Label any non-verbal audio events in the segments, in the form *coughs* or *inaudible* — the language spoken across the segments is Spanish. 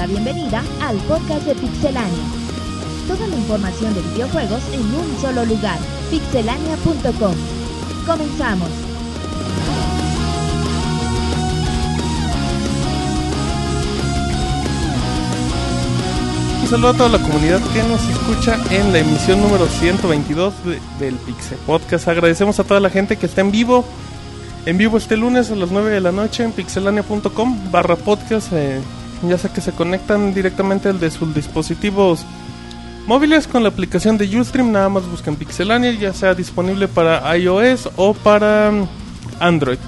la bienvenida al podcast de Pixelania. Toda la información de videojuegos en un solo lugar, pixelania.com. Comenzamos. Un saludo a toda la comunidad que nos escucha en la emisión número 122 de- del Pixel Podcast. Agradecemos a toda la gente que está en vivo. En vivo este lunes a las 9 de la noche en pixelania.com barra podcast. eh, ya sea que se conectan directamente de sus dispositivos móviles con la aplicación de Ustream. Nada más buscan Pixelania, ya sea disponible para iOS o para mm, Android.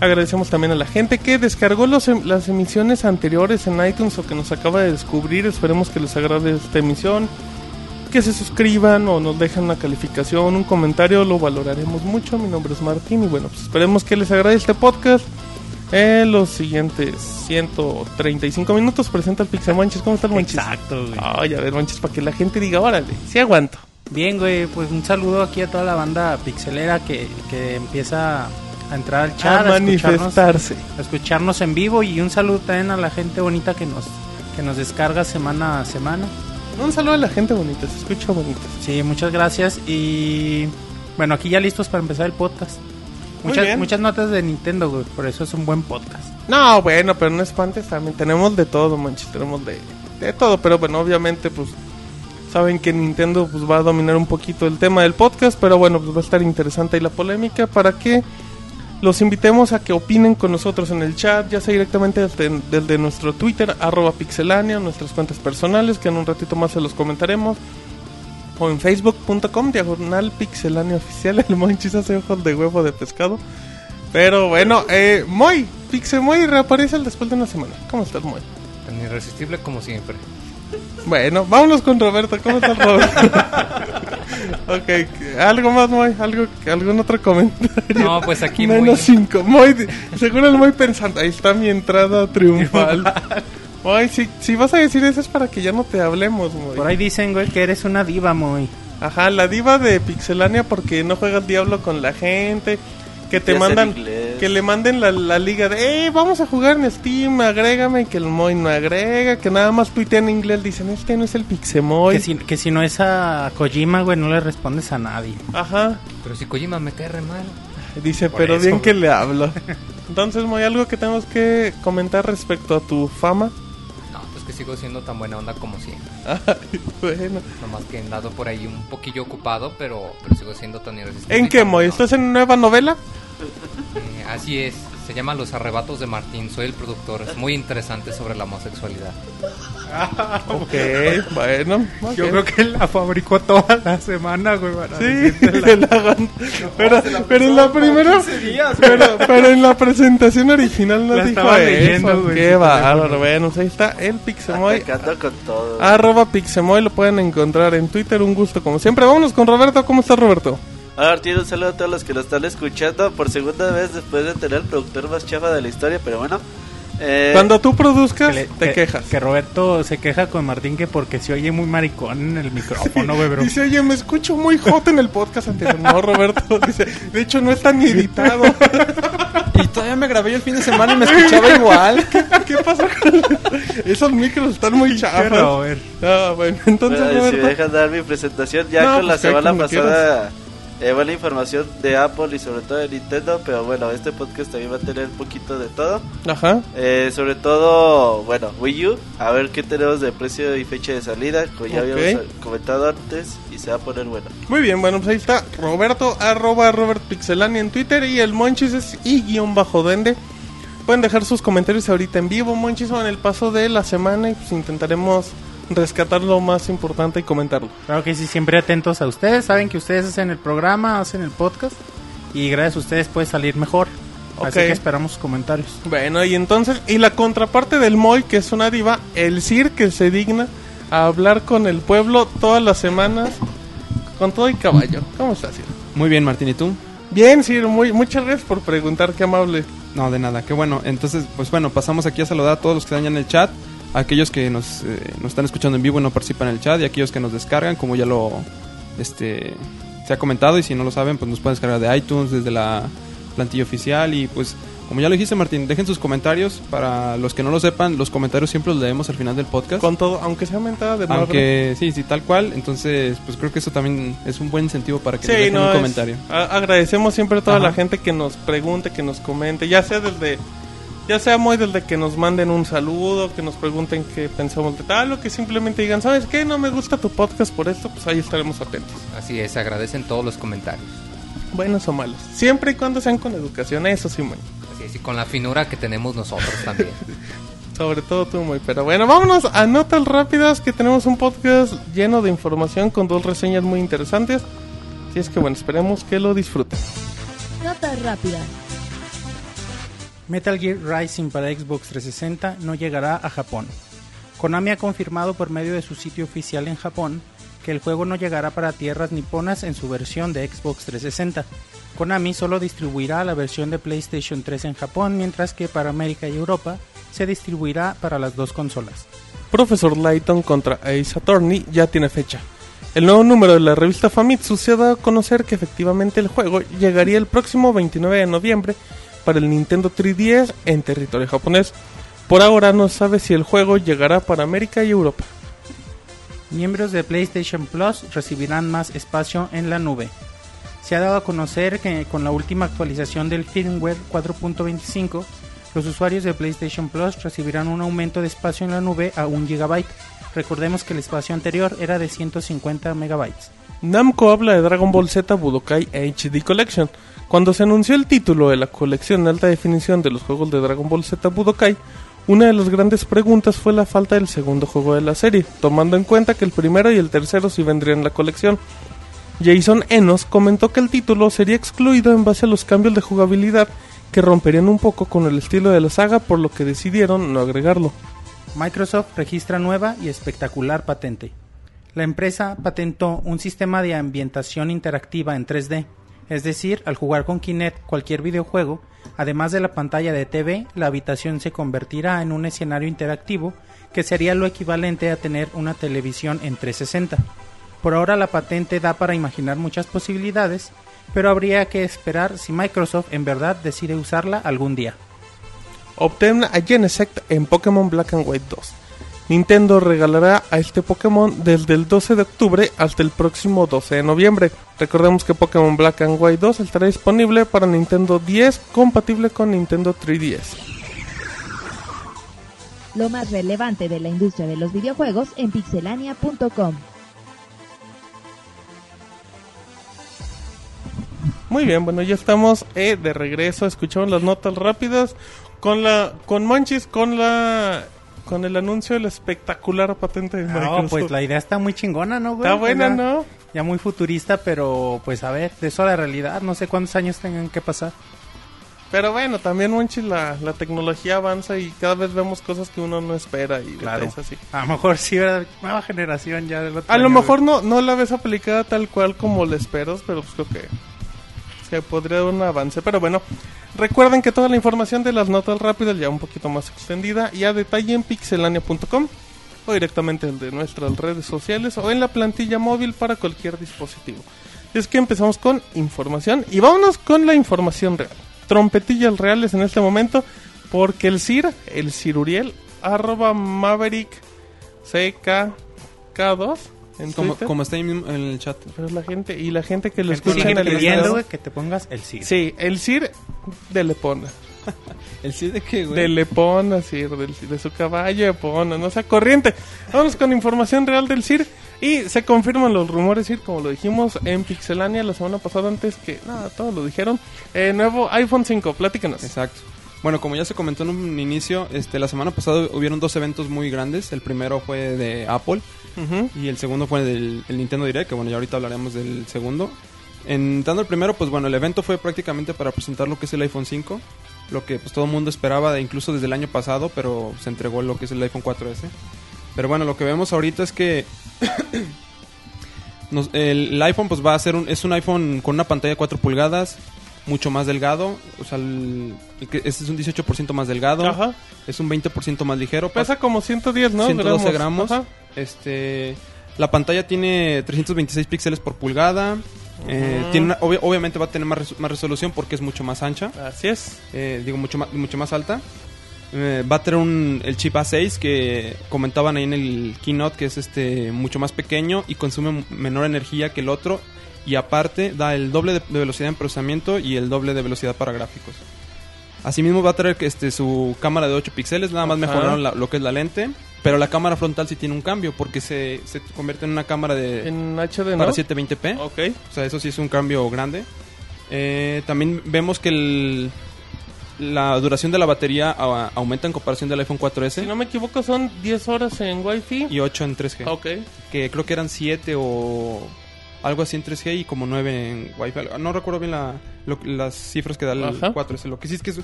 Agradecemos también a la gente que descargó em- las emisiones anteriores en iTunes o que nos acaba de descubrir. Esperemos que les agrade esta emisión. Que se suscriban o nos dejen una calificación, un comentario, lo valoraremos mucho. Mi nombre es Martín y bueno, pues esperemos que les agrade este podcast. En los siguientes 135 minutos presenta el Pixel Manches. ¿Cómo está el Manches? Exacto, güey. Ay, a ver, Manches, para que la gente diga, órale, sí aguanto. Bien, güey, pues un saludo aquí a toda la banda pixelera que, que empieza a entrar al chat, a a escucharnos, manifestarse. a escucharnos en vivo y un saludo también a la gente bonita que nos que nos descarga semana a semana. Un saludo a la gente bonita, se escucha bonita. Sí, muchas gracias y bueno, aquí ya listos para empezar el podcast. Muchas, muchas notas de Nintendo, güey, por eso es un buen podcast. No, bueno, pero no espantes también. Tenemos de todo, manches. Tenemos de, de todo. Pero bueno, obviamente, pues. Saben que Nintendo pues, va a dominar un poquito el tema del podcast. Pero bueno, pues va a estar interesante ahí la polémica. Para que los invitemos a que opinen con nosotros en el chat. Ya sea directamente desde, desde nuestro Twitter, arroba pixelania. Nuestras cuentas personales. Que en un ratito más se los comentaremos. O en facebook.com, diagonal pixelania oficial. El manchis hace ojos de huevo de pescado. Pero bueno, eh, Moy, Pixel Moy reaparece después de una semana. ¿Cómo estás, Moy? Tan irresistible como siempre. Bueno, vámonos con Roberto. ¿Cómo estás, Roberto? *laughs* ok, ¿algo más, Moy? ¿Algo, ¿Algún otro comentario? No, pues aquí Menos muy... cinco. Moy, seguro el Moy pensando, ahí está mi entrada triunfal. Moy, si, si vas a decir eso es para que ya no te hablemos, Moy. Por ahí dicen, güey, que eres una diva, muy. Ajá, la diva de Pixelania porque no juegas Diablo con la gente. Que te mandan, que le manden la, la liga de, eh, vamos a jugar en Steam, agrégame, que el Moy no agrega, que nada más tuitean en inglés, dicen, este no es el Pixemoy. Que si, que si no es a Kojima, güey, no le respondes a nadie. Ajá, Pero si Kojima me cae re mal. dice, Por pero eso, bien güey. que le hablo. *laughs* Entonces, Moy, algo que tenemos que comentar respecto a tu fama. Pues que sigo siendo tan buena onda como siempre. *laughs* Ay, bueno. Nomás que he andado por ahí un poquillo ocupado, pero, pero sigo siendo tan irresistible. ¿En qué, Moy? ¿Estás en nueva novela? Eh, así es. Se llama Los Arrebatos de Martín. Soy el productor. Es muy interesante sobre la homosexualidad. *laughs* Ok, bueno. Yo creo que la fabricó toda la semana, güey, para Sí, decírtela. la *laughs* hagan- pero, pero en la primera, 15 días, güey. pero, pero en la presentación original no La dijo estaba eso. leyendo, güey, Qué bárbaro. Bueno, pues ahí está el Pixemoy. Con todo. Arroba Pixemoy lo pueden encontrar en Twitter. Un gusto como siempre. Vámonos con Roberto. ¿Cómo está Roberto? Ahora tiene un saludo a todos los que lo están escuchando por segunda vez después de tener el productor más chafa de la historia, pero bueno. Eh, Cuando tú produzcas, Que le- te que- quejas. Que Roberto se queja con Martín que porque se oye muy maricón en el micrófono, güey, bro. *laughs* Dice, oye, me escucho muy hot en el podcast anterior. No, Roberto. *laughs* Dice, de hecho, no está ni editado. *laughs* Y todavía me grabé yo el fin de semana y me escuchaba igual. ¿Qué pasa con Esos micros están muy Qué chafas. Ah, bueno, entonces, bueno, si dejan dar mi presentación, ya No, con la pues, que semana pasada eh, buena información de Apple y sobre todo de Nintendo, pero bueno, este podcast también va a tener un poquito de todo. Ajá. Eh, sobre todo, bueno, Wii U, a ver qué tenemos de precio y fecha de salida, como ya Ok. habíamos comentado antes, y se va a poner bueno. Muy bien, bueno, pues ahí está Roberto, arroba Robert Pixelani en Twitter y el Monchis es y guion bajo duende. Pueden dejar sus comentarios ahorita en vivo, Monchis, o en el paso de la semana y pues intentaremos rescatar lo más importante y comentarlo. Claro que sí, siempre atentos a ustedes. Saben que ustedes hacen el programa, hacen el podcast. Y gracias a ustedes puede salir mejor. Así Ok. que esperamos sus comentarios. Bueno, y entonces, y la contraparte del Moy, que es una diva, el Sir que se digna a hablar con el pueblo todas las semanas con todo y caballo. ¿Cómo estás, Sir? Muy bien, Martín, ¿y tú? Bien, Sir, muy, muchas gracias por preguntar, qué amable. No, de nada, qué bueno. Entonces, pues bueno, pasamos aquí a saludar a todos los que están ya en el chat, aquellos que nos, eh, nos están escuchando en vivo y no participan en el chat, y aquellos que nos descargan, como ya lo este se ha comentado, y si no lo saben, pues nos pueden descargar de iTunes, desde la plantilla oficial, y pues como ya lo dijiste Martín, dejen sus comentarios. Para los que no lo sepan, los comentarios siempre los leemos al final del podcast. Con todo, aunque sea mentada de madre. Aunque sí, sí, tal cual. Entonces, pues creo que eso también es un buen incentivo para que Sí, dejen no, un es- comentario. a- agradecemos siempre a toda Ajá. la gente que nos pregunte, que nos comente, ya sea desde ya sea muy desde que nos manden un saludo, que nos pregunten qué pensamos de tal o que simplemente digan, "¿Sabes qué? No me gusta tu podcast por esto", pues ahí estaremos atentos. Así es, agradecen todos los comentarios. Buenos o malos, siempre y cuando sean con educación, eso sí, muy. Así es, y con la finura que tenemos nosotros también. *laughs* Sobre todo tú, muy. Pero bueno, vámonos a notas rápidas que tenemos un podcast lleno de información con dos reseñas muy interesantes. Así es que bueno, esperemos que lo disfruten. Notas rápidas. Metal Gear Rising para Xbox 360 no llegará a Japón. Konami ha confirmado por medio de su sitio oficial en Japón que el juego no llegará para tierras niponas en su versión de Xbox 360. Konami solo distribuirá la versión de PlayStation 3 en Japón, mientras que para América y Europa se distribuirá para las dos consolas. Profesor Layton contra Ace Attorney ya tiene fecha. El nuevo número de la revista Famitsu se ha dado a conocer que efectivamente el juego llegaría el próximo 29 de noviembre para el Nintendo 3DS en territorio japonés. Por ahora no sabe si el juego llegará para América y Europa. Miembros de PlayStation Plus recibirán más espacio en la nube. Se ha dado a conocer que con la última actualización del firmware 4.25, los usuarios de PlayStation Plus recibirán un aumento de espacio en la nube a 1 GB. Recordemos que el espacio anterior era de 150 MB. Namco habla de Dragon Ball Z Budokai HD Collection. Cuando se anunció el título de la colección de alta definición de los juegos de Dragon Ball Z Budokai, una de las grandes preguntas fue la falta del segundo juego de la serie, tomando en cuenta que el primero y el tercero sí vendrían en la colección. Jason Enos comentó que el título sería excluido en base a los cambios de jugabilidad que romperían un poco con el estilo de la saga, por lo que decidieron no agregarlo. Microsoft registra nueva y espectacular patente. La empresa patentó un sistema de ambientación interactiva en 3D, es decir, al jugar con Kinect cualquier videojuego, además de la pantalla de TV, la habitación se convertirá en un escenario interactivo que sería lo equivalente a tener una televisión en 360. Por ahora la patente da para imaginar muchas posibilidades, pero habría que esperar si Microsoft en verdad decide usarla algún día. Obtén a Genesect en Pokémon Black and White 2. Nintendo regalará a este Pokémon desde el 12 de octubre hasta el próximo 12 de noviembre. Recordemos que Pokémon Black and White 2 estará disponible para Nintendo 10 compatible con Nintendo 3DS. Lo más relevante de la industria de los videojuegos en pixelania.com. Muy bien, bueno, ya estamos eh, de regreso. Escuchamos las notas rápidas con la con Monchis con la con el anuncio de la espectacular patente de Microsoft. No, pues la idea está muy chingona, ¿no, güey? Está buena, Ya- ¿no? Ya muy futurista, pero pues a ver, de eso a la realidad, no sé cuántos años tengan que pasar. Pero bueno, también Monchis la, la tecnología avanza y cada vez vemos cosas que uno no espera y Claro. es así. A lo mejor sí, ¿verdad? Nueva generación ya del otro A lo mejor no, no la ves aplicada tal cual como la esperas, pero pues creo que se podría dar un avance. Pero bueno, recuerden que toda la información de las notas rápidas, ya un poquito más extendida, y a detalle en pixelania.com o directamente de nuestras redes sociales o en la plantilla móvil para cualquier dispositivo. Es que empezamos con información y vámonos con la información real. Trompetillas reales en este momento porque el CIR, el Ciruriel, arroba Maverick CKK2 en Como, Twitter. como está ahí mismo en el chat. Pero la gente, y la gente que lo escucha en el pidiendo, güey, que te pongas el sí. Sí, el CIR de Lepona. *laughs* ¿El sí de qué, güey? De Lepona, CIR, del- de su caballo de Epona, no sea corriente. Vamos con información real del CIR. Y se confirman los rumores, CIR, como lo dijimos en Pixelania la semana pasada, antes que nada, todos lo dijeron. Eh, nuevo iPhone 5, platícanos. Exacto. Bueno, como ya se comentó en un inicio, este, la semana pasada hubieron dos eventos muy grandes. El primero fue de Apple y el segundo fue del el Nintendo Direct, que bueno, ya ahorita hablaremos del segundo. En dando el primero, pues bueno, el evento fue prácticamente para presentar lo que es el iPhone 5, lo que pues todo el mundo esperaba, de- incluso desde el año pasado, pero se entregó lo que es el iPhone 4S. Pero bueno, lo que vemos ahorita es que *coughs* nos- el, el iPhone pues va a ser un, es un iPhone con una pantalla de 4 pulgadas, mucho más delgado, o sea, el, el que- este es un 18% más delgado, Ajá. es un 20% más ligero, Pesa como 110, ¿no? 112 gramos. Ajá. Este, la pantalla tiene 326 píxeles por pulgada. Eh, Ujú. tiene una- obvi- obviamente va a tener más, res- más resolución porque es mucho más ancha. Así es. eh, digo, mucho más, mucho más alta. Eh, va a tener un, el chip A6 que comentaban ahí en el keynote que es este mucho más pequeño y consume menor energía que el otro y aparte da el doble de, velocidad en procesamiento y el doble de velocidad para gráficos. Asimismo va a que, este, su cámara de 8 píxeles, nada más Ajá. mejoraron la- lo que es la lente, pero la cámara frontal sí tiene un cambio porque se, se convierte en una cámara de En HD, ¿no? para 720p. Ok. O sea, eso sí es un cambio grande. Eh, también vemos que el, la duración de la batería a- aumenta en comparación del iPhone 4S Si no me equivoco, son 10 horas en Wi-Fi. y 8 en 3G. Ok. Que creo que eran 7 o algo así en 3G y como 9 en Wi-Fi. No recuerdo bien la- lo- las cifras que da el Ajá. 4S. Lo que sí es que sí,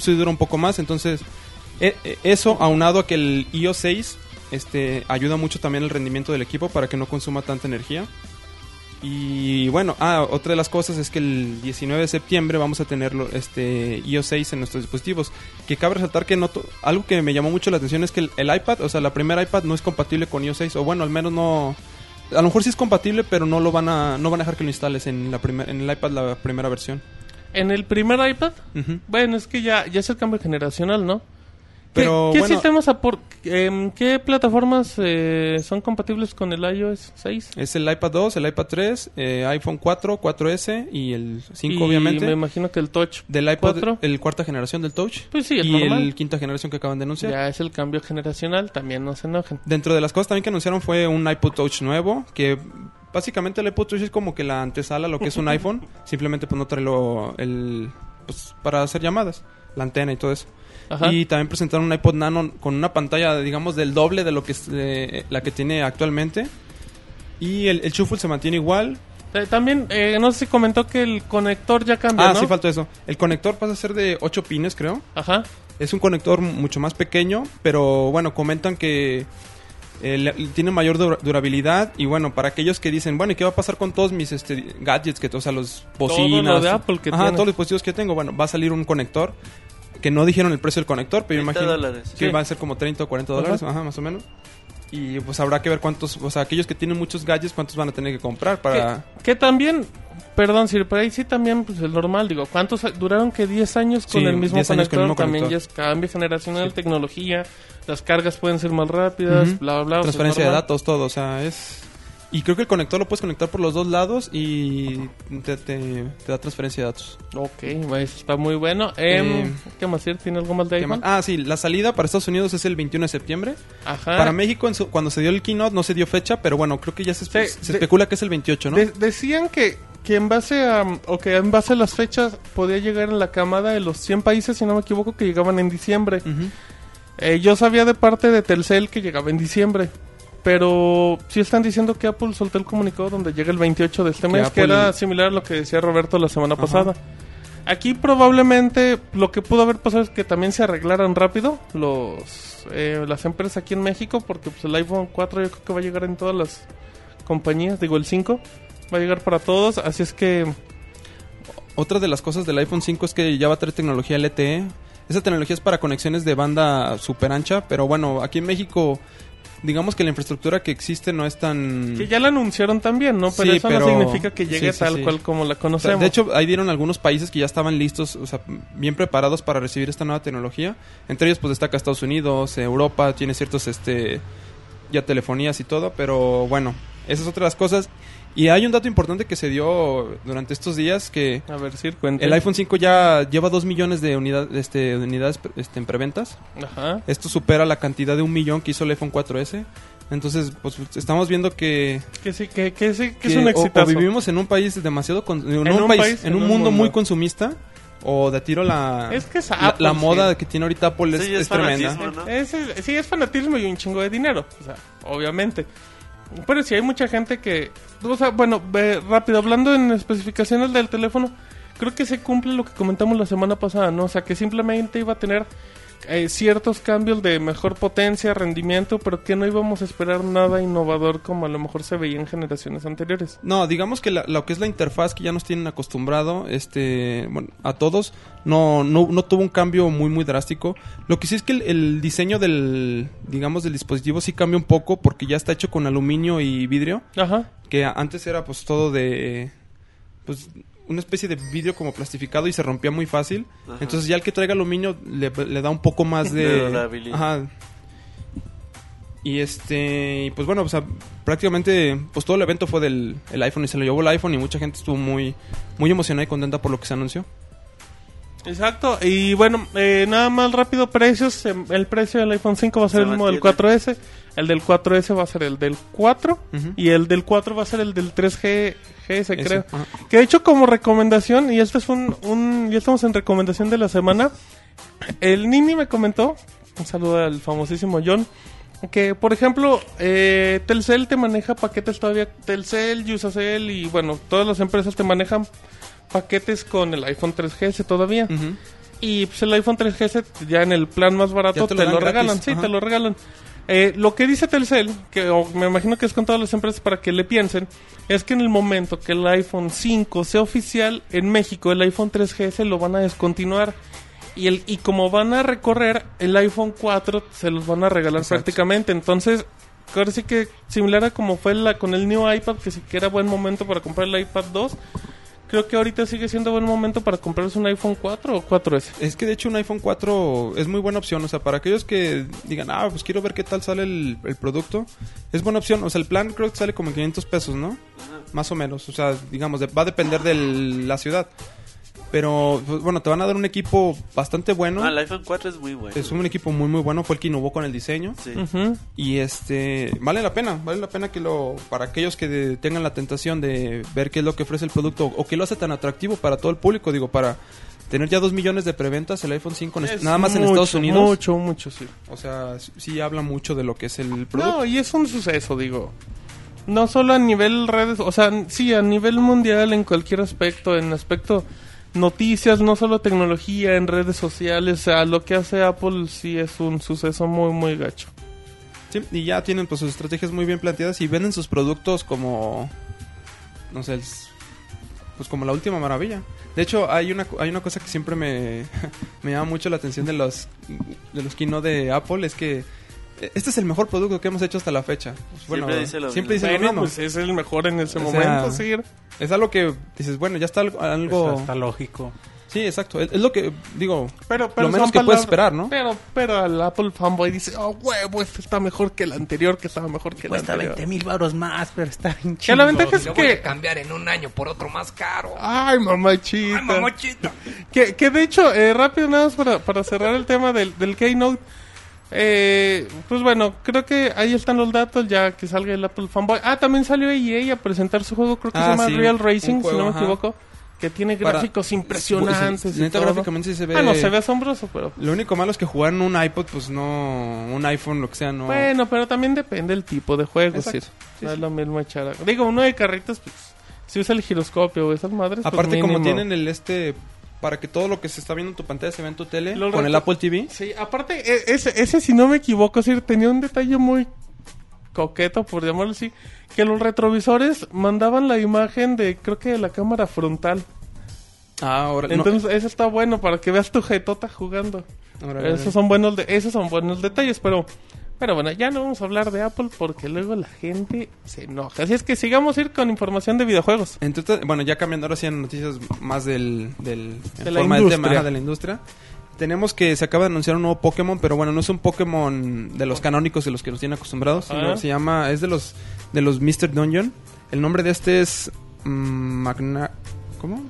sí dura un poco más. Entonces, eh, eh, eso aunado a que el iOS 6 este, ayuda mucho también el rendimiento del equipo para que no consuma tanta energía. Y bueno, ah, otra de las cosas es que el 19 de septiembre vamos a tener este iOS 6 en nuestros dispositivos. Que cabe resaltar que no algo que me llamó mucho la atención es que el, el iPad, o sea, la primera iPad no es compatible con iOS 6 o bueno, al menos no a lo mejor sí es compatible, pero no lo van a no van a dejar que lo instales en la primer- en el iPad la primera versión. En el primer iPad, bueno, es que ya, ya es el cambio generacional, ¿no? ¿Qué, Pero qué bueno- sistemas apor- em, qué plataformas eh, son compatibles con el iOS 6? Es el iPad 2, el iPad 3, eh, iPhone 4, 4S y el 5 Y obviamente. me imagino que el Touch Del iPad, 4. el cuarta generación del Touch. Pues sí, es y normal. el quinta generación que acaban de anunciar. Ya es el cambio generacional, también no se enojen. Dentro de las cosas también que anunciaron fue un iPod Touch nuevo, que básicamente el iPod Touch es como que la antesala a lo que es un *laughs* iPhone, simplemente pues no trae lo, el pues para hacer llamadas, la antena y todo eso. Ajá. Y también presentaron un iPod Nano con una pantalla, digamos, del doble de lo que es eh, la que tiene actualmente. Y el, el shuffle se mantiene igual. Eh, También, eh, no sé si comentó que el conector ya cambió, Ah, ¿no? sí faltó eso. El conector pasa a ser de 8 pines, creo. Ajá. Es un conector mucho más pequeño, pero bueno, comentan que eh, le- tiene mayor dura- durabilidad y bueno, para aquellos que dicen, bueno, ¿y qué va a pasar con todos mis este, gadgets, que o sea, los bocinas, lo de Apple que Ajá, tiene. todos los dispositivos que tengo, bueno, va a salir un conector que no dijeron el precio del conector, pero yo 30 imagino dólares. que Sí. va a ser como 30 o 40 Ajá. dólares, ajá, más o menos. Y pues habrá que ver cuántos, o sea, aquellos que tienen muchos gadgets, cuántos van a tener que comprar para... Que, que también, perdón, Sir, pero ahí sí también, pues el normal, digo, ¿cuántos duraron que 10 años con Sí, el mismo 10 años con conector? el mismo también conector. ya es cambio generacional, tecnología, las cargas pueden ser más rápidas, bla, bla, bla. o sea, es transferencia de datos, todo, o sea, es... Y creo que el conector lo puedes conectar por los dos lados y te, te- te da transferencia de datos. Ok, pues, está muy bueno. Em, Eh, ¿Qué más? ¿Tiene algo más de. Ah, sí, la salida para Estados Unidos es el 21 de septiembre. Ajá. Para México, en su- cuando se dio el keynote, no se dio fecha, pero bueno, creo que ya se, espe- Sí, se de- especula que es el 28, ¿no? De- decían que, que en base a o que en base a las fechas podía llegar en la camada de los 100 países, si no me equivoco, que llegaban en diciembre. Eh, yo sabía de parte de Telcel que llegaba en diciembre. Pero sí están diciendo que Apple soltó el comunicado donde llega el 28 de este Que mes, que Apple- era similar a lo que decía Roberto la semana Ajá. pasada. Aquí probablemente lo que pudo haber pasado es que también se arreglaran rápido los eh, las empresas aquí en México, porque pues, el iPhone 4 yo creo que va a llegar en todas las compañías, digo el 5, va a llegar para todos, así es que Otra de las cosas del iPhone 5 es que ya va a traer tecnología LTE. Esa tecnología es para conexiones de banda super ancha, pero bueno, aquí en México, digamos que la infraestructura que existe no es tan... que ya la anunciaron también, ¿no? Pero Sí, eso pero- no significa que llegue sí, sí, tal cual como la conocemos. de hecho, ahí dieron algunos países que ya estaban listos, o sea, bien preparados para recibir esta nueva tecnología. Entre ellos, pues destaca Estados Unidos, Europa, tiene ciertos, este, ya telefonías y todo, pero bueno, esa es otra de las cosas. Y hay un dato importante que se dio durante estos días que a ver, cuente. el iPhone 5 ya lleva 2 millones de, unidad- este, de unidades este, en preventas. Ajá. Esto supera la cantidad de un millón que hizo el iPhone 4S. Entonces, pues estamos viendo que Que sí, que, que sí, que, que es un o- exitazo. O, vivimos en un país demasiado... con- no En un un país, país, en un mundo, mundo. muy consumista. O de tiro la... Es que es la, Apple, la moda sí. que tiene ahorita Apple es, Sí, es es tremenda. ¿no? Es- es- sí, es fanatismo y un chingo de dinero. O sea, obviamente. Pero sí hay mucha gente que... O sea, bueno, ve, rápido, hablando en especificaciones del teléfono, creo que se cumple lo que comentamos la semana pasada, ¿no? O sea, que simplemente iba a tener eh, ciertos cambios de mejor potencia, rendimiento, pero que no íbamos a esperar nada innovador como a lo mejor se veía en generaciones anteriores. No, digamos que la- lo que es la interfaz que ya nos tienen acostumbrado, este, bueno, a todos, no, no, no tuvo un cambio muy, muy drástico. Lo que sí es que el, el diseño del, digamos, del dispositivo sí cambia un poco porque ya está hecho con aluminio y vidrio, Ajá. que antes era pues todo de, pues una especie de vidrio como plastificado y se rompía muy fácil. Ajá. Entonces ya el que traiga aluminio le, le da un poco más de... *laughs* De durabilidad. Ajá. Y este, y pues bueno, o sea, prácticamente pues todo el evento fue del el iPhone y se lo llevó el iPhone y mucha gente estuvo muy muy emocionada y contenta por lo que se anunció. Exacto, y bueno, eh, nada más rápido, precios. em, El precio del iPhone 5 va a ser Se el mismo del mantiene. 4S, el del 4S va a ser el del 4 Ujú. y el del 4 va a ser el del 3G Ese, creo. ajá. Que de hecho como recomendación, y este es un, un... Ya estamos en recomendación de la semana, el Nini me comentó, un saludo al famosísimo John, que por ejemplo, eh, Telcel te maneja paquetes todavía, Telcel, Usacell y bueno, todas las empresas te manejan paquetes con el iPhone 3GS todavía. Y pues el iPhone 3GS ya en el plan más barato Ya te, te lo gratis, regalan, sí, ajá. te lo regalan. Eh, lo que dice Telcel, que o me imagino que es con todas las empresas para que le piensen, es que en el momento que el iPhone 5 sea oficial en México, el iPhone 3GS lo van a descontinuar. Y, el, y como van a recorrer, el iPhone 4 se los van a regalar Exacto. prácticamente. Entonces, ahora sí que similar a como fue la, con el New iPad, que sí que era buen momento para comprar el iPad 2. Creo que ahorita sigue siendo buen momento para comprarse un iPhone 4 o 4S. Es que de hecho un iPhone 4 es muy buena opción, o sea, para aquellos que digan, ah, pues quiero ver qué tal sale el, el producto, es buena opción, o sea, el plan creo que sale como en 500 pesos, ¿no? Más o menos, o sea, digamos, de- va a depender de la ciudad. Pero, pues, bueno, te van a dar un equipo bastante bueno. Ah, el iPhone 4 es muy bueno. Es un equipo muy muy bueno, fue el que innovó con el diseño. Sí. Y este, vale la pena, vale la pena que lo, para aquellos que de- tengan la tentación de ver qué es lo que ofrece el producto o que lo hace tan atractivo para todo el público, digo, para tener ya dos millones de preventas el iPhone 5 en est- Es nada más en mucho, Estados Unidos. Mucho, mucho, sí. O sea, sí- sí habla mucho de lo que es el producto. No, y es un suceso, digo. No solo a nivel redes, o sea, sí, a nivel mundial en cualquier aspecto, en aspecto noticias, no solo tecnología, en redes sociales, o sea, lo que hace Apple sí es un suceso muy, muy gacho. Sí, y ya tienen pues sus estrategias muy bien planteadas y venden sus productos como no sé, es- pues como la última maravilla. De hecho, hay una hay una cosa que siempre me, *laughs* me llama mucho la atención de los de los de Apple es que este es el mejor producto que hemos hecho hasta la fecha. Pues, bueno, Siempre dice lo siempre mismo. dice lo mismo. pues es el mejor en ese O sea, momento, sí. Es algo que dices, bueno, ya está algo, algo- Eso está lógico. Sí, exacto. Es, es lo que digo, Pero, pero lo menos que puedes esperar, ¿no? Pero, pero el Apple fanboy dice, oh, huevo, este está mejor que el anterior, que estaba mejor que el Cuesta anterior. 20 mil baros más, pero está bien Que la ventaja es Lo voy que... a cambiar en un año por otro más caro. Ay, mamachita. Ay, mamochito. Que, que de hecho, eh, rápido nada más para, para cerrar el tema del, del Keynote. Eh, pues bueno, creo que ahí están los datos ya que salga el Apple Fanboy. Ah, también salió EA a presentar su juego, creo que Ah, se llama sí, Real Racing, juego, si no me ajá. equivoco. Que tiene Para- gráficos impresionantes. Pues, neta, gráficamente sí se ve- Ah, no, se ve asombroso, pero. Lo único malo es que jugar en un iPod, pues no. Un iPhone, lo que sea, no. Bueno, pero también depende del tipo de juego. Sí. Sí, no es lo mismo echar. Digo, uno de carritos, pues. Si usa el giroscopio o esas madres. pues, Aparte, como tienen el este. Para que todo lo que se está viendo en tu pantalla se vea en tu tele. Lo con el Apple TV. Sí, aparte, e- ese, ese si no me equivoco, es decir, tenía un detalle muy coqueto, por llamarlo así, que los retrovisores mandaban la imagen de, creo que de la cámara frontal. Ah, ahora. no, Entonces, eso está bueno para que veas tu jetota jugando. ahora- Esos son buenos, de, esos son buenos detalles, pero, pero bueno, ya no vamos a hablar de Apple porque luego la gente se enoja. Así es que sigamos a ir con información de videojuegos. Entonces, bueno, ya cambiando ahora sí en noticias más del, del en De la forma del tema ajá, de la industria. Tenemos que se acaba de anunciar un nuevo Pokémon, pero bueno, no es un Pokémon de los canónicos de los que nos tienen acostumbrados, sino se llama es de los de los Mr. Dungeon. El nombre de este es mm, Magna ¿Cómo?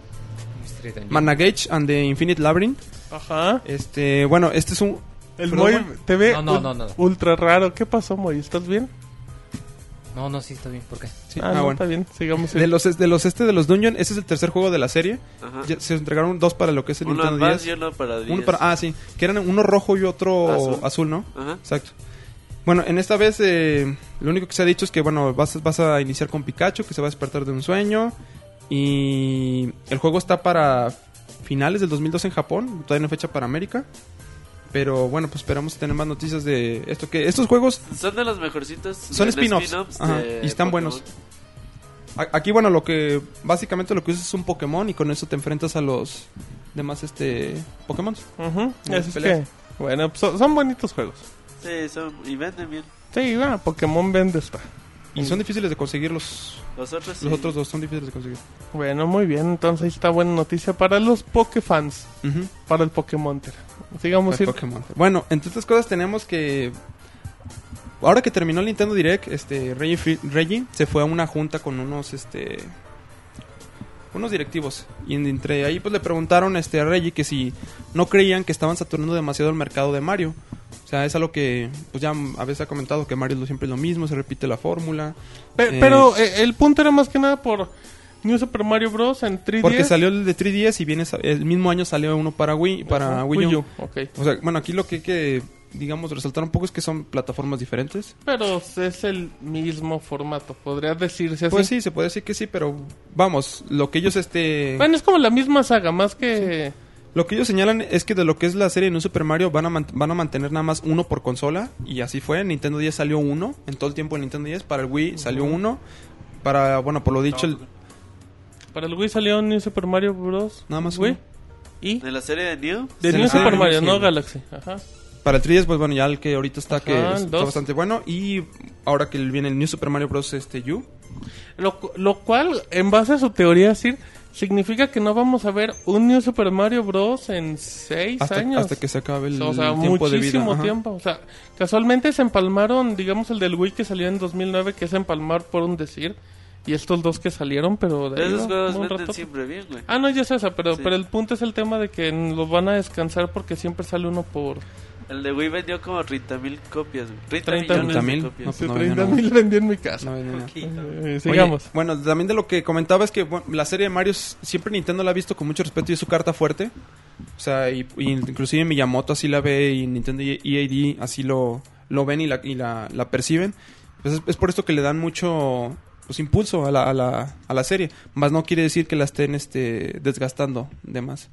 Mystery Dungeon. Managage and the Infinite Labyrinth. Ajá. Este, bueno, este es un El Moy te ve No, no, no, no. ultra raro. ¿Qué pasó, Moy? ¿Estás bien? No, no, sí, está bien. ¿Por qué? sí, ah, ah, no, bueno. está bien. Sigamos. De los de los este de los Dungeon, ese es el tercer juego de la serie. Ajá. Ya se entregaron dos para lo que es el Uno Nintendo más 10. y uno para 10. Uno para, ah, sí, que eran uno rojo y otro azul, Azul. ¿no? Ajá. Exacto. Bueno, en esta vez eh, lo único que se ha dicho es que, bueno, vas, vas a iniciar con Pikachu, que se va a despertar de un sueño. Y el juego está para finales del 2012 en Japón, todavía no hay fecha para América. Pero bueno, pues esperamos tener más noticias de esto. que Estos juegos, Son de los mejorcitos. Son spin-offs. y están Pokémon. buenos. aquí, bueno, lo que básicamente lo que usas es un Pokémon y con eso te enfrentas a los demás este Pokémon. Las así es que, bueno, pues, son, son bonitos juegos. Sí, son, y venden bien. Sí, va, Pokémon vende está. Y son difíciles de conseguir los, Los otros sí. los otros dos, son difíciles de conseguir. Bueno, muy bien. Entonces ahí está buena noticia para los Pokefans. Ujú. Para el Pokémon. Sigamos ir. Pokémon. Bueno, entre otras cosas tenemos que... Ahora que terminó el Nintendo Direct, este Reggie, Reggie se fue a una junta con unos este unos directivos y en- entre ahí pues le preguntaron este a Reggie que si no creían que estaban saturando demasiado el mercado de Mario. O sea, es algo que pues ya a veces ha comentado que Mario siempre es lo mismo, se repite la fórmula. Eh, pero eh, el punto era más que nada por New Super Mario Bros. en 3DS. Porque salió el de 3DS y viene el mismo año salió uno para Wii, para Wii U. Ok. O sea, bueno, aquí lo que hay que digamos resaltar un poco es que son plataformas diferentes. Pero es el mismo formato, podría decirse así. Pues sí, se puede decir que sí, pero vamos, lo que ellos este Bueno, es como la misma saga, más que... lo que ellos señalan es que de lo que es la serie de New Super Mario van a man- van a mantener nada más uno por consola y así fue, en Nintendo 10 salió uno, en todo el tiempo de Nintendo 10 para el Wii salió uno, para bueno, por lo dicho el- Para el Wii salió New Super Mario Bros. Nada más Wii. uno. Y De la serie de New. de New Super Mario, sí. no Galaxy. Ajá. para el 3DS pues bueno, ya el que ahorita está que Ajá, está dos. bastante bueno y ahora que viene el New Super Mario Bros este U, Lo, cu- lo cual, en base a su teoría, Sir, significa que no vamos a ver un New Super Mario Bros. en seis hasta, años. hasta que se acabe el o sea, tiempo de vida. muchísimo tiempo. O sea, casualmente se empalmaron, digamos, el del Wii que salió en 2009, que es empalmar por un decir. Y estos dos que salieron, pero de ahí Esos juegos un venden rato. siempre bien, güey. Ah, no, ya es esa, pero, Sí. pero el punto es el tema de que los van a descansar porque siempre sale uno por... El de Wii vendió como 30 mil copias, güey. 30, 30 millones de 30,000, copias. no, Sí, no, 30 no, no. mil vendí en mi casa. No. Eh, Oye, sigamos. bueno, también de lo que comentaba es que bueno, la serie de Mario siempre Nintendo la ha visto con mucho respeto y es su carta fuerte. O sea, y, y inclusive Miyamoto así la ve y Nintendo y EAD así lo, lo ven y la, y la, la perciben. Pues es, es por esto que le dan mucho pues, impulso a la, a, la, a la serie. Más no quiere decir que la estén este, desgastando de más.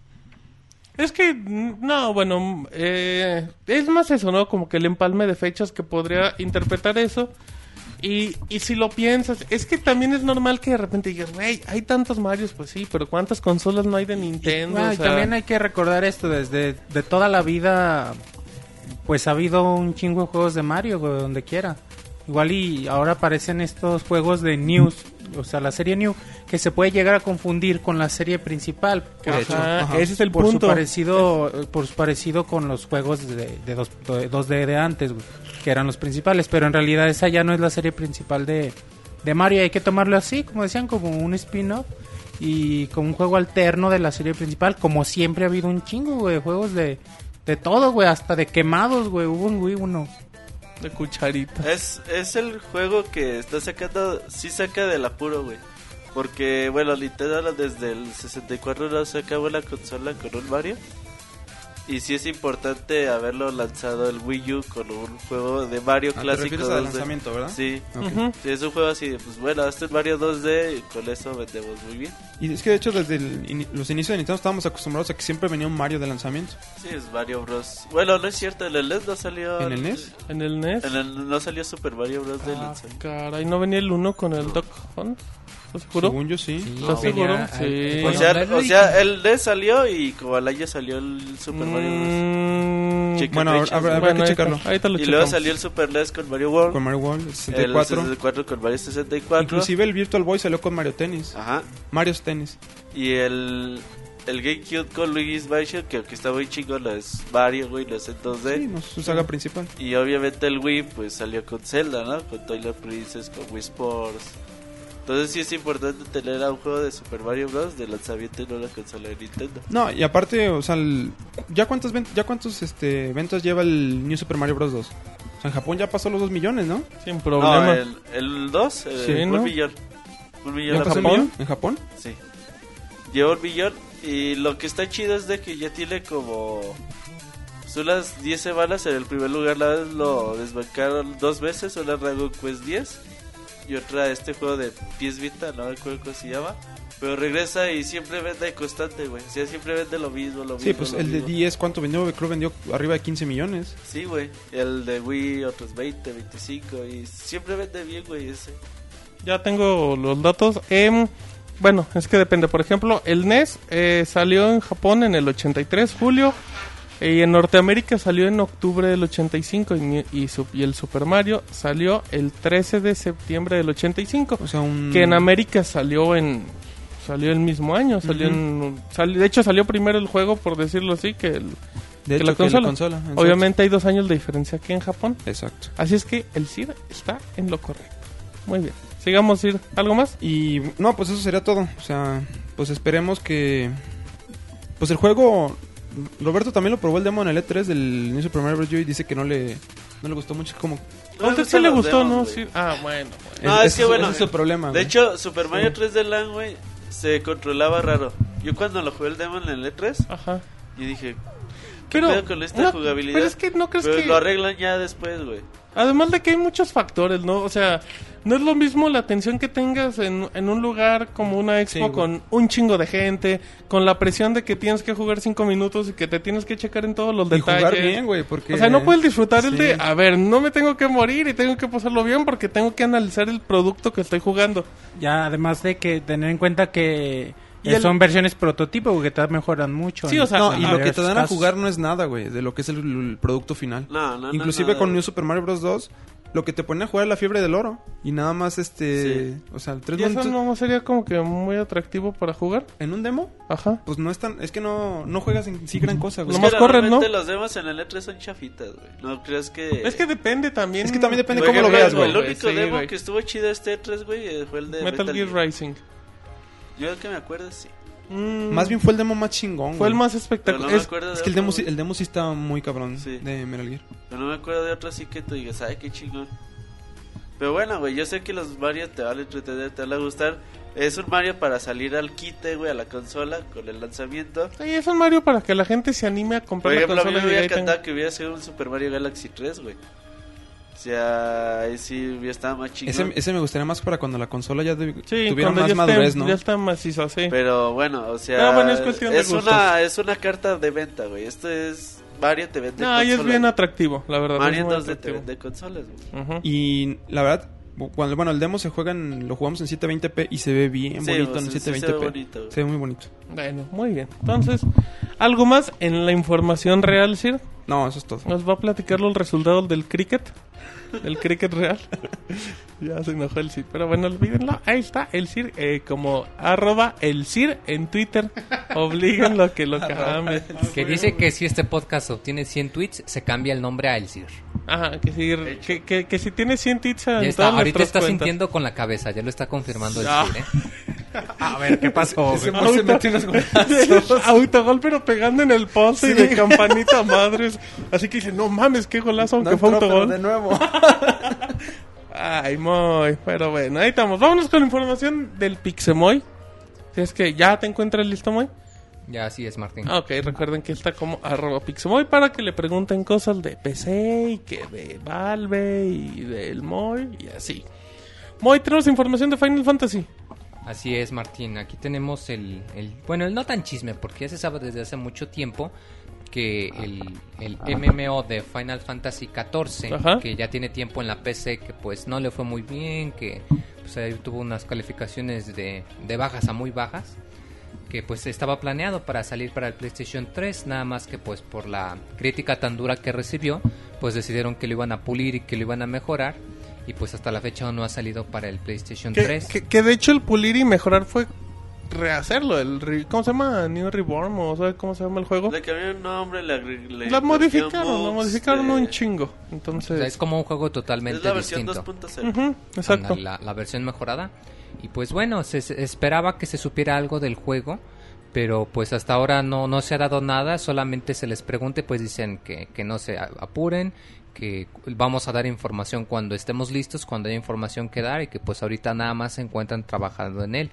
Es que, no, bueno, eh, es más eso, ¿no? Como que el empalme de fechas que podría interpretar eso. Y, y si lo piensas, es que también es normal que de repente digas, güey, hay tantos Marios, pues sí, pero ¿cuántas consolas no hay de Nintendo? O y también hay que recordar esto, desde de toda la vida, pues ha habido un chingo de juegos de Mario, güey, donde quiera. Igual y ahora aparecen estos juegos de News, o sea, la serie New, que se puede llegar a confundir con la serie principal. Ajá, hecho, ajá. ese es el por punto. su parecido por su parecido con los juegos de, de, dos, de 2D de antes güey, que eran los principales pero en realidad esa ya no es la serie principal de, de Mario hay que tomarlo así como decían como un spin-off y como un juego alterno de la serie principal como siempre ha habido un chingo güey, de juegos de de todo güey hasta de quemados güey hubo un Wii uno Cucharita. Es, es el juego que está sacando, sí saca del apuro, güey. Porque, bueno, Nintendo desde el 64 no saca buena consola con un Mario. Y sí es importante haberlo lanzado el Wii U con un juego de Mario Ah, te clásico. refieres al 2D. lanzamiento, ¿verdad? Sí. Ok. Ujú. Sí, es un juego así de, pues bueno, este es Mario 2D y con eso vendemos muy bien. Y es que de hecho desde el ini- los inicios de Nintendo estábamos acostumbrados a que siempre venía un Mario de lanzamiento. Sí, es Mario Bros. Bueno, no es cierto, en el NES no salió... ¿En el NES? En el NES. En el- no salió Super Mario Bros. de Ah, lanzamiento. caray, ¿no venía el 1 con el Duck Hunt? ¿Estás seguro? Según yo sí. ¿Estás seguro? Sí. O sea, o sea, el NES salió y como al año salió el Super Mario Bros. Mm, Bueno, habrá, habrá bueno, que ahí checarlo. está, ahorita lo Y luego checamos. salió el Super NES con Mario World. Con Mario World, el El 64. 64 con Mario 64. Inclusive el Virtual Boy salió con Mario Tennis. Ajá. Mario's Tennis. Y el, el GameCube con Luigi's Mansion, que aunque está muy chingón, no es Mario, güey, no es en 2D. Sí, no, su saga principal. Y obviamente el Wii, pues salió con Zelda, ¿no? Con Twilight Princess, con Wii Sports. Entonces sí es importante tener a un juego de Super Mario Bros. de lanzamiento en una consola de Nintendo. No, y aparte, o sea, el- ¿ya cuántas ven- ya cuántos este, ventas lleva el New Super Mario Bros. 2? O sea, en Japón ya pasó los 2 millones, ¿no? Sin No, problema. el, el 2, Sí, un ¿no? millón. Un millón. ¿Ya ¿En el Japón? millón? ¿En Japón? Sí. Lleva un millón. Y lo que está chido es de que ya tiene como. Son las 10 semanas. En el primer lugar la vez lo desbancaron dos veces. Una Dragon Quest 10. Y otra este juego de PS Vita. No me acuerdo cómo se llama. Pero regresa y siempre vende constante, güey. O sea, siempre vende lo mismo, lo mismo. Sí, pues el de mismo. 10, ¿cuánto vendió? Creo vendió arriba de 15 millones. Sí, güey. El de Wii, otros 20, 25. Y siempre vende bien, güey, ese. Ya tengo los datos. Em, bueno, es que depende. Por ejemplo, el NES eh, salió en Japón en el 83, julio. Y en Norteamérica salió en octubre del 85 y, y, y el Super Mario salió el 13 de septiembre del 85. O sea, un... Que en América salió en salió el mismo año, salió en sal- de hecho salió primero el juego por decirlo así que, el- de que hecho, la que consola. obviamente hay dos años de diferencia aquí en Japón. Exacto. Así es que el CIR está en lo correcto. Muy bien. Sigamos, CIR. ¿Algo más? Y no, pues eso sería todo. O sea, pues esperemos que. Pues el juego. Roberto también lo probó el demo en el E3 del Mario Bros. U y dice que no le, no le gustó mucho. Como, A usted sí le gustó, demos, ¿no? Sí. Ah, bueno. bueno. No, es ese que bueno, ese es el problema. De güey. hecho, Super Mario 3D Land, güey, se controlaba raro. Yo cuando lo jugué el demo en el E3, Ajá. yo dije, ¿qué Pero, pedo con esta no, jugabilidad? pero es que no crees Pero que... lo arreglan ya después, güey. Además de que hay muchos factores, ¿no? O sea, no es lo mismo la atención que tengas en, en un lugar como una expo Sí, con un chingo de gente, con la presión de que tienes que jugar cinco minutos y que te tienes que checar en todos los Y detalles. jugar bien, güey, porque... O sea, no puedes disfrutar el de, a ver, no me tengo que morir y tengo que pasarlo bien porque tengo que analizar el producto que estoy jugando. Ya, además de que tener en cuenta que Y el- son versiones prototipo que te mejoran mucho. Sí, o sea, No, y lo que te dan a jugar no es nada, güey, de lo que es el, el producto final. No, no, no, Inclusive con. New Super Mario Bros. 2, lo que te pone a jugar es la fiebre del oro. Y nada más, este... Sí. O sea, tres ¿Y eso no sería como que muy atractivo para jugar? En un demo, Ajá. pues no es tan... Es que no, no juegas en sí gran cosa, güey. Lo Es más que corren, ¿no? los demos en el E3 son chafitas, güey. No crees que... Es que depende también. Es que también depende Por cómo lo ejemplo, veas, güey. El único Sí, demo güey. que estuvo chido este E3, güey, fue el de Metal, Gear Rising. Yo que me acuerdo, sí. Mm, Más bien fue el demo más chingón, fue el más no espectacular. me Es- acuerdo de Es que el demo, sí, el demo sí está muy cabrón Sí. de Metal Gear. Pero no me acuerdo de otro así que tú digas, ay, qué chingón. Pero bueno, güey, yo sé que los Mario te van a entretener, te van a gustar. Es un Mario para salir al quite, güey, a la consola con el lanzamiento. Sí, es un Mario para que la gente se anime a Por comprar ejemplo, la a mí consola me hubiera encantado que hubiera sido un Super Mario Galaxy 3, güey. O sea, ahí sí hubiera estado más chingón. Ese, ese me gustaría más para cuando la consola ya de- Sí, tuviera más ya madurez, esté, ¿no? ya está macizo, sí. Pero bueno, o sea, Pero bueno, es cuestión de gustos. una es una carta de venta, güey. Esto es Mario te vende No, y es bien atractivo, la verdad. Mario es muy 2 te vende consolas, güey. Ujú. Y la verdad, cuando, bueno, el demo se juega en, lo jugamos en 720p y se ve bien Sí, bonito o en sea, sí se ve 720p. bonito, se ve muy bonito. Bueno, muy bien. Entonces, ¿algo más en la información real, Sir? No, eso es todo. ¿Nos va a platicar los resultados del cricket? ¿Del cricket real? *laughs* ya se enojó el Sir. Pero bueno, olvídenlo. Ahí está el Sir. eh, como arroba el Sir en Twitter. Oblíguenlo a que lo cambie. Que dice que si este podcast obtiene 100 tweets, se cambia el nombre a Elcir. Ajá, que si, que, que, que si tiene 100 tweets en Ya está, todas ahorita está cuentas. sintiendo con la cabeza, ya lo está confirmando el Ah. Sir, ¿eh? *laughs* A ver, ¿qué pasó? *laughs* Ese güey? güey se metió unos *laughs* golazos. Autogol, pero pegando en el poste y de campanita madres. Así que dice, no mames, qué golazo, aunque No fue entró, autogol. de nuevo. *laughs* Ay, muy. Pero bueno, ahí estamos. Vámonos con información del Pixemoy. Si es que ya te encuentras listo, Moy. Ya así es, Martín. Ah, ok, recuerden que está como arroba Pixemoy para que le pregunten cosas de PC y que de Valve y del Moy y así. Moy, tenemos información de Final Fantasy. Así es, Martín. Aquí tenemos el, el- Bueno, el no tan chisme, porque ya se sabe desde hace mucho tiempo que el, el MMO de Final Fantasy XIV, Ajá. que ya tiene tiempo en la PC, que pues no le fue muy bien, que pues, ahí tuvo unas calificaciones de, de bajas a muy bajas, que pues estaba planeado para salir para el PlayStation 3, nada más que pues por la crítica tan dura que recibió, pues decidieron que lo iban a pulir y que lo iban a mejorar. Y pues hasta la fecha no ha salido para el PlayStation Que, 3. que, que de hecho el pulir y mejorar fue rehacerlo. El re- ¿Cómo se llama? New Reborn o ¿sabe cómo se llama el juego? Le cambiaron nombre, le, le La modificaron, la modificaron eh, un chingo. O sea, Entonces, es como un juego totalmente Es la versión distinto. 2.0. Ujú, exacto. Anda, La, la versión mejorada. Y pues bueno, se, se esperaba que se supiera algo del juego, pero pues hasta ahora no, no se ha dado nada, solamente se les pregunte, pues dicen que, que no se apuren, que vamos a dar información cuando estemos listos, cuando haya información que dar y que pues ahorita nada más se encuentran trabajando en él.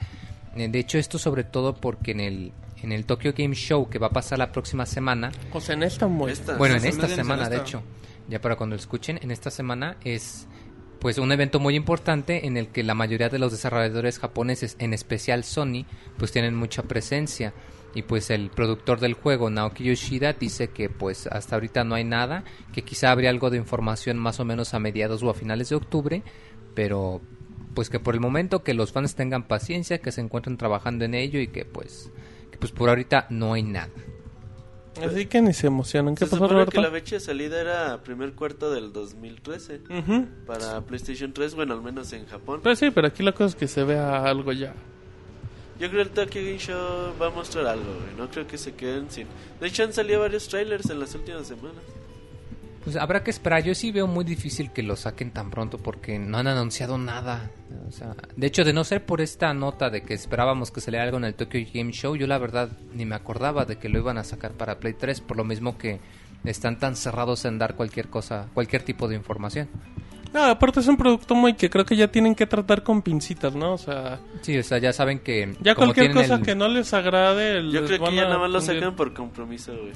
De hecho, esto sobre todo porque en el, en el Tokyo Game Show que va a pasar la próxima semana, O sea, en esta muy. Esta. bueno, en esta semana, de hecho, ya para cuando lo escuchen, en esta semana es pues un evento muy importante en el que la mayoría de los desarrolladores japoneses, en especial Sony, pues tienen mucha presencia. Y pues el productor del juego, Naoki Yoshida, dice que pues hasta ahorita no hay nada, que quizá habría algo de información más o menos a mediados o a finales de octubre, pero pues que por el momento que los fans tengan paciencia, que se encuentren trabajando en ello y que pues, que pues por ahorita no hay nada. Así que ni se emocionan. ¿Qué Se pasó, supone que Roberto? la fecha de salida era primer cuarto del 2013 Ujú. para PlayStation 3, bueno, al menos en Japón. Pues sí, pero aquí la cosa es que se vea algo ya. Yo creo que el Tokyo Game Show va a mostrar algo, güey. No creo que se queden sin. De hecho, han salido varios trailers en las últimas semanas. Pues habrá que esperar. Yo sí veo muy difícil que lo saquen tan pronto porque no han anunciado nada. O sea, de hecho, de no ser por esta nota de que esperábamos que saliera algo en el Tokyo Game Show, yo la verdad ni me acordaba de que lo iban a sacar para Play 3, por lo mismo que están tan cerrados en dar cualquier cosa, cualquier tipo de información. No, aparte es un producto muy que creo que ya tienen que tratar con pincitas, ¿no? O sea, Sí, o sea, ya saben que... ya cualquier cosa el- que no les agrade. Yo les creo que ya nada más lo fundir. sacan por compromiso, güey.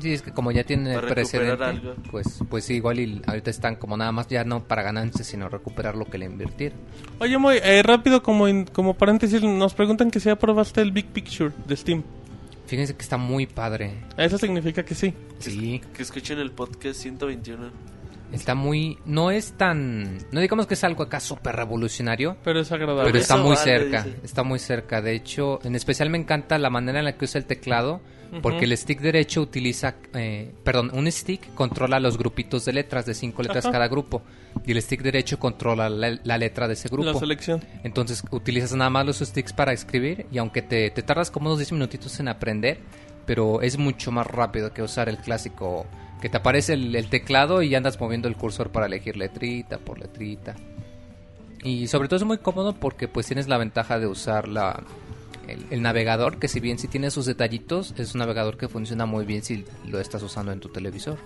Sí, es que como ya tienen el precedente, algo. pues, pues sí, igual y ahorita están como nada más ya no para ganancias, sino recuperar lo que le invirtieron. Oye, muy eh, rápido, como, in- como paréntesis, nos preguntan que si ya probaste el Big Picture de Steam. Fíjense que está muy padre. Eso significa que sí. Sí, Que escuchen el podcast 121. Está muy... No es tan... No digamos que es algo acá súper revolucionario, Pero es agradable. pero está eso muy vale, cerca, dice. está muy cerca. De hecho, en especial me encanta la manera en la que usa el teclado, porque el stick derecho utiliza, eh, perdón, un stick controla los grupitos de letras, de cinco letras Ajá. cada grupo, y el stick derecho controla la, la letra de ese grupo. La selección. Entonces utilizas nada más los sticks para escribir y aunque te, te tardas como unos 10 minutitos en aprender, pero es mucho más rápido que usar el clásico que te aparece el, teclado y andas moviendo el cursor para elegir letrita por letrita. Y sobre todo es muy cómodo porque pues tienes la ventaja de usar la, el, navegador, que si bien si tiene sus detallitos, es un navegador que funciona muy bien si lo estás usando en tu televisor.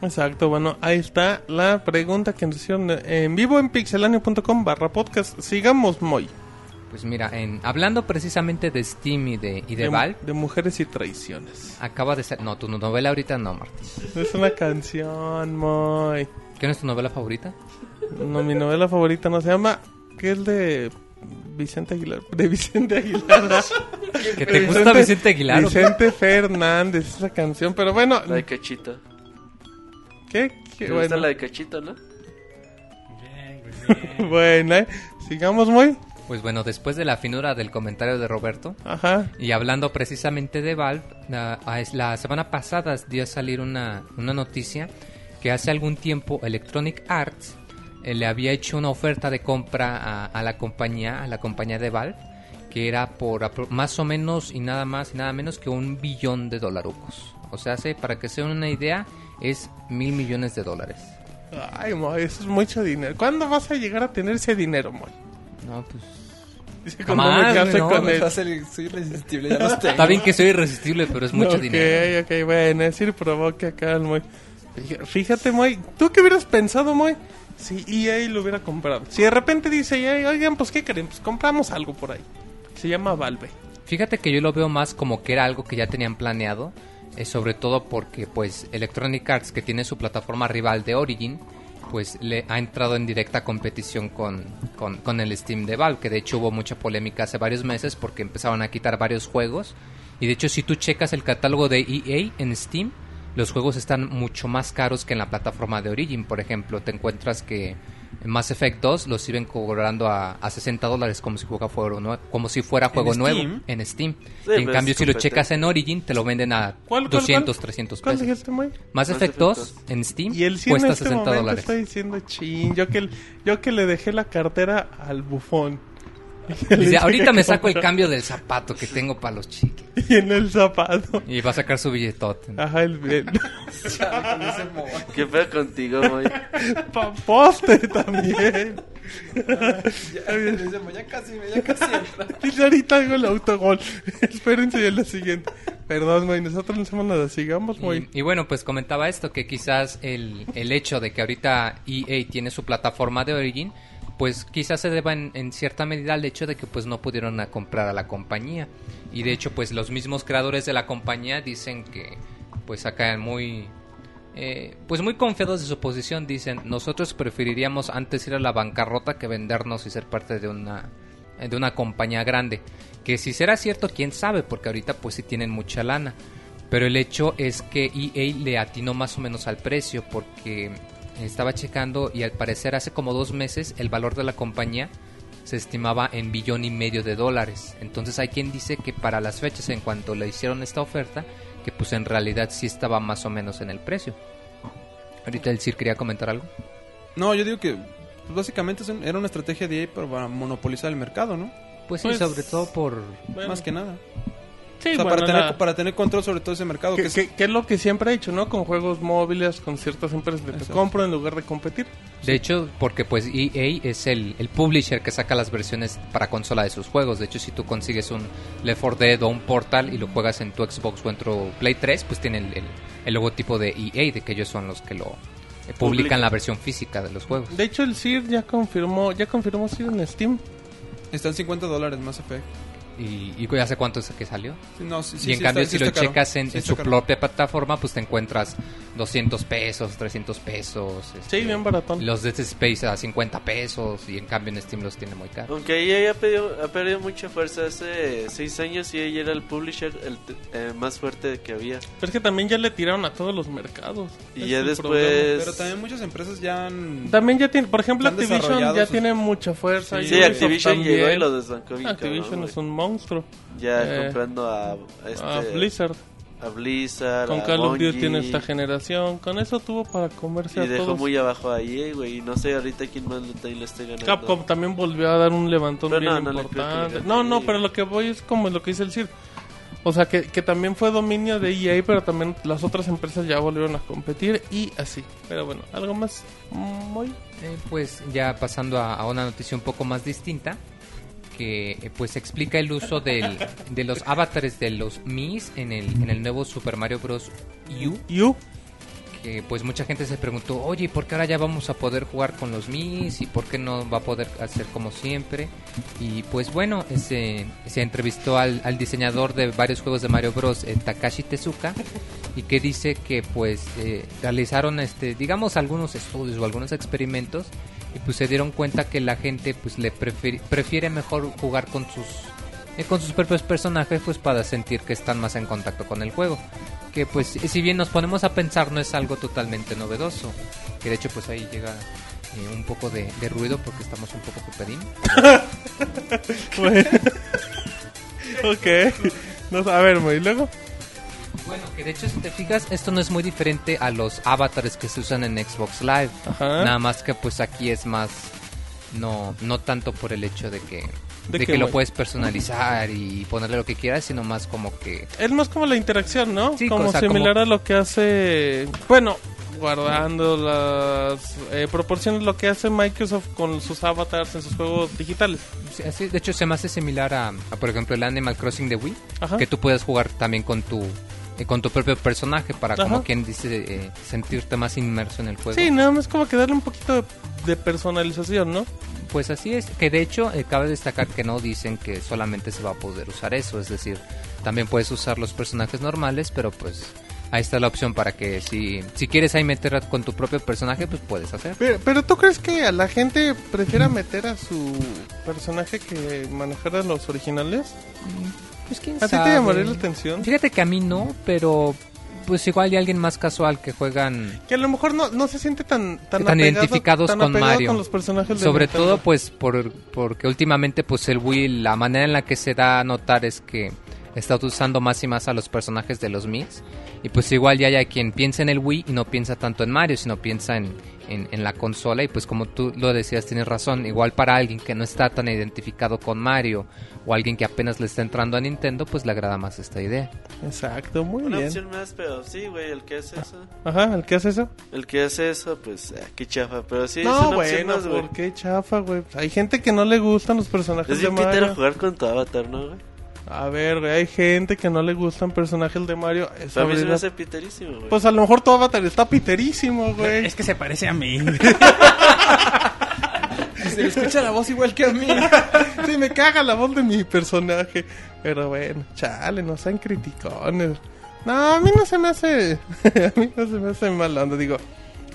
Exacto, bueno, ahí está la pregunta que nos hicieron en vivo en pixelania.com barra podcast. Sigamos, Moy. Pues mira, en, hablando precisamente de Steam y de, y de, Valve, de mujeres y traiciones. acaba de ser... No, tu novela ahorita no, Martín. Es una canción, Moy. ¿Qué no es tu novela favorita? No, mi novela favorita no se llama. ¿Qué es de Vicente Aguilar? De Vicente Aguilar. ¿Que te gusta Vicente Aguilar? Vicente Fernández, esa canción. Pero bueno, La de Cachito. ¿qué? ¿Qué? ¿Te gusta Bueno, la de Cachito, no? *laughs* bueno, ¿eh? sigamos, Moy. Pues bueno, después de la finura del comentario de Roberto, Ajá. y hablando precisamente de Valve, la, semana pasada dio a salir una, una noticia que hace algún tiempo Electronic Arts eh, le había hecho una oferta de compra a, a la compañía, a la compañía de Valve, que era por más o menos y nada más y nada menos que un billón de dolarucos. O sea, para que se den una idea, es mil millones de dólares. Ay, Moy, eso es mucho dinero. ¿Cuándo vas a llegar a tener ese dinero, Moy? No, pues... Dice Jamás, me case no, con Me él. ser- soy irresistible, ya los tengo. Está bien que soy irresistible, pero es mucho ok, dinero. Ok, bueno, es decir, provoque acá al Moy. Fí- Fíjate, Moy, ¿tú qué hubieras pensado, Moy? Si EA lo hubiera comprado. Si de repente dice EA, oigan, pues ¿qué creen? Pues compramos algo por ahí. Se llama Valve. Fíjate que yo lo veo más como que era algo que ya tenían planeado, eh, sobre todo porque pues Electronic Arts, que tiene su plataforma rival de Origin, pues le ha entrado en directa competición con, con, con el Steam de Valve, que de hecho hubo mucha polémica hace varios meses porque empezaban a quitar varios juegos. Y de hecho si tú checas el catálogo de EA en Steam, los juegos están mucho más caros que en la plataforma de Origin. Por ejemplo, te encuentras que Mass Effect 2 los siguen cobrando a, a 60 dólares como si, fuera nue- como si fuera juego nuevo Steam? en Steam. Sí, y en pero cambio, si lo checas en Origin, te lo venden a ¿Cuál, cuál, 200, cuál? 300 ¿Cuál pesos. Mass Mass Effect Effect 2 2. en Steam Y el 100 cuesta en este 60 momento dólares. está diciendo, chin, yo que, yo que le dejé la cartera al bufón. *laughs* Dice, ahorita me saco el cambio del zapato que tengo para los chicles. *laughs* Y en el zapato. Y va a sacar su billetote. Ajá, el, *laughs* el ¿Qué pedo contigo, Moy? pa- poste también. Ya casi, ya casi entra. Y ahorita hago el autogol. Espérense en la siguiente. Perdón, güey, nosotros no hacemos nada. Sigamos, güey. Y, y bueno, pues comentaba esto, que quizás el, el hecho de que ahorita EA tiene su plataforma de Origin, pues quizás se deba en, cierta medida al hecho de que pues no pudieron comprar a la compañía. Y de hecho, pues los mismos creadores de la compañía dicen que pues muy... eh, pues muy confiados de su posición dicen nosotros preferiríamos antes ir a la bancarrota que vendernos y ser parte de una de una compañía grande que si será cierto quién sabe porque ahorita pues sí tienen mucha lana pero el hecho es que EA le atinó más o menos al precio porque estaba checando y al parecer hace como dos meses el valor de la compañía se estimaba en billón y medio de dólares. Entonces hay quien dice que para las fechas en cuanto le hicieron esta oferta, que pues en realidad sí estaba más o menos en el precio. Ahorita el Sir quería comentar algo. No, yo digo que pues, básicamente era una estrategia de EA para monopolizar el mercado, ¿no? Pues sí, Pues, sobre todo por... Bueno, Más que nada. Sí, o sea, bueno, para, tener, la- para tener control sobre todo ese mercado. Que, que, es- que- que es lo que siempre ha hecho, ¿no? Con juegos móviles, con ciertas empresas de te Exacto. compro en lugar de competir. De hecho, porque pues EA es el, el publisher que saca las versiones para consola de sus juegos. De hecho, si tú consigues un Left 4 Dead o un Portal y lo juegas en tu Xbox o en tu Play 3, pues tiene el, el- el logotipo de EA, de que ellos son los que lo eh, publican la versión física de los juegos. De hecho, el Sir ya confirmó, ya confirmó Sir en Steam. Están 50 dólares más Effect. ¿Y, y ya hace cuánto es que salió? No, sí, y sí, en sí cambio, está- si sí lo caro. checas en, Sí en su caro. propia plataforma, pues te encuentras 200 pesos, 300 pesos. este, Sí, bien baratón. Los Dead Space a 50 pesos y en cambio en Steam los tiene muy caros. Aunque EA ha perdido, ha perdido mucha fuerza hace seis años y ella era el publisher el eh, más fuerte que había. Pero es que también ya le tiraron a todos los mercados. Y ya es el después- problema. Pero también muchas empresas ya han... También ya tiene, por ejemplo, Activision ya sus- tiene mucha fuerza. Sí, Activision llegó y también. lo desbancó Activision cabrón, es un monstruo. Ya eh, comprando a, a este, A Blizzard. a Blizzard, Con a Call of Duty en esta generación. Con eso tuvo para comerse Y a dejó todos. muy abajo a EA, güey. Y no sé ahorita quién más le, le esté ganando. Capcom también volvió a dar un levantón Pero bien no, no importante. No, no, EA. pero lo que voy es como lo que dice el Sir. O sea, que, que también fue dominio de EA, pero también las otras empresas ya volvieron a competir y así. Pero bueno, algo más muy... Eh, pues ya pasando a, a una noticia un poco más distinta, que eh, pues explica el uso del, de los avatares de los Mis en el, en el nuevo Super Mario Bros. U, You. Que pues mucha gente se preguntó, oye, ¿y ¿por qué ahora ya vamos a poder jugar con los Mis? ¿Y por qué no va a poder hacer como siempre? Y pues bueno, se, se entrevistó al, al diseñador de varios juegos de Mario Bros, eh, Takashi Tezuka, y que dice que pues eh, realizaron este digamos algunos estudios o algunos experimentos y pues se dieron cuenta que la gente pues le prefiere, prefiere mejor jugar con sus eh, con sus propios personajes pues para sentir que están más en contacto con el juego que pues si bien nos ponemos a pensar no es algo totalmente novedoso que de hecho pues ahí llega eh, un poco de, de ruido porque estamos un poco cupedín *laughs* Bueno. ok. No, a ver, y luego. Bueno, que de hecho si te fijas, esto no es muy diferente a los avatares que se usan en Xbox Live. Ajá. Nada más que pues aquí es más no no tanto por el hecho de que ¿De que lo puedes personalizar y ponerle lo que quieras, sino más como que Es más como la interacción, ¿no? Sí, como similar como- a lo que hace. Bueno, guardando las eh, proporciones, lo que hace Microsoft con sus avatars en sus juegos digitales. sí, así, de hecho se me hace similar a, a, por ejemplo el Animal Crossing de Wii, Ajá. que tú puedes jugar también con tu eh, con tu propio personaje para Ajá. como quien dice eh, sentirte más inmerso en el juego. Sí, nada más como que darle un poquito de, de personalización, ¿no? Pues así es, que de hecho eh, cabe destacar que no dicen que solamente se va a poder usar eso, es decir, también puedes usar los personajes normales, pero pues ahí está la opción para que si, si quieres ahí meter con tu propio personaje, pues puedes hacer. Pero, pero ¿tú crees que a la gente prefiera meter a su personaje que manejar a los originales? Pues quién ¿A ti te llamaría la atención? Fíjate que a mí no, pero pues igual hay alguien más casual que juegan Que a lo mejor no, no se siente tan tan, Tan apegado- identificados tan con Mario. con los personajes Sobre Nintendo. todo pues por, porque últimamente pues el Wii, la manera en la que se da a notar es que está usando más y más a los personajes de los Mis. Y pues igual ya hay quien piensa en el Wii y no piensa tanto en Mario, sino piensa en, en, en la consola. Y pues como tú lo decías, tienes razón. Igual para alguien que no está tan identificado con Mario o alguien que apenas le está entrando a Nintendo, pues le agrada más esta idea. Exacto, muy Una bien. opción más, pero sí, güey, el que hace eso. Ajá, ¿el que hace eso? El que hace eso, pues, ah, qué chafa. Pero sí, es no, una opción bueno, más. ¿por qué chafa, güey? Hay gente que no le gustan los personajes Es de Mario. jugar con tu avatar, ¿no, güey? A ver, güey, hay gente que no le gustan personajes de Mario. Es A mí se me hace piterísimo, güey. Pues a lo mejor tu avatar está piterísimo, güey. Es que se parece a mí. *laughs* Se le escucha la voz igual que a mí. *laughs* sí, me caga la voz de mi personaje. Pero bueno, chale, no sean criticones. No, a mí no se me hace. *laughs* a mí no se me hace mal onda. Digo,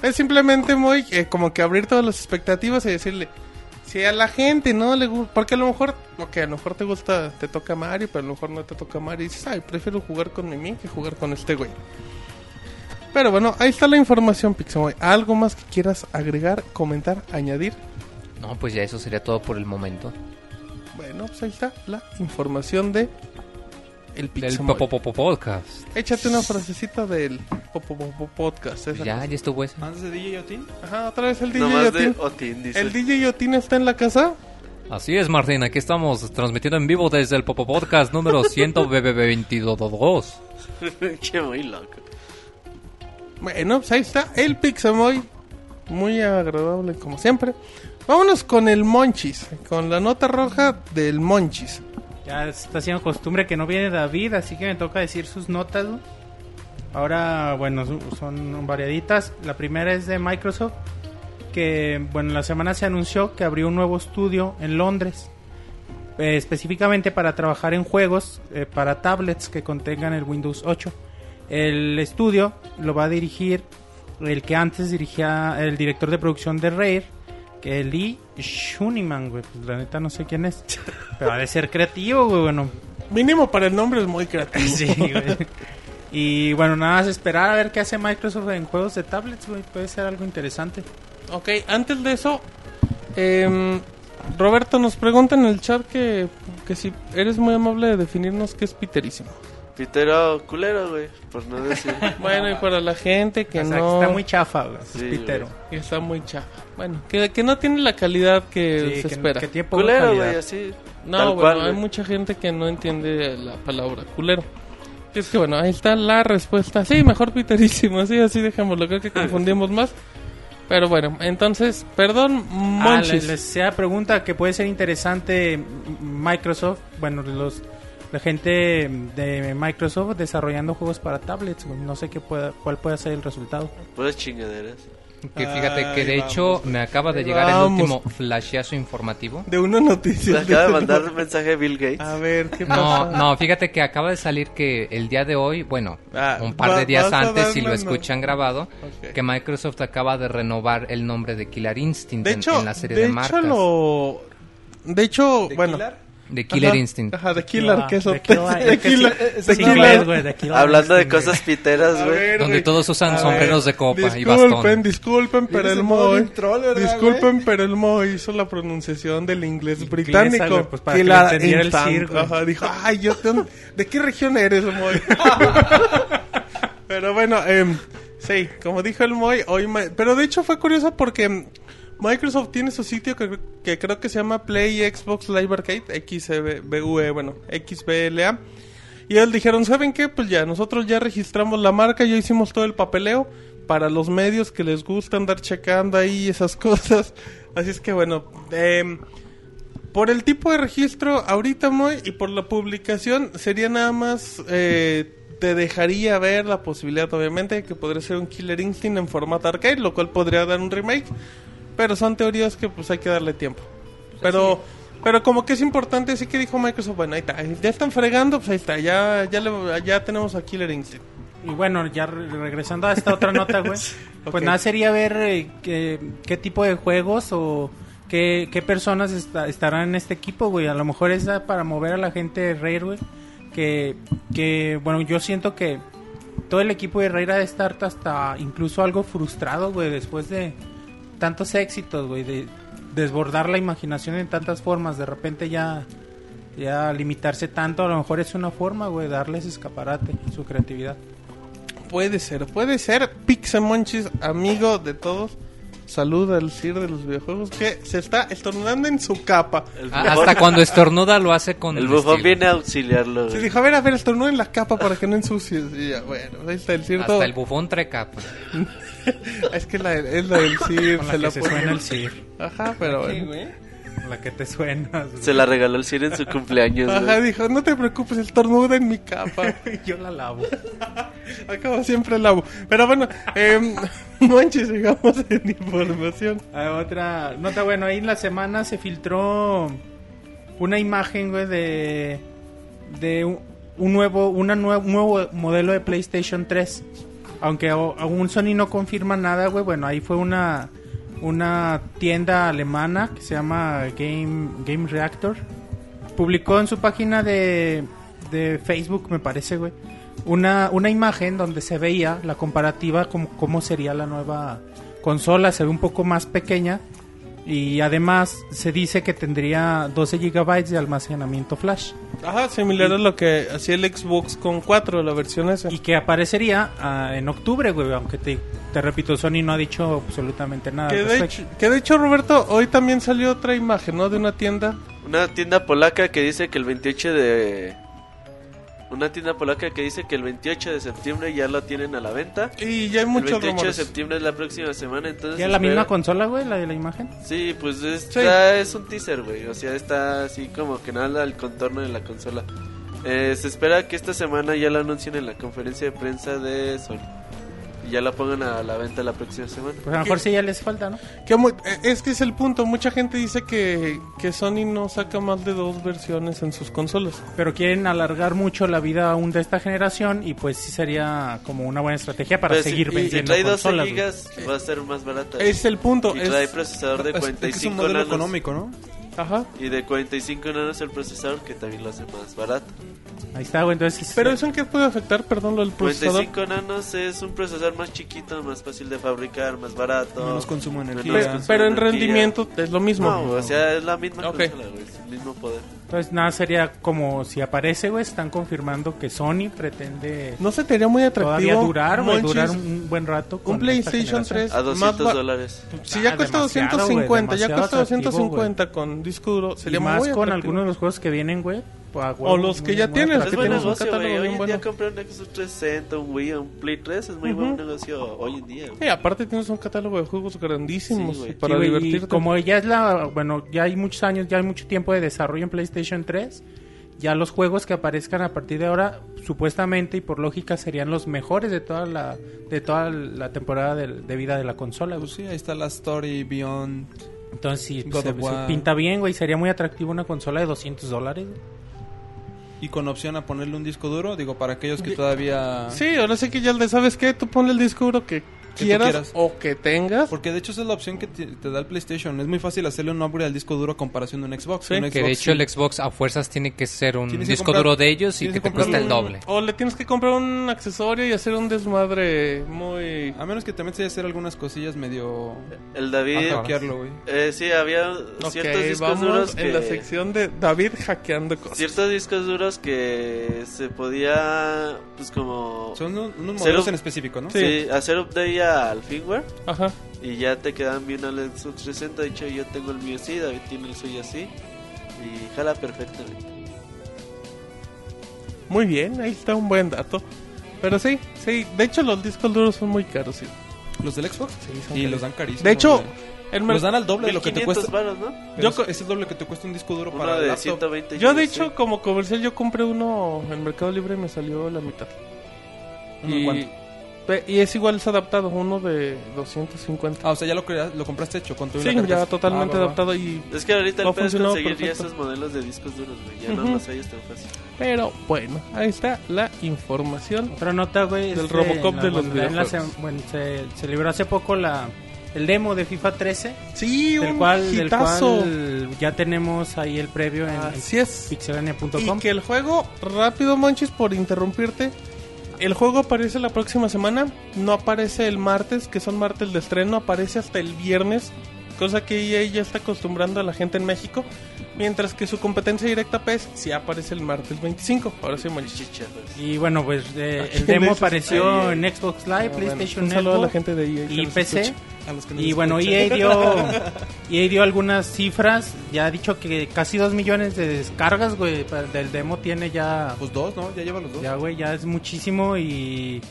es simplemente muy eh, como que abrir todas las expectativas y decirle. Si a la gente no le gusta. Porque a lo mejor. Ok, a lo mejor te gusta. Te toca Mario, pero a lo mejor no te toca Mario. Y dices, ay, prefiero jugar con Mimi que jugar con este güey. Pero bueno, ahí está la información, Pixamoy. ¿Algo más que quieras agregar, comentar, añadir? No, pues ya eso sería todo por el momento. Bueno, pues ahí está la información de el Del. Popopopo Podcast. Échate una frasecita del Popopopo Podcast. esa Ya, cosa. ya estuvo ese. Antes de DJ Otin. Ajá, otra vez el DJ Nomás de Yotin. Otin, dice. ¿El DJ Yotin está en la casa? Así es, Martín. Aquí estamos transmitiendo en vivo desde el Popo Podcast número 122. *laughs* *laughs* Che, muy loco. Bueno, pues ahí está el Pixemoy. Muy agradable como siempre. Vámonos con el Monchis. Con la nota roja del Monchis. Ya está siendo costumbre que no viene David, así que me toca decir sus notas. ¿no? Ahora, bueno, son variaditas. La primera es de Microsoft, que, bueno, la semana se anunció que abrió un nuevo estudio en Londres, eh, específicamente para trabajar en juegos eh, para tablets que contengan el Windows 8. El estudio lo va a dirigir el que antes dirigía el director de producción de Rare, que Lee Shuniman, güey. Pues la neta no sé quién es. Pero ha de ser creativo, güey. Bueno, Mínimo para el nombre es muy creativo. *laughs* sí, güey. Y bueno, nada más esperar a ver qué hace Microsoft en juegos de tablets, güey. Puede ser algo interesante. Ok, antes de eso, em, Roberto nos pregunta en el chat que, que si eres muy amable de definirnos qué es piterísimo. Pitero culero, güey. Por no decir. *laughs* Bueno, y para la gente que O sea, no... Está muy chafa, güey. Sí, es pitero. que está muy chafa. Bueno, que, que no tiene la calidad que Sí, se que, espera. que tiene culero, calidad. güey, así. No, Tal bueno, cual, hay güey. mucha gente que no entiende la palabra culero. Y Es que bueno, ahí está la respuesta. Sí, mejor piterísimo, sí, así dejémoslo. Creo que *laughs* confundimos más. Pero bueno, entonces, perdón, Ah, Monchis. les, les hacía pregunta que puede ser interesante Microsoft, bueno, los la gente de Microsoft desarrollando juegos para tablets, no sé qué pueda, cuál puede ser el resultado. Puras chingaderas. Que fíjate que de Ay, hecho vamos. me acaba de llegar el vamos. último flashazo informativo. De una Le noticia. acaba de mandar un mensaje a Bill Gates. A ver, ¿qué No, pasa? no, fíjate que acaba de salir que el día de hoy, bueno, Ah, un par va- de días antes, si lo escuchan grabado, Ok. que Microsoft acaba de renovar el nombre de Killer Instinct De en, hecho, en la serie de de, hecho marcas. lo... De hecho, bueno... De Killer Ajá, Instinct. Ajá, de Killer, que eso... de Killer- *laughs* que Killer- Hablando de cosas piteras, güey. Donde todos usan sombreros de copa y disculpen, bastón. Disculpen, pero el Moy. bien troll, ¿verdad, Disculpen, pero el Moy hizo la pronunciación del inglés Inglesa, británico. güey, pues, para que Killer lo entendiera el güey. Ajá, dijo, ay, yo te- ¿de qué región eres, Moy? *laughs* pero bueno, em, sí, como dijo el Moy, hoy me- pero de hecho fue curioso porque Microsoft tiene su sitio que, que creo que se llama Play Xbox Live Arcade, XBUE, bueno, XBLA. Y ellos dijeron, ¿saben qué? Pues ya, nosotros ya registramos la marca, ya hicimos todo el papeleo para los medios que les gusta andar checando ahí esas *laughs* cosas. Así es que bueno, em, por el tipo de registro ahorita muy y por la publicación sería nada más eh, te dejaría ver la posibilidad obviamente de que podría ser un Killer Instinct en formato arcade, lo cual podría dar un remake, pero son teorías que pues hay que darle tiempo. Pero pero como que es importante, así que dijo Microsoft, bueno, ahí está, ya están fregando, pues ahí está, ya ya le- ya tenemos a Killer Instinct. Y bueno, ya re- regresando a esta otra nota, güey. *laughs* Pues nada, sería ver eh, qué, qué tipo de juegos o qué, qué personas esta- estarán en este equipo, güey. A lo mejor es para mover a la gente de Rare, güey. Que, que, bueno, yo siento que todo el equipo de Rare ha de estar hasta incluso algo frustrado, güey, después de tantos éxitos, güey. De desbordar la imaginación en tantas formas. De repente ya, ya limitarse tanto, a lo mejor es una forma, güey, darles escaparate, su creatividad. Puede ser, puede ser Pixemonchis, amigo de todos. Saluda al Sir de los videojuegos que se está estornudando en su capa. Ah, Hasta cuando estornuda lo hace con El bufón estilo. viene a auxiliarlo, Se dijo, a ver, a ver, estornuda en la capa para que no ensucies. Y ya, bueno, ahí está el Sir todo. Hasta el bufón trae capa. *laughs* Es que la, es la del Sir, *laughs* Con la se que la se pone- suena el Sir. Ajá, pero bueno. La que te suena. Se la regaló el Sir en su cumpleaños, Ajá, güey. dijo, no te preocupes, estornuda en mi capa. *laughs* Yo la lavo. Acabo siempre lavo. Pero bueno, *laughs* eh, Monchis, sigamos en información. Ah, otra nota, bueno, ahí en la semana se filtró una imagen, güey, de, de un, un nuevo, una nue- un nuevo modelo de PlayStation 3. Aunque aún Sony no confirma nada, güey, bueno, ahí fue una, una tienda alemana que se llama Game, Game Reactor. Publicó en su página de, de Facebook, me parece, güey, una, una imagen donde se veía la comparativa como cómo sería la nueva consola, se ve un poco más pequeña Y además se dice que tendría 12 GB de almacenamiento flash. Ajá, similar a lo que hacía el Xbox con 4, la versión esa. Y que aparecería ah, en octubre, güey. Aunque te, te repito, Sony no ha dicho absolutamente nada. Que al de, respecto. hecho, que de hecho, Roberto, hoy también salió otra imagen, ¿no? De una tienda. Una tienda polaca que dice que el 28 de... Una tienda polaca que dice que el 28 de septiembre ya lo tienen a la venta. Y ya hay El muchos 28 de rumores. septiembre es la próxima semana, entonces... ¿Ya la espera- misma consola, güey? La de la imagen. Sí, pues es, Sí. está- es un teaser, güey. O sea, está así como que nada el contorno de la consola. Eh, se espera que esta semana ya la anuncien en la conferencia de prensa de Sony. Y ya la pongan a la venta la próxima semana. Pues a lo mejor sí ya les falta, ¿no? Que mu- eh, es que es el punto. Mucha gente dice que, que Sony no saca más de dos versiones en sus consolas. Pero quieren alargar mucho la vida aún de esta generación y pues sí sería como una buena estrategia para si- seguir y- vendiendo Si trae 12 consolas. va a ser más barata. Es el punto. y es- trae procesador de Es- es que es un 45 modelo nanos. económico, ¿no? Ajá. Y de 45 nanos el procesador que también lo hace más barato. Ahí está, güey. Entonces, Pero eso en qué puede afectar, perdón, lo del procesador. 45 nanos es un procesador más chiquito, más fácil de fabricar, más barato. Menos consumo de menos energía. Pero, consumo pero en energía. rendimiento es lo mismo. No, o sea, es la misma Ok. consola, güey, es el mismo poder. Entonces nada, sería como si aparece, güey. Están confirmando que Sony pretende No se te haría muy atractivo. todavía durar, güey. Monchis, Durar un buen rato. un con esta PlayStation generación. 3 A 200 más dólares. Si ya Ah, cuesta demasiado, 250, güey, ya cuesta atractivo, 250 con disco duro. Y Sería más muy con algunos de los juegos que vienen, güey. Pues, O los que ya muy tienes, Es que buen tienes un negocio, catálogo güey. Hoy en día bueno. comprar un Xbox 360, un Wii, un Play 3 es muy Ujú. buen negocio hoy en día. Sí, aparte tienes un catálogo de juegos grandísimos Sí, para Sí, güey, y divertirte. como ya es la, bueno, ya hay muchos años, ya hay mucho tiempo de desarrollo en PlayStation 3, ya los juegos que aparezcan a partir de ahora, supuestamente y por lógica serían los mejores de toda la, de toda la temporada de, de vida de la consola. Pues sí, ahí está la Story, Beyond. Entonces sí, se, se pinta bien, güey, sería muy atractivo una consola de 200 dólares. Y con opción a ponerle un disco duro, digo, para aquellos que todavía... Sí, ahora sí que ya le sabes qué, tú ponle el disco duro que quieras, quieras. o que tengas. Porque de hecho esa es la opción que te, te da el PlayStation. Es muy fácil hacerle un upgrade al disco duro a comparación de un Xbox. Sí, Un Que de hecho sí. el Xbox a fuerzas tiene que ser un Tienes disco comprar- duro de ellos y que que te cuesta el doble. O le tienes que comprar un accesorio y hacer un desmadre muy... A menos que también se hacer algunas cosillas medio... El A David. hackearlo, güey. Eh, sí, había ciertos discos vamos duros en que. la sección de David hackeando cosas. Ciertos discos duros que se podía. Pues como. Son unos, modelos en específico, ¿no? Sí. sí, hacer update al firmware. Ajá. Y ya te quedan bien al Xbox 360. De hecho, yo tengo el mío así, David tiene el suyo así. Y jala perfectamente. Muy bien, ahí está un buen dato. Pero sí, sí, de hecho los discos duros son muy caros, sí. ¿Los del Xbox? Sí, son y caros. los dan carísimos. De hecho, el los dan al doble de lo que te 1500 cuesta. varos, ¿no? Yo es, es el doble que te cuesta un disco duro Uno para de laptop. 120 yo de hecho sí. como comercial yo compré uno en Mercado Libre y me salió la mitad. ¿Uno de y, cuánto? Y es igual es adaptado, uno de 250. Ah, o sea, ya lo, crea- lo compraste hecho con y sí, ya totalmente Ah, va, va. adaptado y Es que ahorita el pedo es conseguir ya esos modelos de discos duros, güey. Ya no los hay, es tan fácil. pero bueno, ahí está la información. Otra nota, güey. Del es Robocop en de los en videojuegos. se- bueno, se, se libró hace poco la, el demo de FIFA 13, Sí, del un cual, del cual ya tenemos ahí el previo en, en Así es. Y pixelania.com. que el juego, rápido Monchis, por interrumpirte, el juego aparece la próxima semana, no aparece el martes, que son martes de estreno, aparece hasta el viernes, cosa que EA ya está acostumbrando a la gente en México, mientras que su competencia directa PES sí aparece el martes 25. Ahora sí. Chicharros. Y bueno, pues eh, ¿A el *laughs* demo apareció Ahí, en Xbox Live, Ah, bueno, PlayStation un saludo a la Network gente de EA y PC. escucha. Nos Y bueno, escuchan. EA dio, *laughs* EA dio algunas cifras. Ya ha dicho que casi dos millones de descargas, güey, del demo tiene ya. Pues dos, ¿no? Ya lleva los dos. Ya, güey, ya es muchísimo y...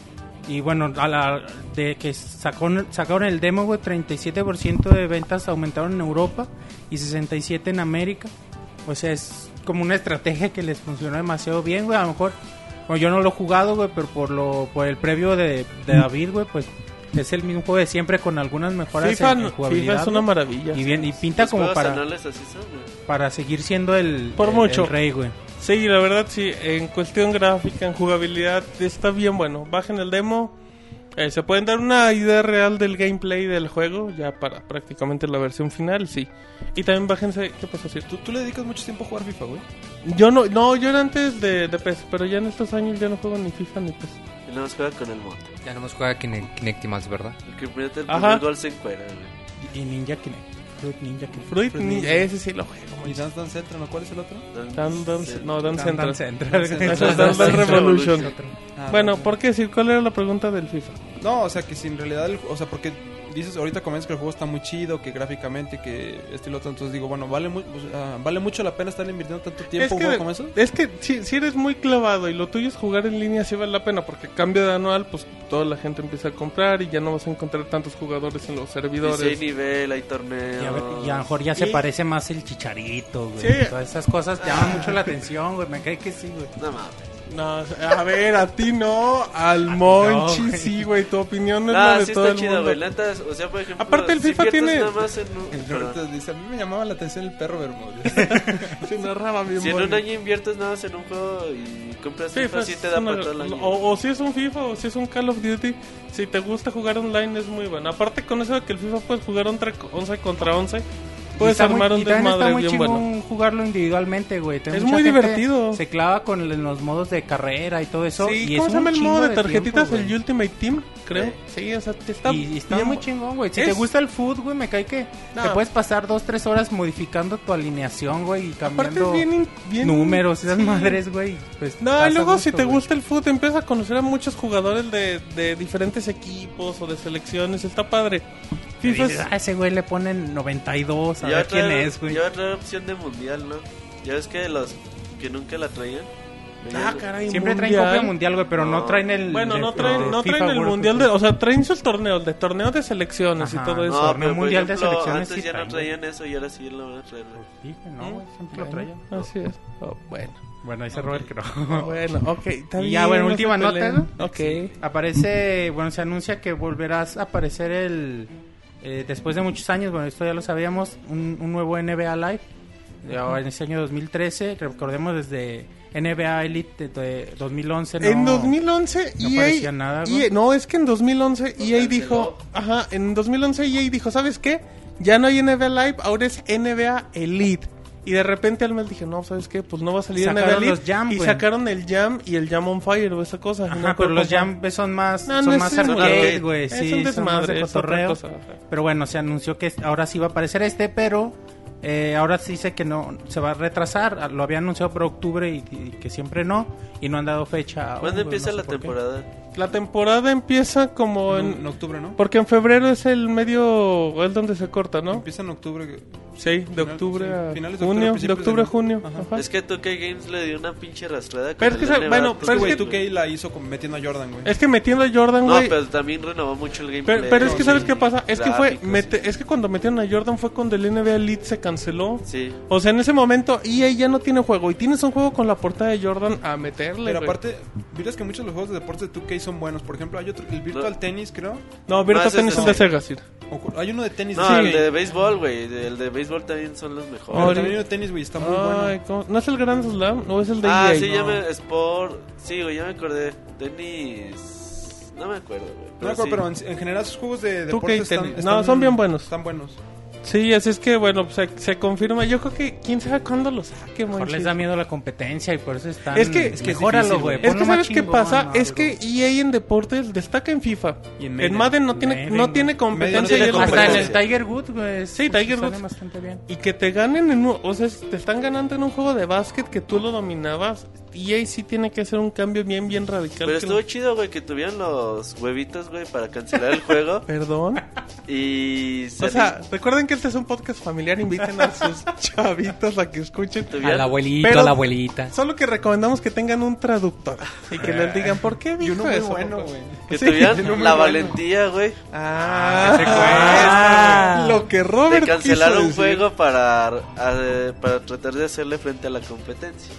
Y bueno, a la de que sacó, sacaron el demo, güey, 37% de ventas aumentaron en Europa y 67% en América. O sea, es como una estrategia que les funcionó demasiado bien, güey. A lo mejor, bueno, yo no lo he jugado, güey, pero por lo por el previo de, de David, güey, pues es el mismo juego de siempre con algunas mejoras FIFA, en, en no- jugabilidad. FIFA es una maravilla. y bien y pinta como para, así son, para seguir siendo el, Por el- mucho. el rey, güey. Sí, la verdad sí, en cuestión gráfica, en jugabilidad, está bien bueno. Bajen el demo, eh, se pueden dar una idea real del gameplay del juego, ya para prácticamente la versión final, sí. Y también bájense, ¿qué pasó? ¿Tú, tú le dedicas mucho tiempo a jugar FIFA, güey. Yo no, no, yo era antes de, de PES, pero ya en estos años ya no juego ni FIFA ni PES. Y nada más juega con el moto. Ya no nos juega Kinect, Kinectimals, ¿verdad? El que mete el Ajá. primer gol se encuera, güey. Y Ninja Kinect. Fruit Ninja. Que... Fruit, Fruit Ninja, Ninja. ese sí lo juego. Y Dance Dance Central, ¿no? ¿Cuál es el otro? Dan, dan- no, Dan Dan- Central. Dan Central. Eso Eso es Dan Dan Revolution. Ah, Bueno. ¿por qué? ¿Cuál era la pregunta del FIFA? No, o sea, que si en realidad, el- o sea, porque dices, ahorita comentas que el juego está muy chido, que gráficamente, que este y lo otro, entonces digo, bueno, ¿vale, mu- sea, ¿vale mucho la pena estar invirtiendo tanto tiempo Es que, como eso? es que si, si eres muy clavado y lo tuyo es jugar en línea, sí vale la pena, porque cambio de anual, pues toda la gente empieza a comprar y ya no vas a encontrar tantos jugadores en los Y servidores. si hay nivel, hay torneos. Y a, ver, y a lo mejor ya se Y- parece más el chicharito, güey. Sí. Todas esas cosas llaman mucho la atención, güey. Me cae que sí, güey. No mames. No, a ver, a ti no, al *laughs* Monchi sí, güey, tu opinión no es la de sí todo está el chido, mundo. güey. O sea, por ejemplo. Aparte, el si FIFA tiene- Nada más en un, El perdón. Roberto dice, a mí me llamaba la atención el perro Bermúdez. *laughs* Se narraba bien Si en un año inviertes nada más en un juego y compras FIFA FIFA, sí es te da una- para todo el año. o, o si es un FIFA o si es un Call of Duty, si te gusta jugar online es muy bueno. Aparte con eso de que el FIFA puedes jugar entre 11 contra 11, puedes está armar muy- un desmadre está muy bien bueno. jugarlo individualmente, güey. Es muy divertido. Se clava con los modos de carrera y todo eso. Sí, y ¿cómo es se llama el modo de tarjetitas? tiempo, el. Ultimate Team, creo. Sí, o sea, te está, y, y está muy chingón, güey. Si Es- te gusta el foot, güey, me cae que No. te puedes pasar dos, tres horas modificando tu alineación, güey, y Aparte cambiando es bien, in- bien números, esas sí. madres, güey. Pues, No, y luego si te güey. gusta el fútbol, empiezas a conocer a muchos jugadores de, de diferentes equipos o de selecciones. Está padre. FIFA dices, es- ah, ese güey le ponen 92, a Ya ver quién es, güey. Ya va a traer opción de mundial, ¿no? Ya ves que los que nunca la traían. Ah, caray, Siempre traen mundial. copia mundial, güey, pero no, No. traen el... Bueno, no traen, el no traen el World mundial de, o sea, traen sus torneos, de torneos de selecciones Ajá. y todo eso. No, torneo mundial de ejemplo, selecciones Antes sí ya no traen, traían eso y ahora sí lo van a traer. Sí, que no, güey, siempre lo Bueno, traían. Así es. Oh, bueno. Bueno, dice Robert que no. *laughs* Bueno, ok. Está Y ya, bueno, no última nota. ¿no? Ok. Aparece, bueno, se anuncia que volverás a aparecer el... eh, después de muchos años, bueno, esto ya lo sabíamos, un, un nuevo NBA Live. eh, ahora En este año 2013, recordemos desde NBA Elite de, de 2011. No, en 2011 no EA, parecía nada, ¿no? EA no, es que en 2011 EA canceló. dijo, ajá, en 2011 EA dijo, ¿sabes qué? Ya no hay NBA Live, ahora es NBA Elite. Y de repente al mes dije, no, ¿sabes qué? Pues no va a salir Sacaron NBA Elite. los Jam, y güey. sacaron el Jam y el Jam on Fire o esa cosa. Ajá, No pero los. Jam son más, No, son más arcade, güey. Es Sí, son más de cotorreo. cosa. Pero bueno, se anunció que ahora sí va a aparecer este, pero eh, ahora sí dice que no se va a retrasar. Lo había anunciado por octubre y, y que siempre no. Y no han dado fecha. ¿Cuándo empieza no sé la por qué. La temporada empieza como En, en... en octubre, ¿no? Porque en febrero es el medio... Es donde se corta, ¿no? Empieza en octubre. Sí, de Final- octubre sí, a finales de octubre, junio. De octubre a junio. Ajá. Ajá. Es que 2K Games le dio una pinche arrastrada. Pero es que se- bueno, pero es que- tú que la hizo con- metiendo a Jordan, güey. Es que metiendo a Jordan, No, güey... pero también renovó mucho el gameplay. Pero, pero es que sabes qué pasa, es que fue, mete- sí. es que cuando metieron a Jordan fue cuando el NBA Elite se canceló. Sí. O sea, en ese momento EA ya no tiene juego y tienes un juego con la portada de Jordan a meterle. Pero aparte, miras que muchos de los juegos de deportes de 2K son buenos. Por ejemplo, hay otro, el Virtual No. Tennis, creo. no, Virtua No, ese Tennis es es de Sega, sí. O- hay uno de tenis No, de el 2K. de béisbol, güey. El de béisbol también son los mejores. Ahora- también uno de tenis, güey, está muy Ay, bueno. ¿cómo? ¿No es el Grand Slam? ¿O es el de Ah, EA? sí, No. ya me. Sport. Sí, güey, ya me acordé. Tenis. No me acuerdo, güey. No, me acuerdo, sí. pero en, en general sus juegos de 2K deportes están, tenis. están- No, son bien buenos. Están buenos. Sí, así es que, bueno, se, se confirma. Yo creo que quién sabe cuándo lo saque, Mejor Monchis. les da miedo la competencia y por eso están. Es que- es que difícil, güey. Es que sabes qué pasa, ¿no? es que EA en deportes destaca en FIFA. Y en en Madden. No tiene, Madden, no tiene competencia no tiene Hasta en el Tiger Woods, güey. Sí, Tiger Woods. bastante bien. Y que te ganen en un, o sea, te están ganando en un juego de básquet que tú lo dominabas. EA sí tiene que hacer un cambio bien, bien radical. Pero estuvo lo- chido, güey, que tuvieran los huevitos, güey, para cancelar el *laughs* juego. Perdón. Y. O sea, recuerden que este es un podcast familiar. Inviten a sus *laughs* chavitos a que escuchen. Al abuelito, Pero- a la abuelita. Solo que recomendamos que tengan un traductor y que les digan por qué Y dijo uno muy eso, bueno, güey. que Sí, tuvieran uno muy la bueno. valentía, güey, Ah, cuesta. lo que de Robert cancelar quiso un decir. juego para, a- para tratar de hacerle frente a la competencia.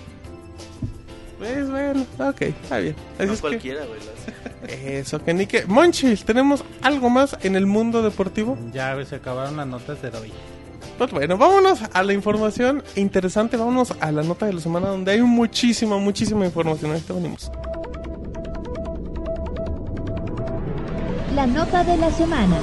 Pues bueno, ok, está bien. Así no es cualquiera, güey. Eso, que ni que. Monchis, ¿tenemos algo más en el mundo deportivo? Ya, se acabaron las notas de hoy. Pues bueno, vámonos a la información interesante. Vámonos a la nota de la semana donde hay muchísima, muchísima información. Ahorita venimos. La nota de la semana.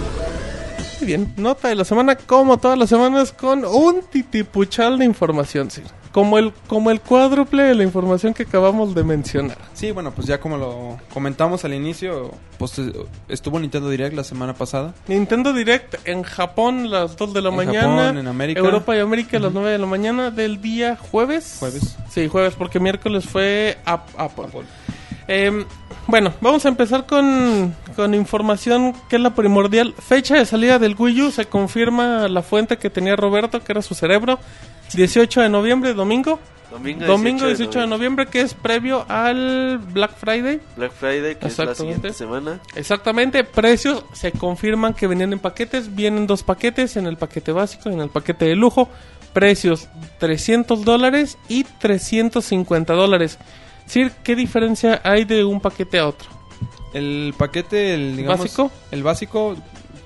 Muy bien, nota de la semana, como todas las semanas, con un titipuchal de información, sí. Como el, como el cuádruple de la información que acabamos de mencionar. Sí, bueno, pues ya como lo comentamos al inicio, pues eh, estuvo Nintendo Direct la semana pasada. Nintendo Direct en Japón las 2 de la En mañana. Japón, en América. Europa y América a las 9 de la mañana del día jueves. Jueves. Sí, jueves, porque miércoles fue Ap- Apple. Em, bueno, vamos a empezar con, con información que es la primordial. Fecha de salida del Wii U, se confirma la fuente que tenía Roberto, que era su cerebro. 18 de noviembre, domingo. Domingo, Domingo 18 de noviembre, que es previo al Black Friday. Black Friday, que es la siguiente semana. Exactamente, precios se confirman que venían en paquetes, vienen dos paquetes, en el paquete básico y en el paquete de lujo, precios 300 dólares y 350 dólares. Sir, ¿qué diferencia hay de un paquete a otro? El paquete, el digamos, ¿Básico? El básico,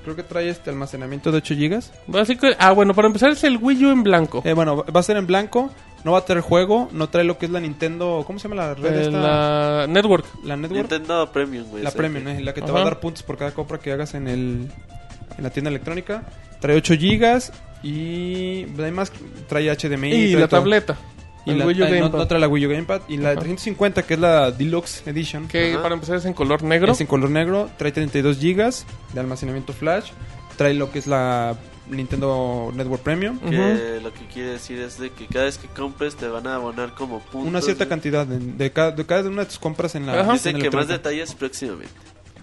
creo que trae este almacenamiento de 8 GB. Básico, ah bueno, para empezar es el Wii U en blanco. Eh, bueno, va a ser en blanco, no va a traer juego, no trae lo que es la Nintendo, ¿cómo se llama la red Eh, esta? la Network. La Network. Nintendo Premium, güey. La Premium, eh, la que te Ajá. va a dar puntos por cada compra que hagas en el en la tienda electrónica. Trae 8 GB y además trae HDMI. Y trae la todo. tableta. Y el la- Wii U no, Gamepad. no trae la Wii U Gamepad. Y la de Ajá. 350, que es la Deluxe Edition. que Ajá. para empezar es en color negro. Es en color negro, trae 32 GB de almacenamiento flash, trae lo que es la Nintendo Network Premium. Que lo que quiere decir es de que cada vez que compres te van a abonar como puntos. una cierta güey. cantidad de, de cada, de cada una de tus compras en la Ajá. Dice que más detalles próximamente.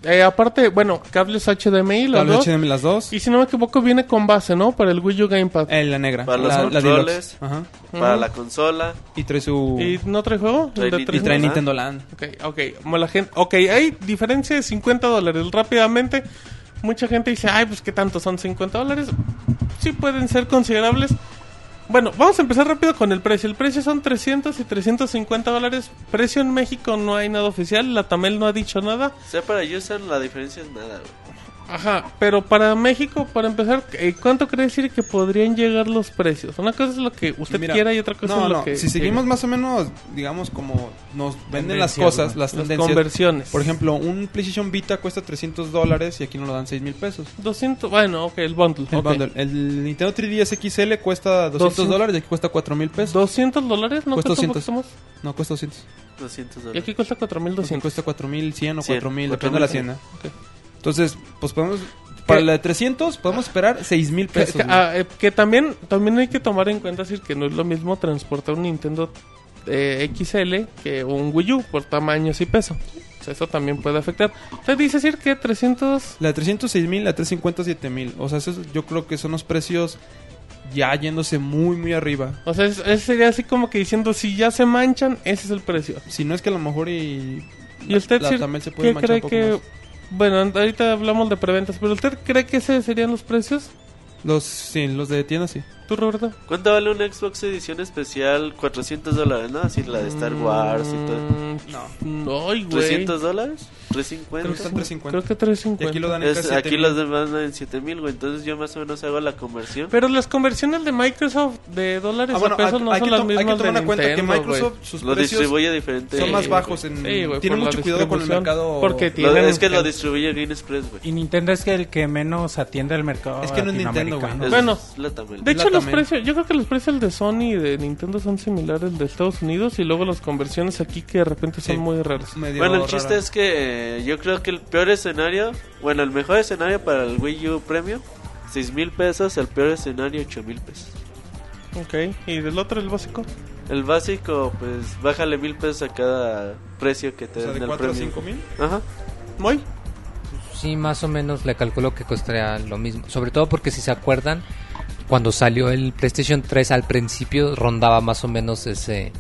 Eh, aparte, bueno, cables HDMI, los Cable dos. HDMI las dos, Y si no me equivoco, viene con base, ¿no? Para el Wii U Gamepad. eh, la negra, Para los la, controles. Ajá. Para la consola. Y trae su ¿Y no trae juego? Trae ¿El de Nintendo. y trae 360? Nintendo Land. Ok, ok. Como la gente, ok, hay diferencia de 50 dólares. Rápidamente, mucha gente dice, ay, pues qué tanto son 50 dólares. Sí pueden ser considerables. Bueno, vamos a empezar rápido con el precio. El precio son 300 y 350 dólares. Precio en México no hay nada oficial. La Tamel no ha dicho nada. O sea, para user la diferencia es nada, güey. Ajá, pero para México, para empezar, eh, ¿cuánto cree decir que podrían llegar los precios? Una cosa es lo que usted Mira, quiera y otra cosa no, es lo no, que... si seguimos llegue. más o menos, digamos, como nos venden las cosas, ¿no? las Las tendencias. conversiones. Por ejemplo, un PlayStation Vita cuesta 300 dólares y aquí nos lo dan 6 mil pesos. 200, bueno, ok, el bundle. El, ok. bundle. El Nintendo 3DS XL cuesta 200 200 dólares y aquí cuesta 4 mil pesos. 200 dólares, ¿no Cuesta cuesta un 200. poquito más? No, cuesta 200. 200 Y dólares. aquí cuesta Aquí 4200. cuesta 4100 o 100, 4000, depende de la 4100. tienda. Entonces, pues podemos. Para la de 300, podemos esperar 6000 Que, pesos. que- güey. ah, eh, que también, también hay que tomar en cuenta decir que no es lo mismo transportar un Nintendo eh, XL que un Wii U por tamaños y peso. O sea, eso también puede afectar. Usted dice decir que 300... La de 300, 6000, la de 350, 7000. O sea, esos yo creo que son los precios ya yéndose muy, muy arriba. O sea, es- ese sería así como que diciendo, si ya se manchan, ese es el precio. Si no es que a lo mejor y. ¿Y usted la, Sir, también se puede qué cree que... más. Bueno, ahorita hablamos de preventas, pero ¿usted cree que ese serían los precios? Los, sí, los de tienda sí. ¿Tú, Roberto? ¿Cuánto vale un Xbox edición especial? 400 dólares, ¿no? Así la de Star Wars y todo. Mm, No. Ay, güey. 300 dólares, Creo que, 350. Están 350. creo que 350. Y aquí lo dan en Es- casi aquí 7000. los demás dan en 7000, güey. Entonces yo más o menos hago la conversión. Pero las conversiones de Microsoft de dólares Ah, bueno, a pesos no hay son que las to- hay mismas que tomar en cuenta que Microsoft, sus lo precios distribuye diferente. son más bajos. En, Sí, güey, tiene por la mucho cuidado con el mercado. Porque Lo- tienen es que lo distribuye Game Express, güey. Y Nintendo es que el que menos atiende al mercado Es que no es Nintendo, güey. Bueno. De hecho, La los también. precios, yo creo que los precios de Sony y de Nintendo son similares de Estados Unidos y luego las conversiones aquí que de repente son Sí. muy raras. medio Bueno, el rara. chiste es que eh, yo creo que el peor escenario, bueno, el mejor escenario para el Wii U Premium, 6 mil pesos, el peor escenario, 8 mil pesos. Ok, y del otro, el básico. El básico, pues bájale mil pesos a cada precio que te O sea, den de el 4 a premium. 5 mil. Ajá. Muy. Sí, más o menos le calculo que costaría lo mismo. Sobre todo porque si se acuerdan, cuando salió el PlayStation 3 al principio rondaba más o menos ese...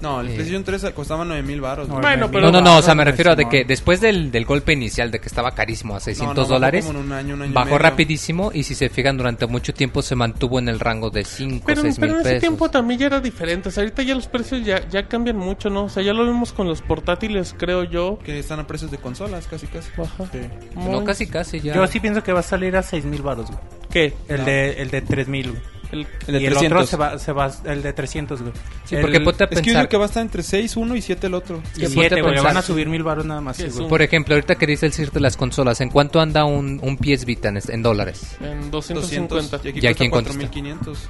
No, el Eh. PlayStation 3 costaba 9 mil baros. No. Bueno, pero- no, no, no, o sea, me refiero a de que después del, del golpe inicial de que estaba carísimo a 600 No, no, bajó dólares, en un año, un año bajó rapidísimo y si se fijan durante mucho tiempo se mantuvo en el rango de 5 o Pero, 6 pero mil en ese pesos. tiempo también ya era diferente. O sea, ahorita ya los precios ya, ya cambian mucho, ¿no? O sea, ya lo vimos con los portátiles, creo yo. Que están a precios de consolas, casi, casi. Ajá. Sí. No, casi, casi ya. Yo sí pienso que va a salir a 6000 baros, güey. ¿Qué? El No. de el de 3000, güey. El- El de y el 300. otro se va, se va el de 300, güey. Sí, El- porque ponte a Es que yo digo que va a estar entre 6 uno y 7 el otro. ponte 7, a güey, van a subir 1000 baros nada más, sí, Por ejemplo, ahorita que dice el CIR de las consolas, ¿en cuánto anda un, un PS Vita en, en dólares? en 200 250. y aquí ¿Y aquí en cuesta cuánto está? 4500.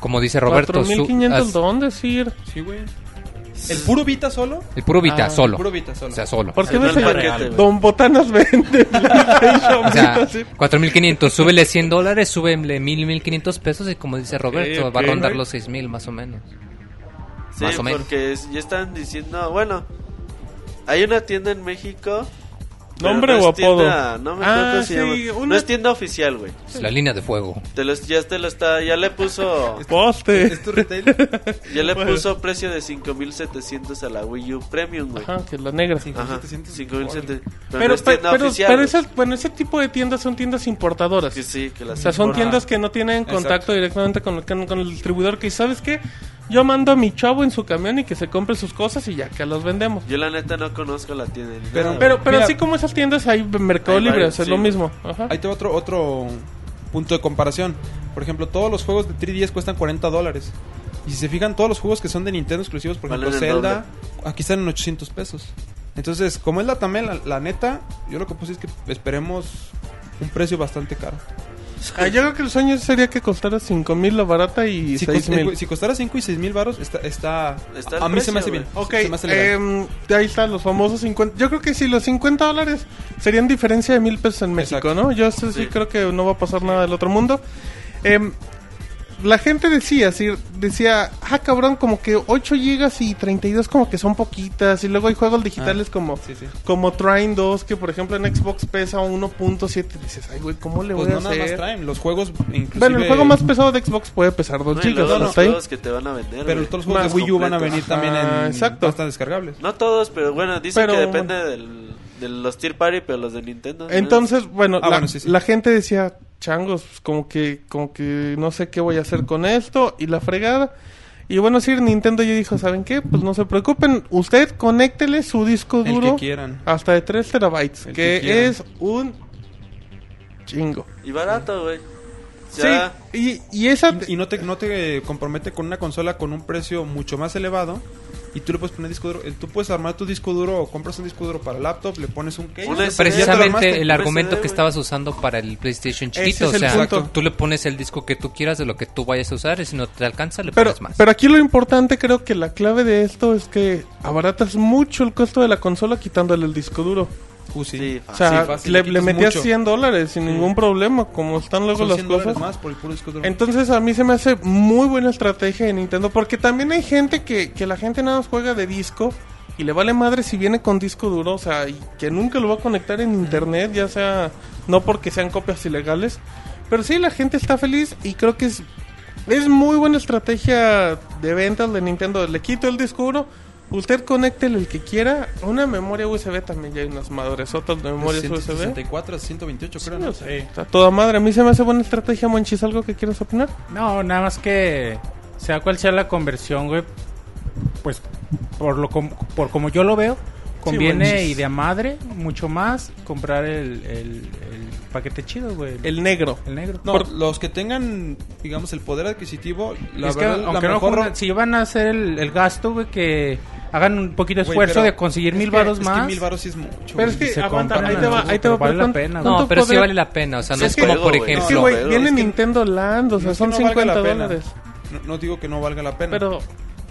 como dice Roberto, su- 4500 as- dónde, Sir? Sí, güey. ¿El puro Vita solo? el puro Vita, Ah, solo. Puro Vita solo. O sea, solo. ¿Por qué no no el se paquete, güey. Don Botanas vende PlayStation O sea, Vita, sí? 4.500, súbele 100 dólares, súbele 1.000, 1.500 pesos y como dice Roberto, ok, va a rondar los 6.000 más o menos. Sí, Más o menos. porque es- ya están diciendo, bueno, hay una tienda en México. ¿Nombre no o es tienda- apodo? no me Ah, sí, llama. una- No es tienda oficial, güey. La línea de fuego. Te los, ya te lo está, ya le puso, Poste. ¿Es tu retail? *laughs* ya le Bueno. puso precio de 5700 a la Wii U Premium, güey. Ajá, que la negra. Sí. Ajá, 5700. 5700. Pero, Pero, no es tienda pero, oficial. pero esas, bueno, ese tipo de tiendas son tiendas importadoras. Que sí, que O las sea, son tiendas que no tienen Exacto. contacto directamente con, el- con, con el distribuidor. Que, ¿sabes qué? Yo mando a mi chavo en su camión y que se compre sus cosas y ya que los vendemos. Yo la neta no conozco la tienda. Pero- nada, Pero, pero Mira, así como esas tiendas hay en Mercado hay Libre, varios, o sea, es lo mismo. Ajá. Ahí te va otro, otro punto de comparación. Por ejemplo, todos los juegos de 3DS cuestan 40 dólares. Y si se fijan, todos los juegos que son de Nintendo exclusivos, por ejemplo, el Zelda, aquí están en 800 pesos. Entonces, como es la también, la, la neta, yo lo que puse es que esperemos un precio bastante caro. *laughs* Ah, yo creo que el sueño sería que costara 5 mil la barata y Si, 6 cost- mil. si costara 5 y 6 mil baros, está, está, Está a mí se me hace precio, bien. Ok, Se me hace legal. em, de ahí están los famosos 50. Yo creo que si los 50 dólares serían diferencia de mil pesos en México, Exacto. ¿no? Yo sí, sí Sí. creo que no va a pasar nada del otro mundo. Em, la gente decía, sí, decía, ah, cabrón, como que 8 gigas y 32 como que son poquitas. Y luego hay juegos digitales Ah, como, sí, sí. como Trine 2, que por ejemplo en Xbox pesa 1.7. Dices, ay, güey, ¿cómo le Pues voy no a nada más hacer? traen. Los juegos, inclusive... Bueno, el juego más pesado de Xbox puede pesar 2 No, gigas. ¿no? los juegos que te van a vender. Pero güey. todos los juegos Más de Wii U van a venir también Ah, en... exacto. Están descargables. No todos, pero bueno, dicen Pero, que depende del, de los tier party, pero los de Nintendo. ¿no? Entonces, bueno, Ah, la, bueno, sí, sí. la gente decía, changos, pues, como que, como que no sé qué voy a hacer con esto y la fregada. Y bueno, sí, Nintendo ya dijo, ¿saben qué? Pues no se preocupen, usted conéctele su disco El duro que quieran. hasta de 3 terabytes, El que, es un chingo. Y barato, güey. Ya, Sí, y, y esa... Y, y no te no te compromete con una consola con un precio mucho más elevado y tú le puedes poner disco duro. Tú puedes armar tu disco duro o compras un disco duro para laptop, le pones un case. Un ya SD. te lo armaste. Precisamente el argumento que estabas usando para el PlayStation chiquito, es o sea, punto. tú le pones el disco que tú quieras de lo que tú vayas a usar y si no te alcanza le Pero, pones más. pero aquí lo importante creo que la clave de esto es que abaratas mucho el costo de la consola quitándole el disco duro. Uh, sí. Sí, O sea, Sí, fácil, le, le metías mucho. 100 dólares sin ningún problema, como están luego Son las 100 cosas. más por el puro disco duro. Entonces a mí se me hace muy buena estrategia de Nintendo, porque también hay gente que, que la gente nada más juega de disco y le vale madre si viene con disco duro, o sea, y que nunca lo va a conectar en internet, ya sea, no porque sean copias ilegales, pero sí la gente está feliz y creo que es, es muy buena estrategia de ventas de Nintendo. Le quito el disco duro, usted conéctele el que quiera, una memoria USB también ya hay unas madresotas de memorias De USB. 164 a 128 creo, Sí, ¿no? o sea, Está toda madre. A mí se me hace buena estrategia, Monchis. ¿Algo que quieras opinar? No, nada más que sea cual sea la conversión, güey, pues por lo com- por como yo lo veo, conviene manches. y de a madre mucho más comprar el, el, el paquete chido, güey. El, El negro. el negro. No, Por- los que tengan, digamos, el poder adquisitivo, la es que verdad, la aunque no mejor... juntan- si van a hacer el, el gasto, güey, que hagan un poquito de esfuerzo de conseguir es mil que- varos es más. que mil varos sí es mucho. Pero es que, aguanta, ahí te va, ahí te va. vale la pena, no, pero sí vale la pena, o sea, no Sí, es es que- como por. Es ejemplo... que, No, güey, viene es que- Nintendo Land, o sea, No es que son no valga 50 la pena. dólares. No, no digo que no valga la pena. Pero,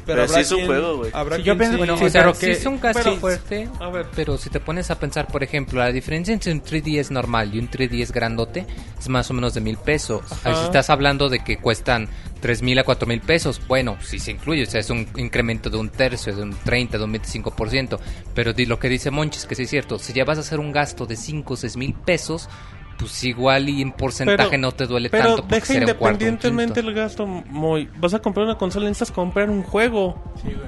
Pero sí es un juego, güey. Sí, yo pienso- sí- bueno, o Sí, sea, pero sí que- es un gasto pero- fuerte, a ver. pero si te pones a pensar, por ejemplo, la diferencia entre un 3DS normal y un 3DS grandote es más o menos de mil pesos. Ahí si estás hablando de que cuestan tres mil a cuatro mil pesos, bueno, si se incluye, o sea, es un incremento de un tercio, de un 30, de un 25%, pero lo que dice Monchis, que sí es cierto, si ya vas a hacer un gasto de 5 o 6 mil pesos, pues igual y en porcentaje pero- no te duele pero tanto porque deja será un cuarto, un independientemente el gasto, muy. Vas a comprar una consola, necesitas comprar un juego.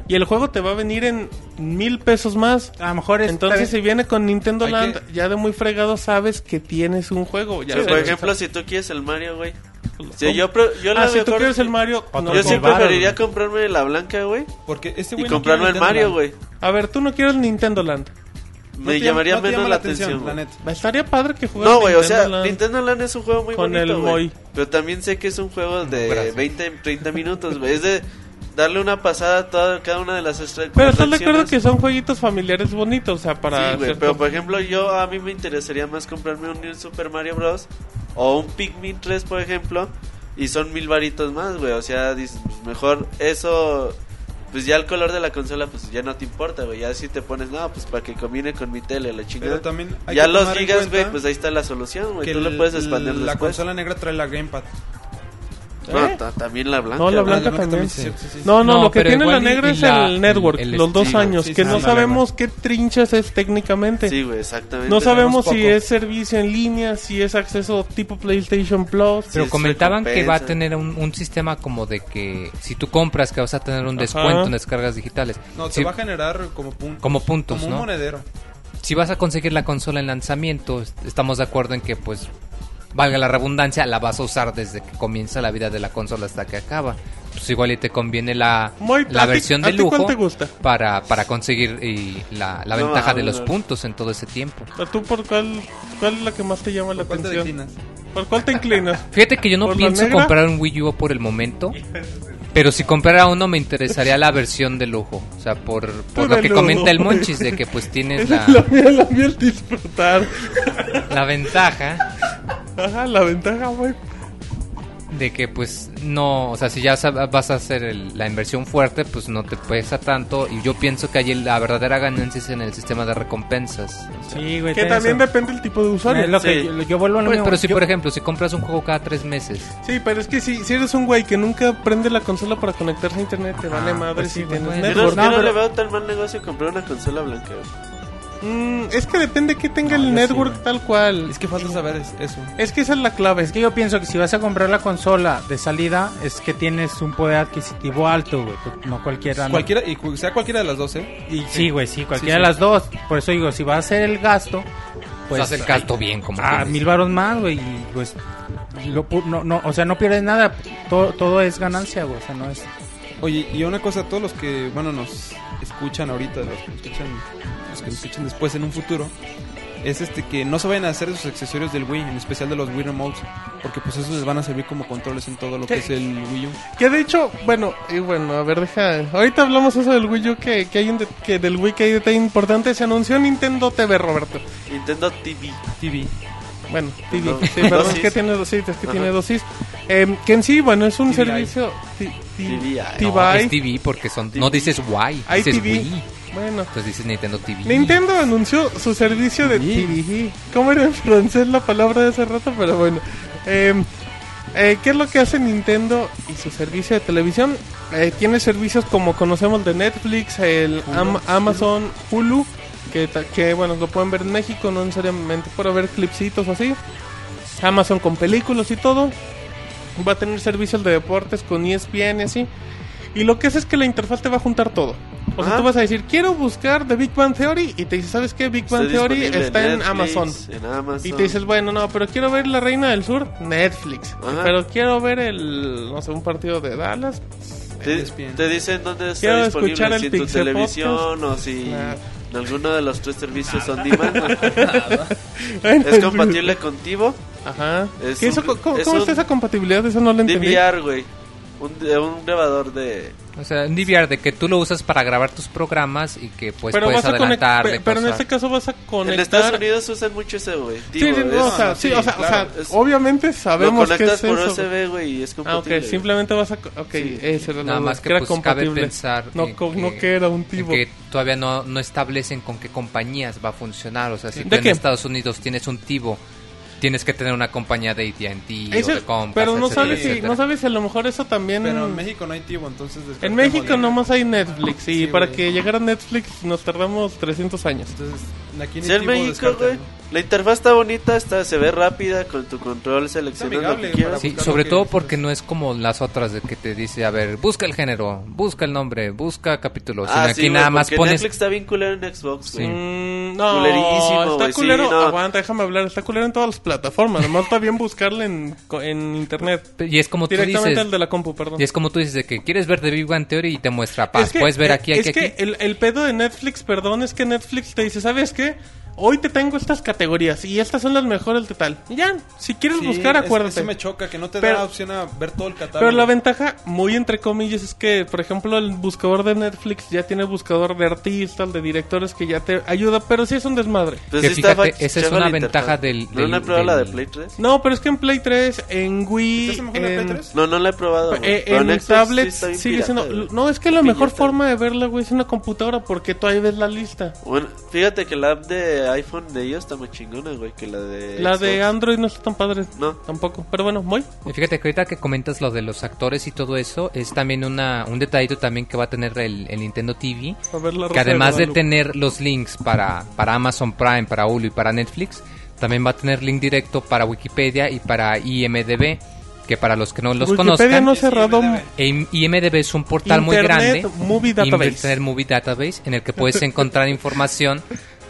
y el juego te va a venir en mil pesos más. A lo mejor es Entonces, si viene con Nintendo Hay Land, que- ya de muy fregado sabes que tienes un juego. Ya Sí, por ejemplo, si tú quieres el Mario, güey. ¿cómo? Si yo, yo la ah, si tú quieres el Mario, no, Yo sí preferiría güey. comprarme la blanca, güey. Porque este Y güey no comprarme el Mario, güey. A ver, tú no quieres Nintendo Land. No Me te llamaría no menos llama la atención, la güey. neta. Estaría padre que jugaras No, güey, o sea, Land. Nintendo Land es un juego muy Con bonito, el. Moy. Pero también sé que es un juego de Gracias. 20, 30 minutos, güey. Es de darle una pasada a toda, cada una de las extra Pero estás de acuerdo que son jueguitos familiares bonitos, o sea, para... Sí, güey, pero por ejemplo, yo a mí me interesaría más comprarme un New Super Mario Bros. o un Pikmin 3, por ejemplo, y son mil varitos más, güey. O sea, pues, mejor eso. Pues ya el color de la consola, pues ya no te importa, güey. Ya si te pones, no, pues para que combine con mi tele, la chingada. Pero también hay ya que los gigas, güey, pues ahí está la solución, güey. Tú lo puedes expandir La después. consola negra trae la Gamepad. No, ¿Eh? ta- también la blanca. No, la blanca también. sí, sí, sí. No, no, No, lo que tiene la y- negra y es la- el network, el- el los dos años, Sí, que sí, no sí, sabemos qué trinchas es técnicamente. Sí, güey, exactamente. no sabemos si poco. es servicio en línea, si es acceso tipo PlayStation Plus. Pero comentaban que va a tener un, un sistema como de que si tú compras que vas a tener un Ajá. descuento en descargas digitales. No, te Si- va a generar como puntos. Como puntos, Como un ¿no? monedero. si vas a conseguir la consola en lanzamiento, est- estamos de acuerdo en que pues valga la redundancia, la vas a usar desde que comienza la vida de la consola hasta que acaba. Pues igual y te conviene la, Muy- la ¿a ti- versión a de ti cuál lujo te gusta? para para conseguir y la, la No, ventaja de no, los no. puntos en todo ese tiempo. ¿Tú por cuál, cuál es la que más te llama la ¿Cuál te atención? ¿Por cuál te inclinas? *laughs* Fíjate que yo no ¿Por la pienso comprar un Wii U por el momento. *laughs* Pero si comprara uno me interesaría la versión de lujo. O sea, por, por lo que lujo. comenta el Monchis de que pues tienes *laughs* la, la mía, la mía es disfrutar. la ventaja Ajá, la ventaja, güey. De que pues no, o sea, si ya vas a hacer el- la inversión fuerte, pues no te pesa tanto y yo pienso que allí la verdadera ganancia es en el sistema de recompensas. O sea, Sí, güey. Que también eso. depende del tipo de usuario. Es lo que Sí. yo, yo vuelvo a lo pues, mismo. pero si Yo- por ejemplo, si compras un juego cada tres meses, Sí, pero es que si, si eres un güey que nunca prende la consola para conectarse a internet, te vale Ah, madre pues sí, si tienes bueno. Yo no, pero- le veo tan mal negocio comprar una consola blanca. Mm, es que depende que tenga No, el network sí, tal cual. Es que falta saber es- eso. Es que esa es la clave. Es que yo pienso que si vas a comprar la consola de salida, es que tienes un poder adquisitivo alto, güey. pues, No cualquiera. no. Cualquiera, y cu- sea cualquiera de las dos, ¿eh? Y sí, güey, sí, cualquiera Sí, de las dos. Por eso digo, si vas a hacer el gasto, pues haz el gasto bien como Ah, tienes. mil varos más, güey. Y pues. lo pu- no, no, o sea, no pierdes nada. Todo, todo es ganancia, güey. O sea, no es. Oye, y una cosa, todos los que, bueno, nos escuchan ahorita, los que nos escuchan, los que nos escuchan después en un futuro, es este que no se vayan a hacer esos accesorios del Wii, en especial de los Wii Remotes, porque pues esos les van a servir como controles en todo lo que es el Wii U. Que de hecho, bueno, y bueno, a ver, deja. Ahorita hablamos eso del Wii U, que, que hay un de- que del Wii que hay detalle importante. Se anunció Nintendo TV, Roberto. Nintendo TV. TV. Bueno, TV. No, Sí, perdón, es que tiene dosis, es que Ajá. tiene dosis. Eh, que en sí, bueno, es un TVI. servicio. T- T- TVI. TVI. No, es TV porque son no dices Why, dices ITV. Wii. Bueno, Entonces dices Nintendo TV. Nintendo anunció su servicio de TV. ¿Cómo era en francés la palabra de hace rato? Pero bueno. Eh, eh, ¿Qué es lo que hace Nintendo y su servicio de televisión? Eh, tiene servicios como conocemos de Netflix, el Am- Amazon Hulu, que, ta- que bueno, lo pueden ver en México, no necesariamente para ver clipsitos o así. Amazon con películas y todo. Va a tener servicios de deportes con ESPN y así. Y lo que hace es que la interfaz te va a juntar todo. O sea, Ajá. tú vas a decir, quiero buscar The Big Bang Theory. Y te dice, ¿sabes qué? Big Bang Theory está en Netflix, Amazon. En Amazon. Y te dices, bueno, no, pero quiero ver La Reina del Sur, Netflix. Ajá. Pero quiero ver el, no sé, un partido de Dallas. Te, te dicen dónde está Quiero disponible, escuchar el si en tu televisión o si Nada. en alguno de los tres servicios on demand. *laughs* ¿Es compatible con Tivo? Ajá. Es ¿Qué eso, un- ¿Cómo, es cómo está esa compatibilidad? Eso no lo entendí. DVR, güey. Un, un grabador de... O sea, un DVR de que tú lo usas para grabar tus programas y que pues pero puedes vas a conectar, pero en este caso vas a conectar. En Estados Unidos usan mucho ese, güey. Sí, no, es- o sea, sí, sí, o sea, claro, o sea, es- obviamente sabemos que conectas es por eso. USB, güey, y es Ah, compatible. ok, simplemente vas a... Ok, Sí. ese era Nada más que, era pues, cabe compatible. pensar no, que- no que era un tipo. que todavía no, no establecen con qué compañías va a funcionar. O sea, si ¿De tú en? Estados Unidos tienes un Tivo, tienes que tener una compañía de AT&T o de Comcast, pero no etcétera, sabes, si, etcétera. no sabes si a lo mejor eso también... Pero en México no hay Tivo, entonces... En México ¿no? nomás hay Netflix y Sí, para güey. que llegara Netflix nos tardamos 300 años. Entonces, aquí Si en Tivo México, güey. La interfaz está bonita, está, se ve rápida con tu control seleccionando lo que quieras. Sí, sobre que todo necesitas. porque no es como las otras de que te dice, a ver, busca el género, busca el nombre, busca capítulo. Sino Ah, aquí sí, güey, nada más pones... Netflix está bien culero en Xbox, güey. Mm, no, Culerísimo, está sí, culero. no. Aguanta, déjame hablar. Está culero en todas las plataformas. Nomás está bien buscarle en, en internet. Y es como tú Directamente dices... al de la compu, perdón. Y es como tú dices de que quieres ver The Big Bang Theory y te muestra paz. Es que- Puedes ver aquí, es aquí, que aquí. El, el pedo de Netflix, perdón, es que Netflix te dice, ¿sabes qué? Hoy te tengo estas categorías y estas son las mejores de tal. Ya, si quieres Sí, buscar, es- acuérdate. Eso me choca, que no te Pero- da opción a ver todo el catálogo. Pero la ventaja, muy entre comillas, es que, por ejemplo, el buscador de Netflix ya tiene buscador de artistas, de directores que ya te ayuda, pero sí es un desmadre. Pues Que sí está fíjate, esa es una la ventaja del- ¿No, no he del- probado la de Play 3? No, pero es que en Play 3, en Wii, ¿Estás en en, Play 3? No, no la he probado. eh, Pero en sí tablet sigue pirata, siendo... No, es que la mejor forma de verla, güey, es una computadora porque tú ahí ves la lista. Bueno, fíjate que la app de iPhone de ellos está más chingona, güey, que la de La de Xbox. Android no está tan padre. No. Tampoco. Pero bueno, muy. Y fíjate que ahorita que comentas lo de los actores y todo eso, es también una, un detallito también que va a tener el, el Nintendo TV. A ver la Que además de Guadalupe. tener los links para, para Amazon Prime, para Hulu y para Netflix, también va a tener link directo para Wikipedia y para IMDB. Que para los que no los Wikipedia conozcan, no cerrado... E- IMDB es un portal muy Internet grande. Movie Database. Internet Movie Database, en el que puedes encontrar información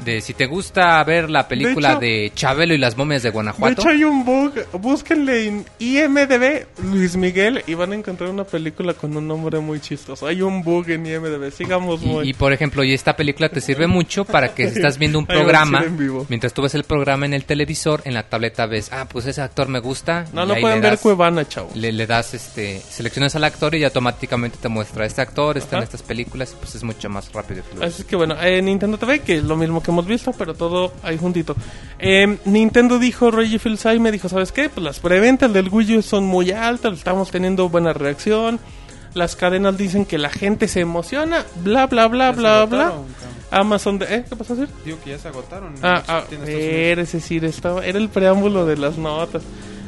de si te gusta ver la película hecho- de, Chabelo y las momias de De Guanajuato. hecho hay un bug, búsquenle en IMDB Luis Miguel y van a encontrar una película con un nombre muy chistoso. Hay un bug en IMDB, sigamos muy... Y, y, por ejemplo, y esta película te sirve mucho para que si *laughs* estás viendo un programa, en mientras tú ves el programa en el televisor, en la tableta ves, ah, pues ese actor me gusta. no, y no pueden ver das- Cuevana, chavo. Le, le das, este, seleccionas al actor y automáticamente te muestra este actor, está en estas películas, y pues es mucho más rápido y. Así que bueno, eh, Nintendo TV, que es lo mismo que hemos visto, pero todo ahí juntito. Eh, Nintendo dijo, Reggie Fils-Aime me dijo, ¿sabes qué? Pues las preventas del Wii U son muy altas, estamos teniendo buena reacción. Las cadenas dicen que la gente se emociona, bla, bla, bla, bla, bla. cabrón. Amazon de... ¿Eh? ¿Qué pasó a decir? Digo que ya se agotaron. Ah, ah, ver, es decir, estaba, era el preámbulo de las notas.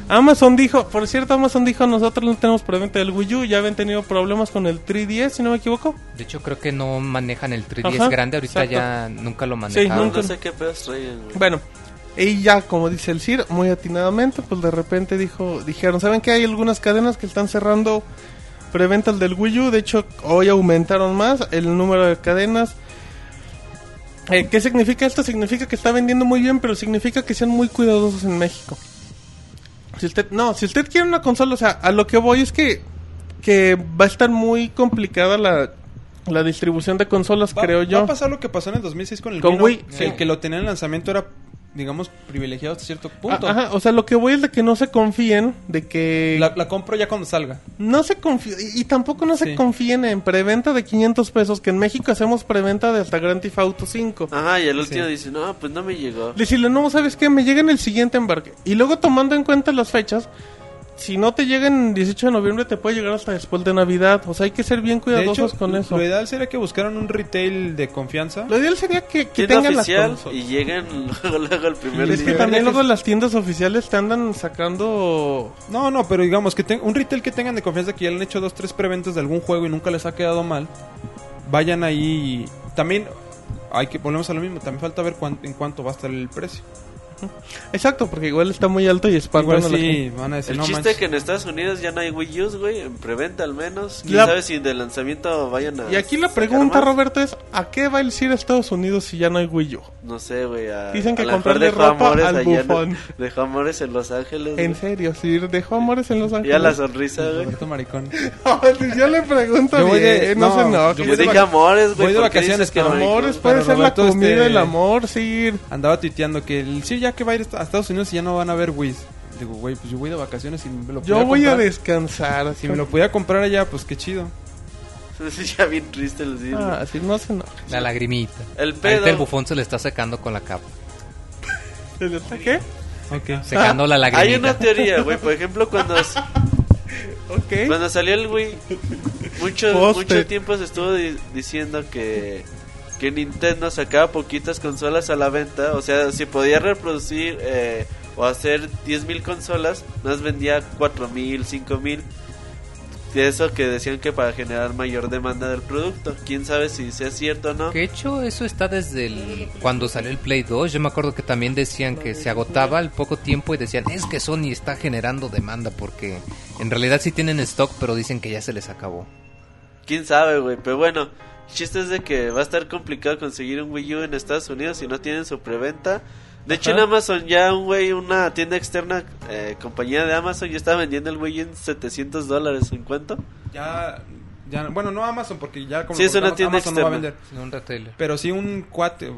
Amazon dijo, por cierto, Amazon dijo, nosotros no tenemos preventa del Wii U, ya habían tenido problemas con el 3DS, si no me equivoco. De hecho, creo que no manejan el 3DS Ajá, grande, ahorita exacto. ya nunca lo Sí, manejaron. nunca. No sé qué pedos traen, güey. Bueno, y ya, como dice el CIR, muy atinadamente, pues de repente dijo, dijeron, ¿saben que hay algunas cadenas que están cerrando preventas del Wii U? De hecho, hoy aumentaron más el número de cadenas. Eh, ¿Qué significa esto? Significa que está vendiendo muy bien, pero significa que sean muy cuidadosos en México. Si usted, no, si usted quiere una consola, o sea, a lo que voy es que, que va a estar muy complicada la, la distribución de consolas, Va, creo va yo. a pasar lo que pasó en el 2006 con el Con Wii. El que lo tenía en lanzamiento era, digamos, privilegiado hasta cierto punto. Ah, Ajá, o sea, lo que voy es de que no se confíen, de que La, la compro ya cuando salga. no se confíen, y, y tampoco no se confíen en preventa de 500 pesos, que en México hacemos preventa de hasta Grand Theft Auto 5. Ajá, y el último Sí. dice, no, pues no me llegó. Decirle, no, ¿sabes qué? Me llega en el siguiente embarque. Y luego tomando en cuenta las fechas, si no te llega en 18 de noviembre, te puede llegar hasta después de Navidad. O sea, hay que ser bien De cuidadosos hecho, con eso. lo ideal sería que buscaran un retail de confianza. Lo ideal sería que, que tengan las oficial consolas. y lleguen *laughs* luego, luego el primer Es que también luego las tiendas oficiales te andan sacando... No, no, pero digamos que ten- un retail que tengan de confianza que ya le han hecho dos, tres preventas de algún juego y nunca les ha quedado mal. Vayan ahí. y- También hay que volvemos a lo mismo. También falta ver cuán- en cuánto va a estar el precio. *laughs* Exacto, porque igual está muy alto y espantan Igual sí van a decir El no chiste manches". que en Estados Unidos ya no hay Wii U, güey, en preventa al menos. Quién La- sabe si de lanzamiento vayan a. Y aquí la pregunta? Roberto, es ¿a qué va a ir a Estados Unidos si ya no hay Wii U? No sé, güey. a- Dicen que a comprarle dejó ropa amores al bufón. *laughs* Dejó amores en Los Ángeles. En güey. serio, si dejó amores en Los Y a Ángeles. la sonrisa, güey. Roberto Maricón. *laughs* Yo le pregunto Yo voy de- no, no, se enoje. yo dije vac- amores, güey. voy de ¿por qué vacaciones, que. Amores puede ser la comida, este- el amor, sí. Andaba tuiteando que el, sí, ya que va a ir a Estados Unidos y ya no van a ver Wii. Digo, güey, pues yo voy de vacaciones y me lo Yo voy a descansar. Si me lo pudiera comprar allá, pues qué chido. *laughs* Sí, ya bien triste el cine. Ah, sí, no se enoje. La lagrimita. El Ahorita el pedo. bufón se le está secando con la capa. ¿Se le está qué? Ok. *laughs* Secando la Hay lagrimita. una teoría, güey. Por ejemplo, cuando, *laughs* cuando salió el Wii, mucho, mucho tiempo se estuvo di- diciendo que, que Nintendo sacaba poquitas consolas a la venta. O sea, si podía reproducir eh, o hacer 10.000 consolas, más vendía 4.000, 5.000. De eso que decían que para generar mayor demanda del producto. Quién sabe si sea cierto o no. Que de hecho eso está desde el, cuando salió el Play 2. Yo me acuerdo que también decían que se agotaba al poco tiempo y decían es que Sony está generando demanda porque en realidad sí tienen stock pero dicen que ya se les acabó. Quién sabe, güey. Pero bueno, el chiste es de que va a estar complicado conseguir un Wii U en Estados Unidos si no tienen su preventa. De hecho, en. Amazon ya un güey, una tienda externa, eh, compañía de Amazon, ya está vendiendo el Wii U en 700 dólares. ¿En cuánto? Ya, ya, bueno, no Amazon porque ya como Sí, es una Amazon tienda no va a externa. vender. En un retailer. Pero sí un cuate,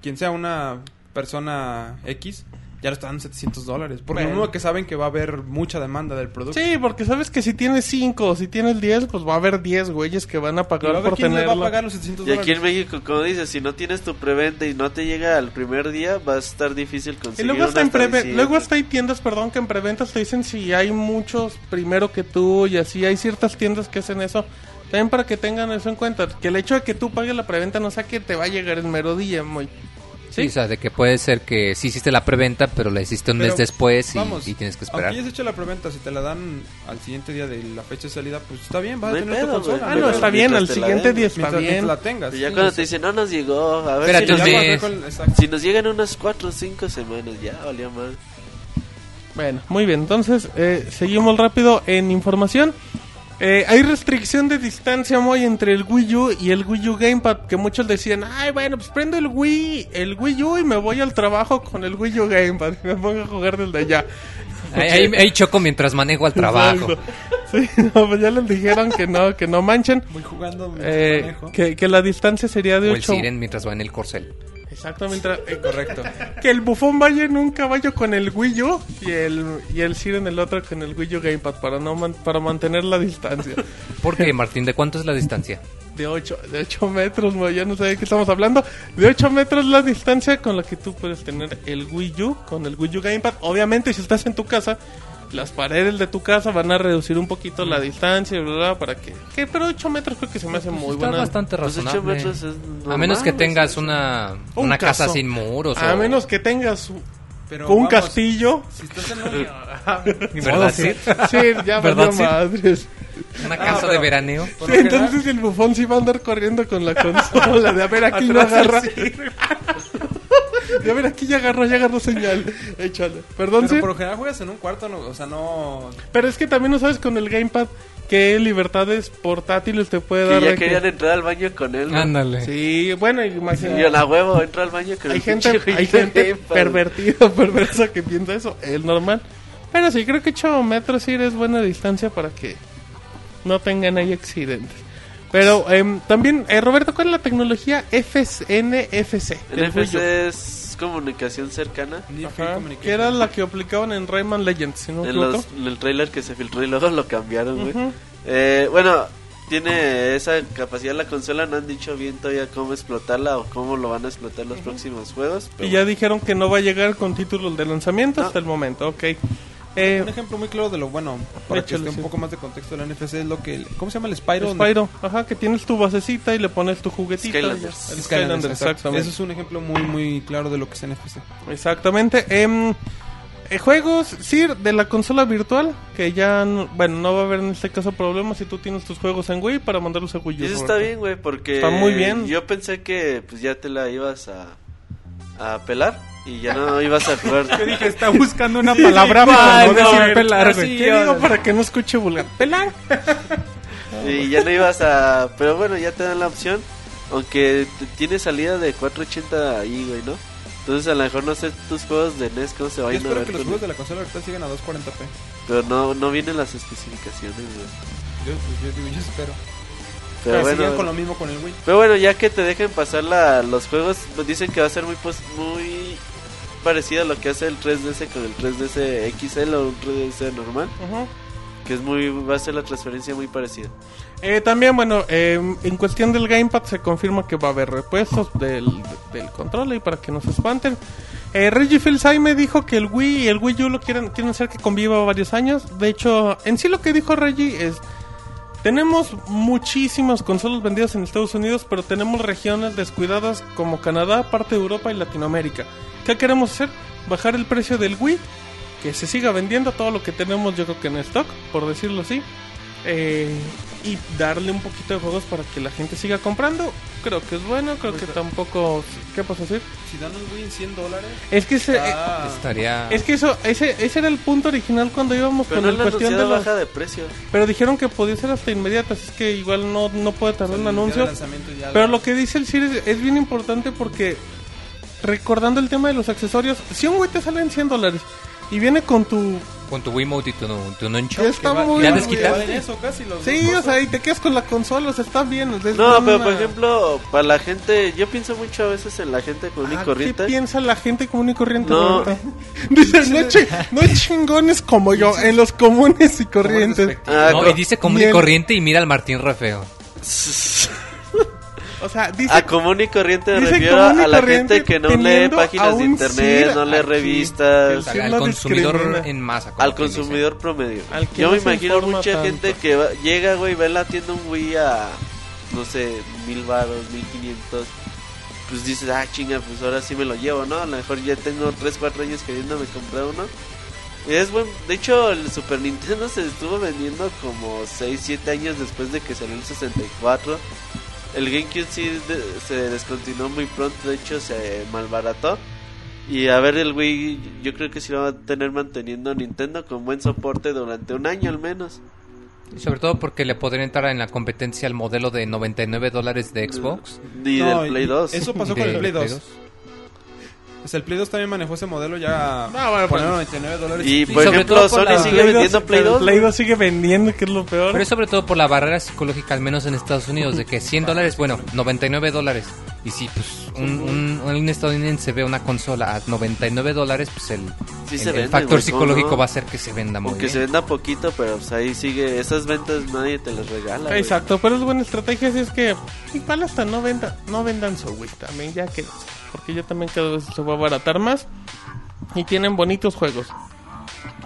quien sea una persona X, ya lo están en 700 dólares. Porque Bueno. uno que saben que va a haber mucha demanda del producto. Sí, porque sabes que si tienes 5 o si tienes 10, pues va a haber 10 güeyes que van a a pagar haber por quién le va a tenerlo. pagar los 700 Y aquí en. México, como dices, si no tienes tu preventa y no te llega al primer día, va a estar difícil Y conseguir luego hasta, en preve- luego hasta hay tiendas, perdón, que en preventas te dicen si hay muchos primero que tú y así. Hay ciertas tiendas que hacen eso. También para que tengan eso en cuenta. Que el hecho de que tú pagues la preventa no sea que te va a llegar el mero día, muy. Sí, o sea, de que puede ser que sí hiciste la preventa, pero la hiciste un Pero, mes después y, vamos, y tienes que Aunque esperar. hayas hecho la preventa, si te la dan al siguiente día de la fecha de salida, pues está bien, vas No a tener tu pedo, consola. güey. Ah, no, está bien. Al siguiente día está Mientras, bien. la tengas. Y ya Sí, cuando sí. te dicen, no nos llegó, a ver Espérate si, nos, con- si nos llegan unas 4 o 5 semanas, ya valía mal. Bueno, muy bien. Entonces, eh, seguimos rápido en información. Eh, hay restricción de distancia muy entre el Wii U y el Wii U Gamepad. Que muchos decían, ay, bueno, pues prendo el Wii, el Wii U y me voy al trabajo con el Wii U Gamepad. Y me pongo a jugar desde allá. Ahí, ahí- ahí choco mientras manejo al trabajo. Exacto. Sí, no, pues ya les dijeron que no, que no manchen. Voy jugando mientras Eh, manejo. que, que la distancia sería de O el 8 Siren mientras va en el corcel. Exacto, mientras, eh, Correcto. que el bufón vaya en un caballo con el Wii U y el, y el Sir en el otro con el Wii U Gamepad para, no man- para mantener la distancia. ¿Por qué, Martín? ¿De cuánto es la distancia? De 8, de 8 metros, ya no sé de qué estamos hablando. De 8 metros la distancia con la que tú puedes tener el Wii U con el Wii U Gamepad. Obviamente, si estás en tu casa, las paredes de tu casa van a reducir un poquito la distancia, y bla, bla, para que, que... Pero 8 metros creo que se me hace muy Está buena. bastante Pues razonable. metros es A menos que tengas una, Un una casa sin muros. A o- menos que tengas un, Pero un vamos, castillo. Si estás en un... *laughs* ¿Verdad, sí? Sí, ya ¿Verdad, madres. Una casa pero- de veraneo. Sí, entonces el bufón sí va a andar corriendo con la consola. De a ver, aquí *laughs* no agarra. *laughs* del De a ver, aquí ya agarró, ya agarró señal. Échale. Perdón, Pero sí. por lo general juegas en un cuarto, no, o sea, no... Pero es que también no sabes con el gamepad qué libertades portátiles te puede dar. Que ya de que- querían entrar al baño con él. ¿no? Ándale. Sí, bueno, Y imagínate. a la huevo, entra al baño con Hay el gente, hay gente pervertida, *laughs* perversa que piensa eso. Es normal. Pero sí, creo que 8 metros sí es buena distancia para que no tengan ahí accidentes. Pero em, también, eh, Roberto, ¿cuál es la tecnología Wii NFC es comunicación cercana. Ajá, que era la que aplicaban en Rayman Legends, si no me En, equivoco. los, en el trailer que se filtró y luego lo cambiaron, güey. Eh, bueno, tiene esa capacidad la consola, no han dicho bien todavía cómo explotarla o cómo lo van a explotar los próximos juegos. pero Y ya dijeron que no va a llegar con títulos de lanzamiento No. hasta el momento, ok. Eh, Un ejemplo muy claro de lo bueno, para que Échale, esté un sí. poco más de contexto de la NFC, es lo que... ¿Cómo se llama el Spyro? Spyro, ajá, que tienes tu basecita y le pones tu juguetito. Skylanders. El Skylanders, exactamente. Eso es un ejemplo muy, muy claro de lo que es NFC. Exactamente. Em, eh, juegos, sí, de la consola virtual, que ya, no- bueno, no va a haber en este caso problema si tú tienes tus juegos en Wii para mandarlos a Wii U. Eso está bien, güey, porque Está muy bien. yo pensé que pues ya te la ibas a, a pelar y ya no ibas a jugar. *laughs* Yo dije, está buscando una palabra para no no, decir pelar, güey. ¿Qué digo para que no escuche vulgar? Pelar. *laughs* y ya no ibas a... Pero bueno, ya te dan la opción, aunque tiene salida de 480 ahí, güey, ¿no? Entonces a lo mejor no sé tus juegos de NES cómo se Yo vayan a espero ver que los juegos de la consola ahorita sigan a 240p. Pero no, no vienen las especificaciones, güey. Yo, pues, yo, yo espero. Pero Pero bueno, con lo mismo con el Wii. Pero bueno, ya que te dejen pasar la, los juegos, dicen que va a ser muy pos- muy parecido a lo que hace el 3DS con el 3DS XL o un 3DS normal, que es muy va a ser la transferencia muy parecida. Eh, también, bueno, em, en cuestión del gamepad se confirma que va a haber repuestos del, del control y para que no se espanten. Eh, Reggie Fils-Aime me dijo que el Wii y el Wii U lo quieren, quieren hacer que conviva varios años. De hecho, en sí lo que dijo Reggie es... Tenemos muchísimas consolas vendidas en Estados Unidos, pero tenemos regiones descuidadas como Canadá, parte de Europa y Latinoamérica. ¿Qué queremos hacer? Bajar el precio del Wii, que se siga vendiendo todo lo que tenemos yo creo que en stock, por decirlo así. Eh, y darle un poquito de juegos para que la gente siga comprando. Creo que es bueno, creo que tampoco... ¿Qué pasa decir? Si dan un Wii en 100 dólares... Es que se... Ah, Estaría... Es que eso, ese, ese era el punto original cuando íbamos Pero con no el la cuestión de los... baja de precio. Pero dijeron que podía ser hasta inmediata, así es que igual no, no puede tardar el un día de anuncio. Pero la- lo que dice el Sir es, es bien importante porque, recordando el tema de los accesorios, si un güey te sale en 100 dólares y viene con tu Con tu Wiimote y tu, tu nunchuck. Ya está muy ¿Ya bien. desquitaste? valen eso casi los Sí, o sea, y te quedas con la consola, o sea, está bien. o sea, es No, pero una- por ejemplo, para la gente, yo pienso mucho a veces en la gente común y Ah, corriente. ¿Qué piensa la gente común y corriente? No. *laughs* Dice, no, no chingones como yo, en los comunes y corrientes. Ah, No, co- y dice común y corriente y mira al Martín re feo. *laughs* O sea, dice, A común y corriente me refiero a la gente que no lee páginas de internet, no lee aquí. revistas. O sea, ¿Quién al lo consumidor discrimina? en masa. Al consumidor promedio. Al que Yo no me imagino mucha tanto. gente que va- llega, güey, ve la tienda un Wii a, no sé, mil baros, mil quinientos. Pues dices, ah, chinga, pues ahora sí me lo llevo, ¿no? A lo mejor ya tengo 3, 4 años queriéndome comprar uno. Y es buen. De hecho, el Super Nintendo se estuvo vendiendo como 6, 7 años después de que salió el 64. El GameCube sí de- se descontinuó muy pronto, de hecho se malbarató. Y a ver, el Wii, yo creo que sí lo va a tener manteniendo Nintendo con buen soporte durante un año al menos. Y Sobre todo porque le podrían entrar en la competencia al modelo de 99 dólares de Xbox. Y No, del Play y 2. Eso pasó de *laughs* con el Play 2. 2. O sea, el Play 2 también manejó ese modelo ya. No, bueno, pues- 99 dólares. Y por sobre ejemplo, todo por Sony la- sigue vendiendo Play 2. Play 2 sigue vendiendo, que es lo peor. Pero es sobre todo por la barrera psicológica, al menos en Estados Unidos, de que 100 dólares, bueno, 99 dólares. Y si pues un, un, un estadounidense ve una consola a 99 dólares, pues el, Sí el- se el vende, factor güey, psicológico ¿cómo no? va a hacer que se venda muy Aunque se bien. venda poquito, pero pues ahí sigue. Esas ventas nadie te las regala. güey. Exacto, pero es buena estrategia, así es que igual hasta no vendan, no vendan su Wii también, ya que porque ya también cada vez se va a abaratar más y tienen bonitos juegos.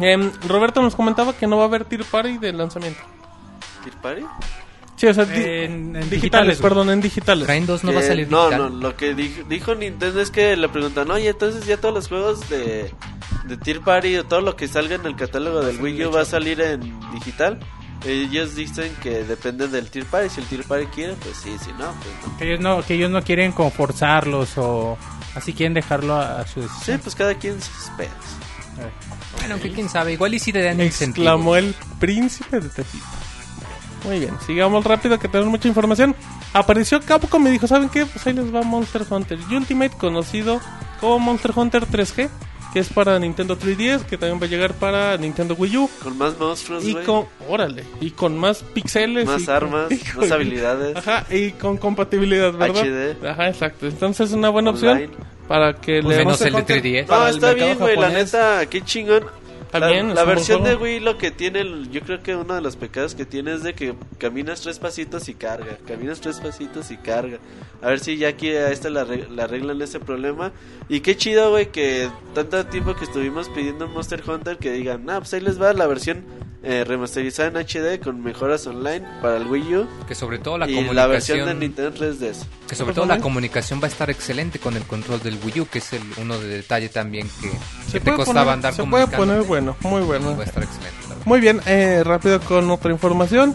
Em, Roberto nos comentaba que no va a haber Tier Party de lanzamiento. ¿Tier Party? Sí, o sea, di- En- en digitales, digitales, perdón, en digitales. Train 2 no va a Que- salir no, digital. no, lo que dijo, dijo Nintendo es que le preguntan, oye, entonces ya todos los juegos de, de Tier Party o todo lo que salga en el catálogo del Wii U va a salir en digital. Ellos dicen que depende del Tier Party. Si el Tier Party quiere, pues sí, si no, pues no. Que ellos no, que ellos no quieren como forzarlos o así quieren dejarlo a, a su Sí, decisión. pues cada quien sus pedos. Bueno, que quién sabe, igual y si te dan Exclamó el príncipe de Tepito. Muy bien, sigamos rápido que tenemos mucha información. Apareció Capcom y me dijo, ¿saben qué? Pues ahí les va Monster Hunter Ultimate, conocido como Monster Hunter 3G, que es para Nintendo 3DS, que también va a llegar para Nintendo Wii U. Con más monstruos, Y con, órale, y con más píxeles. Más y con- armas, y *laughs* más con- habilidades. Ajá, y con compatibilidad, ¿verdad? HD. Ajá, exacto. Entonces es una buena opción para que Pues le... menos el de Hunter 3DS. No, está bien, güey, la neta, qué chingón. La la versión de. Wii lo que tiene, yo creo que uno de los pecados que tiene es de que caminas tres pasitos y carga, caminas tres pasitos y carga. A ver si ya aquí a esta le arreg- le arreglan ese problema. Y qué chido, güey, que tanto tiempo que estuvimos pidiendo Monster Hunter que digan, ah, pues ahí les va la versión eh, remasterizada en HD con mejoras online para el Wii U. Que sobre todo la y comunicación... la versión de Nintendo 3DS. Que sobre todo la comunicación va a estar excelente con el control del Wii U, que es el uno de detalle también que, que te costaba poner- andar se puede poner bueno, muy bueno. Va a estar excelente. Muy bien, eh, rápido con otra información.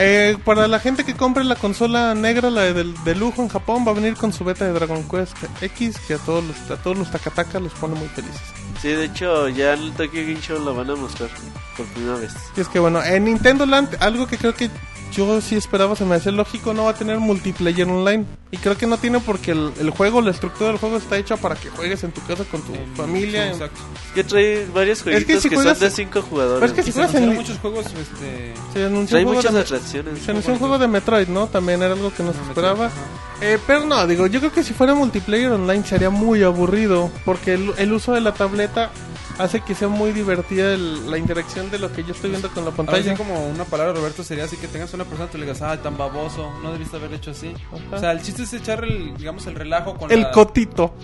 Eh, para la gente que compre la consola negra, la de, de lujo en Japón, va a venir con su beta de Dragon Quest X, que a todos los, a todos los takataka los pone muy felices. Sí, de hecho, ya en el Tokyo Game Show lo van a mostrar por primera vez. Y es que bueno, en Nintendo Land, algo que creo que yo sí esperaba, se me hace lógico, no va a tener multiplayer online. Y creo que no tiene porque el, el juego, la estructura del juego está hecha para que juegues en tu casa con tu familia. Sí, exacto. Es que trae varios jueguitos que, si juegas- son de cinco jugadores. Pero es que si juegas en muchos juegos, este... se anunció Trae un juego muchas de- atracciones. Se anunció un juego de Metroid, ¿no? También era algo que no se No, esperaba. Metroid, Eh, pero no, digo, yo creo que si fuera multiplayer online sería muy aburrido. Porque el, el uso de la tableta hace que sea muy divertida el- la interacción de lo que yo estoy viendo con la Ahora pantalla. sí como una palabra, Roberto, sería así que tengas una persona le digas, ah, tan baboso, no debiste haber hecho así. Ajá. O sea, el chiste es echar el, digamos, el relajo con El la... cotito.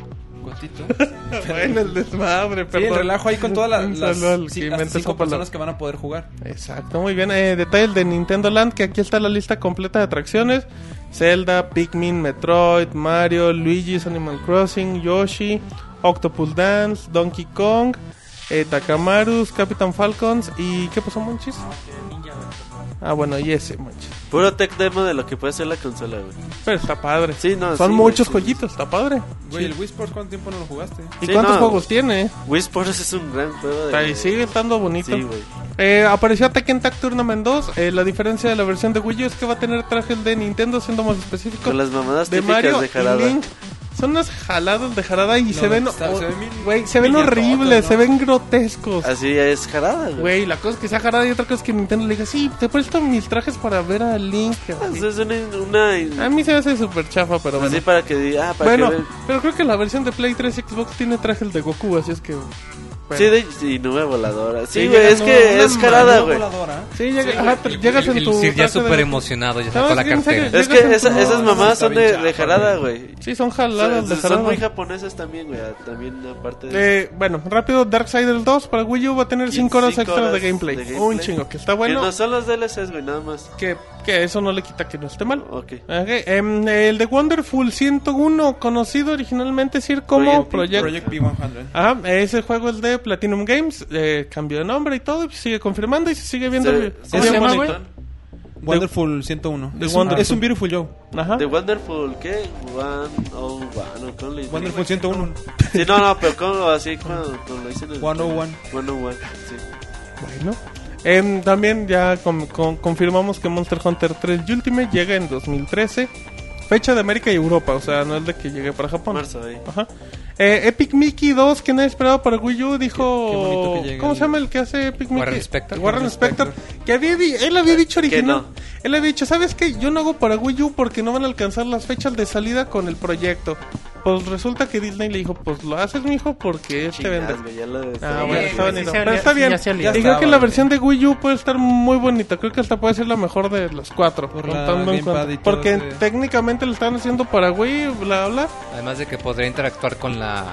Cotito. *laughs* bueno, el desmadre, Sí, perdón. el relajo ahí con todas *laughs* las sí, inventa cinco personas que van a poder jugar. Exacto, muy bien. Eh, detalle de Nintendo Land, que aquí está la lista completa de atracciones. Zelda, Pikmin, Metroid, Mario, Luigi's Animal Crossing, Yoshi, Octopus Dance, Donkey Kong, eh, Takamarus, Captain Falcons y... ¿Qué pasó, Monchis? Ah, bueno, y ese, Monchis. Puro tech demo de lo que puede hacer la consola, güey. Pero está padre. Sí, no, Son sí, muchos güey, sí. jueguitos, está padre. Güey, el Wii Sports, ¿cuánto tiempo no lo jugaste? ¿Y Sí, cuántos no. juegos tiene? Wii Sports es un gran juego de... Ahí sigue estando bonito. Sí, güey. Eh, apareció Tekken Tag Tournament 2. Eh, la diferencia de la versión de Wii U es que va a tener trajes de Nintendo, siendo más específico. Con las mamadas de típicas Mario de y Jarada. Link. Son unas jaladas de jarada y No, se ven, está- o- se ven güey, se ven horribles, ¿no? se ven grotescos. Así es jarada, güey. Güey, la cosa es que sea jarada y otra cosa es que Nintendo le diga, sí, te presto mis trajes para ver a Link. así. Es una... una A mí se me hace súper chafa, pero así bueno. para que diga... Ah, para Bueno, que pero creo que la versión de Play 3 Xbox tiene trajes de Goku, así es que... bueno. Sí, de, sí, nube voladora. Sí, Sí, güey, es que es jarada, Mano güey. Sí, llega- ajá, te- llegas en el tu... Sir ya de súper emocionado, ya sacó la que cartera. Es que esa- tu- esas mamás son de, de jarada, güey. Sí, son jaladas de Son, son jarada. muy japonesas también, güey. También aparte de... Eh, bueno, rápido, Darksiders 2 para Wii U va a tener 5 horas Cinco extras de horas gameplay. de Un gameplay. chingo, que está Que bueno. no son los DLCs, güey, nada más. Que, que eso no le quita que no esté mal. Ok. Ok, em, el de Wonderful 101, conocido originalmente Sir como Project Project. Project P100. Ajá, ese juego es de Platinum Games, eh, cambió de nombre y todo, y sigue confirmando y se sigue viendo. Se- bien se llama, güey? Wonderful 101. The Es un, es un Beautiful Joe. Ajá. The Wonderful, ¿qué? One, oh, one, ¿cómo le dicen? Wonderful 101. Sí, no, no, pero ¿cómo así? Cuando, cuando lo dicen en 101. 101, sí. Bueno. Em, también ya con- con- confirmamos que Monster Hunter 3 Ultimate llega en 2013. Fecha de América y Europa, o sea, no es de que llegue para Japón. Marzo ahí. Ajá. Eh, Epic Mickey 2, que nadie esperaba para Wii U, dijo... Qué que llegue ¿Cómo el- se llama el que hace Epic Mickey? Warren Spector. Warren Spector. Que había di- él había dicho Que original. no. Él había dicho, ¿sabes qué? Yo no hago para Wii U porque no van a alcanzar las fechas de salida con el proyecto. Pues resulta que Disney le dijo, pues lo haces, mijo, porque este vende. Ah, bueno, está sí, bonito. Pero está bien. y creo que la versión de Wii U puede estar muy bonita. Creo que hasta puede ser la mejor de las cuatro. Por la contando en cuenta. y todo Porque técnicamente lo están haciendo para Wii, bla, bla. Además de que podría interactuar con la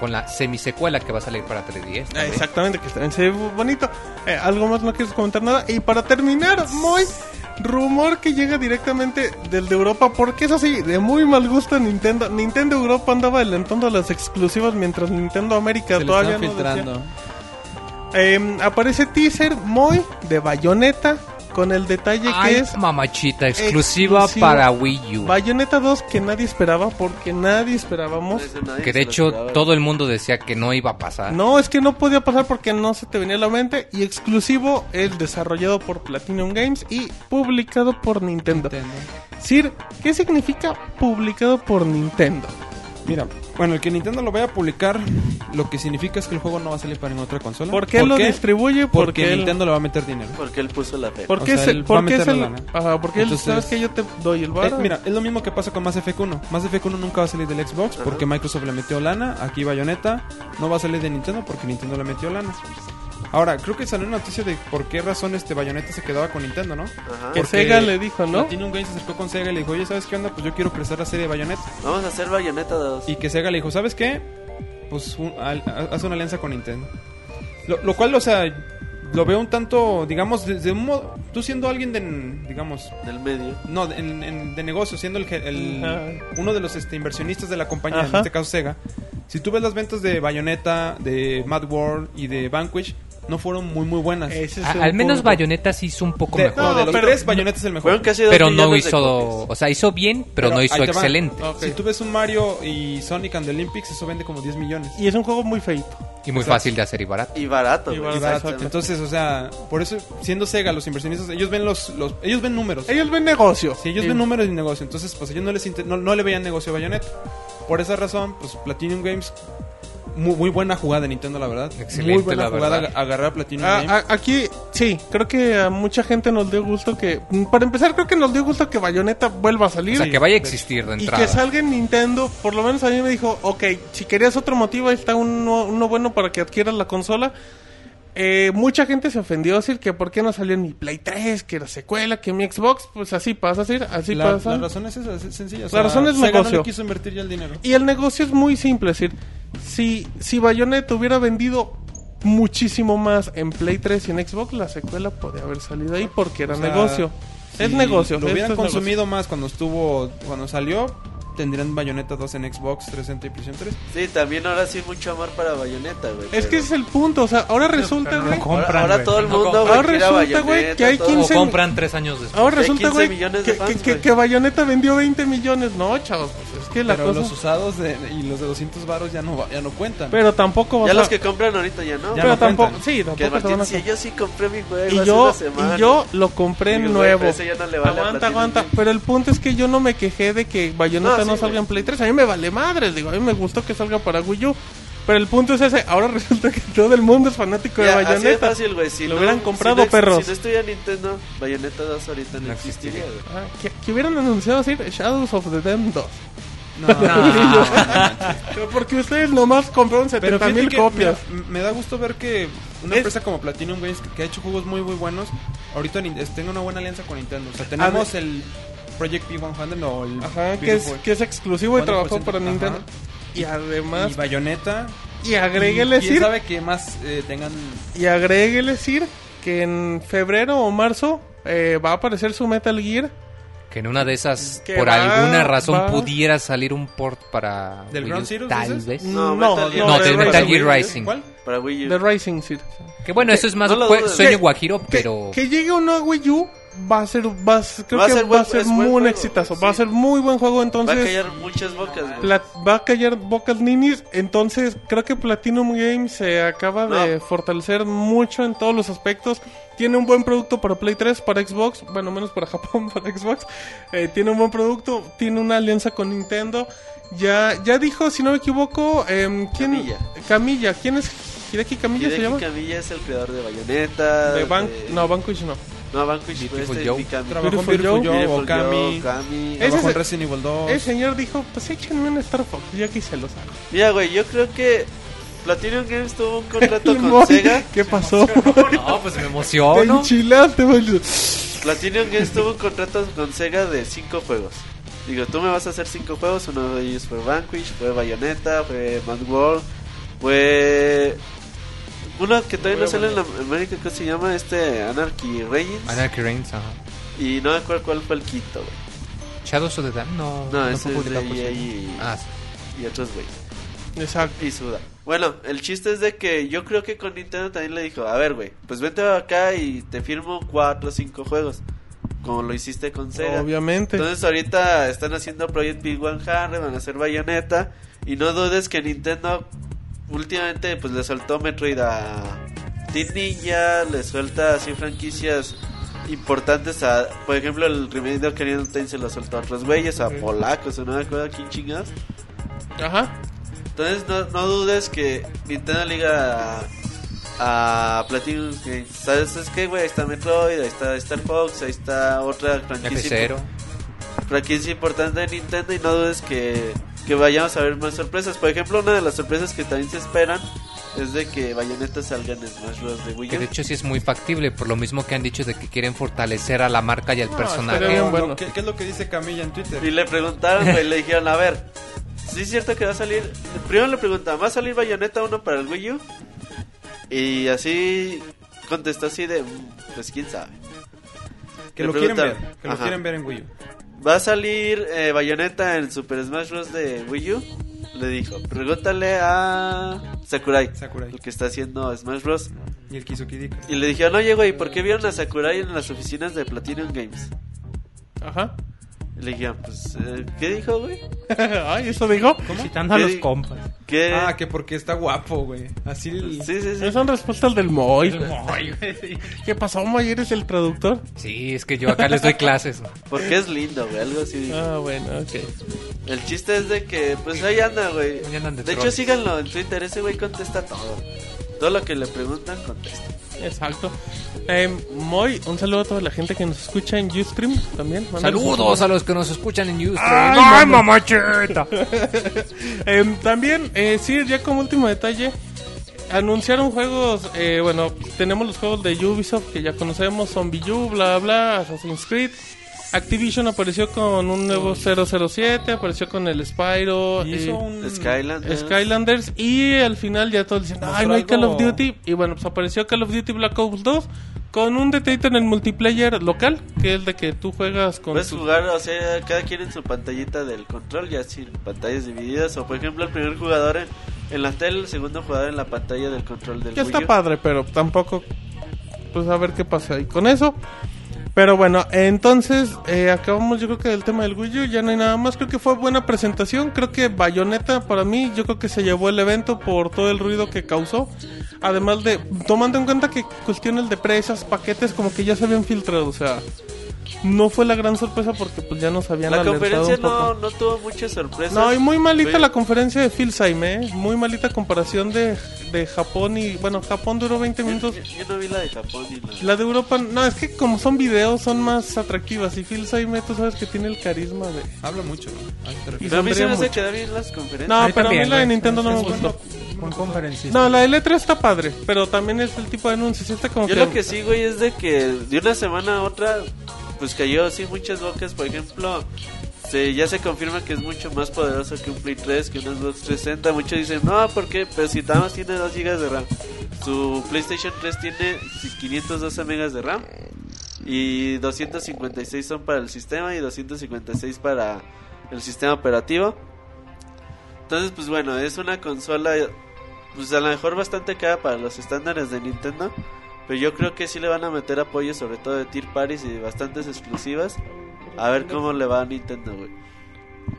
con la semisecuela que va a salir para 3DS. Ah, también. Exactamente, que también se ve bonito. Eh, ¿Algo más no quieres comentar nada? Y para terminar, muy rumor que llega directamente del de Europa, porque eso sí, de muy mal gusto Nintendo. Nintendo Europa andaba adelantando las exclusivas mientras Nintendo América Se todavía no decía. Eh, aparece teaser muy de Bayonetta con el detalle Ay, que es mamachita, exclusiva para Wii U. Bayonetta 2 que nadie esperaba porque nadie esperábamos. Nadie Que de hecho esperaba. todo el mundo decía que no iba a pasar. No, es que no podía pasar porque no se te venía a la mente. Y exclusivo es desarrollado por Platinum Games y publicado por Nintendo. Nintendo. Sir, ¿qué significa publicado por Nintendo? Mira, bueno, el que Nintendo lo vaya a publicar, lo que significa es que el juego no va a salir para ninguna otra consola. ¿Por qué lo distribuye? Porque Porque él- Nintendo le va a meter dinero. Porque él puso la fe. ¿Por o qué sea, él va a por qué es meter el- la lana. Ajá, porque él, sabes que yo te doy el Eh, bar. mira, es lo mismo que pasa con Mass Effect 1. Mass Effect 1 nunca va a salir del Xbox porque Microsoft le metió lana. Aquí Bayonetta no va a salir de Nintendo porque Nintendo le metió lana. Ahora, creo que salió una noticia de por qué razón este Bayonetta se quedaba con Nintendo, ¿no? Ajá. que porque Sega le dijo, ¿no? Platinum Games se acercó con Sega y le dijo, oye, ¿sabes qué onda? Pues yo quiero crecer la serie de Bayonetta. Vamos a hacer Bayonetta 2. Y que Sega le dijo, ¿sabes qué? Pues un- al- hace una alianza con Nintendo. Lo, lo cual, o sea, lo veo un tanto, digamos, desde un modo... Tú siendo alguien de, digamos, Del medio. no, de, en- en- de negocio, siendo el, ge- el- uno de los este, inversionistas de la compañía, en este caso Sega, si tú ves las ventas de Bayonetta, de Mad World y de Vanquish, no fueron muy muy buenas. Es A- al menos punto. Bayonetta sí hizo un poco de, mejor. no, de los pero- tres, Bayonetta es el mejor. Pero no hizo, o sea, hizo bien, pero, no hizo excelente. Si tú ves un Mario y Sonic and the Olympics, eso vende como 10 millones. Y es un juego muy feito. Y muy fácil de hacer y barato. Y barato. Y barato, Y barato. Entonces, o sea, por eso siendo Sega los inversionistas, ellos ven los, los ellos ven números. Ellos ven negocio. Si ellos ven números de negocio, entonces pues ellos no les inter- no, no le veían negocio a Bayonetta. Por esa razón, pues Platinum Games muy, muy buena jugada de Nintendo, la verdad. Excelente, muy buena la jugada verdad. ag- agarrar a Platinum Games. ah, aquí, sí, creo que a mucha gente nos dio gusto que... mm, Para empezar, creo que nos dio gusto que Bayonetta vuelva a salir. O sea, que vaya a existir de y entrada. que salga en Nintendo, por lo menos a mí me dijo, ok, si querías otro motivo, ahí está uno, uno bueno para que adquieras la consola. Eh, mucha gente se ofendió decir que por qué no salió en mi Play 3, que la secuela, que mi Xbox, pues así pasa, así, así la, pasa. la razón es esa, es sencilla. o La razón es Sega negocio. no quiso invertir ya el dinero. Y el negocio es muy simple, es decir, si, si Bayonetta hubiera vendido muchísimo más en Play 3 y en Xbox, la secuela podría haber salido ahí porque era O sea, negocio. es negocio. Lo hubieran negocio. consumido más cuando estuvo, cuando salió, tendrían Bayonetta 2 en Xbox 360 y PlayStation 3. Sí, también ahora sí mucho amor para Bayonetta, güey. Es que pero- ese es el punto, o sea, ahora resulta, pero no güey. compran, ahora, ahora güey. todo el No mundo, güey, Ahora resulta, güey, que hay todo. 15 O compran tres años después. Ahora resulta, 15 güey, que, que, que, güey. que Bayonetta vendió 20 millones. No, chavos, pues es que la Pero cosa... los usados de- y los de 200 varos ya no, va- ya no cuentan. Pero tampoco vas Ya a... los que compran ahorita ya no. Ya pero no tampoco... cuentan. Sí, Que tampoco te Martín, van a... si yo sí compré mi juego Y hace yo, una semana. y yo lo compré Digo, nuevo. no le vale aguanta, aguanta. Pero el punto es que yo no me quejé de que Bayonetta No, no, sí, salga güey. en Play 3. A mí me vale madres. Digo, a mí me gustó que salga para Wii U. Pero el punto es ese. Ahora *laughs* resulta que todo el mundo es fanático Ya, de así de Bayonetta. fácil, güey. Si Lo no- hubieran si comprado, no ex- perros. Si no estuviera Nintendo, Bayonetta 2 ahorita no, No existiría, existiría. güey. Ah, que, que hubieran anunciado así Shadows of the Dam 2. No, no, Pero Porque ustedes nomás compraron Pero 70 fíjate mil copias. mira, me da gusto ver que una Es- empresa como Platinum Games que, que ha hecho juegos muy muy buenos, ahorita tenga una buena alianza con Nintendo. O sea, tenemos el Project P100 o el Ajá, que es, que es exclusivo y trabajó para Nintendo. ajá. Y además, y Bayonetta. y agréguele sabe que más eh, tengan y agréguele decir que en febrero o marzo eh, va a aparecer su Metal Gear. Que en una de esas, Que por va- alguna razón, va- pudiera salir un port para. ¿Del Wii Ground U, Zero, Tal dices? vez. No, no, Metal Gear No, de del Rising. Metal Gear Rising. ¿Cuál? Para Wii U. De Rising Seed. Que bueno, eso es más No lo sueño Que- guajiro, Que- pero. Que, llegue uno a Wii U va a ser, va a creo Va a que ser va a ser muy un exitazo. sí. Va a ser muy buen juego, Va a entonces callar muchas bocas, va a callar bocas ninis. Entonces creo que Platinum Games se acaba de fortalecer mucho en todos los aspectos. Tiene un buen producto para Play 3, para Xbox, bueno, menos para *laughs* Japón, para Xbox. Eh, tiene un buen producto, tiene una alianza con Nintendo. Ya, ya dijo, si no me equivoco, em, ¿quién? Camilla. Camilla. ¿Quién es? ¿Hideki Camilla se llama? Camilla es el creador de Bayonetta. De Ban- de- No, Vanquish no. No, Vanquish fue Beautiful este Joe. Mikami. Trabajó en Beautiful Joe, Beautiful Okami, Joe, Okami. Ese trabajó es en el- Resident Evil 2. El señor dijo, pues échenme un Star Fox, y aquí se los hago. Mira, güey, yo creo que Platinum Games tuvo un *laughs* contrato con Sega. ¿Qué pasó? No, pues me *laughs* Te emociono. enchilaste, güey. Platinum Games tuvo un contrato con Sega de 5 juegos. Digo, tú me vas a hacer 5 juegos. Uno de ellos fue Vanquish, fue Bayonetta, fue Mad World, fue. Uno que todavía no sale en la América, que se llama este Anarchy Reigns. Anarchy Reigns, ajá. Y no me acuerdo cuál fue el quinto, güey. Shadows of the Dam, no. No, ese es de EA y, Ah, sí. y otros, güey. Exacto. Y suda. Bueno, el chiste es de que yo creo que con Nintendo también le dijo, a ver, güey, pues vente acá y te firmo 4 o 5 juegos. Como lo hiciste con Sega. Obviamente. Entonces ahorita están haciendo Project Big 100, van a hacer Bayonetta. Y no dudes que Nintendo últimamente pues le soltó Metroid a Team Ninja, le suelta así franquicias importantes a, por ejemplo, el remake de Ocarina of Time se lo soltó a otros güeyes, a polacos, o no me acuerdo quién chingados. Ajá. Entonces no, no dudes que Nintendo le diga a, a Platinum que sabes es que güey, ahí está Metroid, ahí está Star Fox, ahí está otra franquicia, F0. franquicia importante de Nintendo y no dudes que, que vayamos a ver más sorpresas. Por ejemplo, una de las sorpresas que también se esperan es de que Bayonetta salga en Smash Bros. de Wii Que de U. hecho sí es muy factible, por lo mismo que han dicho de que quieren fortalecer a la marca y al personaje. bueno. ¿Qué, qué es lo que dice Camilla en Twitter? Y le preguntaron, güey, *laughs* le dijeron, a ver, ¿sí es cierto que va a salir? Primero le preguntaban, ¿va a salir Bayonetta 1 para el Wii U? Y así contestó así de, "Mm, pues quién sabe. Que Le lo quieren ver, preguntaron. que lo quieren ver en Wii U. ¿Va a salir eh, Bayonetta en Super Smash Bros. de Wii U? Le dijo, pregúntale a Sakurai, Sakurai. el que está haciendo Smash Bros. Y el Kizukidika. Y le dijeron, oye, güey, ¿por qué vieron a Sakurai en las oficinas de Platinum Games? Ajá. Le dijeron, pues, eh, ¿qué dijo, güey? *laughs* Ay, eso dijo. Citando a ¿Qué los compas. ¿Qué? Ah, que porque está guapo, güey. Así el... Sí, sí, sí. Son respuestas del Moy. ¿Qué pasó, Moy? ¿Eres el traductor? Sí, es que yo acá les doy clases. Porque es lindo, güey, algo así. dijo. Ah, bueno, ok. El chiste es de que, pues ahí anda, güey. Ahí andan de De hecho, síganlo en Twitter, ese güey contesta todo. Todo lo que le preguntan, contesta. Exacto. Eh, Moy, un saludo a toda la gente que nos escucha en Ustream también. Saludos a los que nos escuchan en YouTube. ¡Ay, mamachita! *laughs* Em, también, eh, sí, ya como último detalle, anunciaron juegos, eh, bueno, tenemos los juegos de Ubisoft que ya conocemos, Zombie U, bla, bla, Assassin's Creed. Activision apareció con un nuevo 007, apareció con el Spyro. Y eh, un... Skylanders. Skylanders y al final ya todos dicen, ay, no hay Call of Duty. Y bueno, pues apareció Call of Duty Black Ops 2 con un detallito en el multiplayer local, que es de que tú juegas con... Puedes tu- jugar, o sea, cada quien en su pantallita del control, ya sin pantallas divididas. O por ejemplo, el primer jugador en, en la tele, el segundo jugador en la pantalla del control del Ya Wii está padre, pero tampoco. Pues a ver qué pasa ahí con eso. Pero bueno, entonces eh, acabamos yo creo que del tema del Wii ya no hay nada más, creo que fue buena presentación, creo que Bayonetta para mí, yo creo que se llevó el evento por todo el ruido que causó, además de, tomando en cuenta que cuestiones de precios, paquetes como que ya se habían filtrado, o sea, no fue la gran sorpresa porque pues ya nos habían La conferencia un poco. no, no tuvo muchas sorpresas. No, y muy malita la conferencia de Phil Saime, ¿eh? muy malita comparación de, de Japón y, bueno, Japón duró 20 Yo, minutos. yo- yo no vi la de Japón ni la... La de Europa, no, es que como son videos son más atractivas y Phil Saime tú sabes que tiene el carisma de... Habla mucho. refieres. Pero a mí se me hace que da bien las conferencias. No, pero a mí la de. Nintendo no me gustó. No, la de L3 está padre, pero también es el tipo de anuncios. Este como Yo que... lo que sí, güey, es de que de una semana a otra, pues cayó así muchas bocas. Por ejemplo, se, ya se confirma que es mucho más poderoso que un Play 3, que un Xbox 360. Muchos dicen, no, ¿por qué? Pero si nada más tiene 2 GB de RAM. Su PlayStation 3 tiene 512 megas de RAM. Y 256 son para el sistema y 256 para el sistema operativo. Entonces, pues bueno, es una consola, pues a lo mejor bastante cara para los estándares de Nintendo. Pero yo creo que sí le van a meter apoyo, sobre todo de Tier Parties y bastantes exclusivas. A ver cómo le va a Nintendo, güey.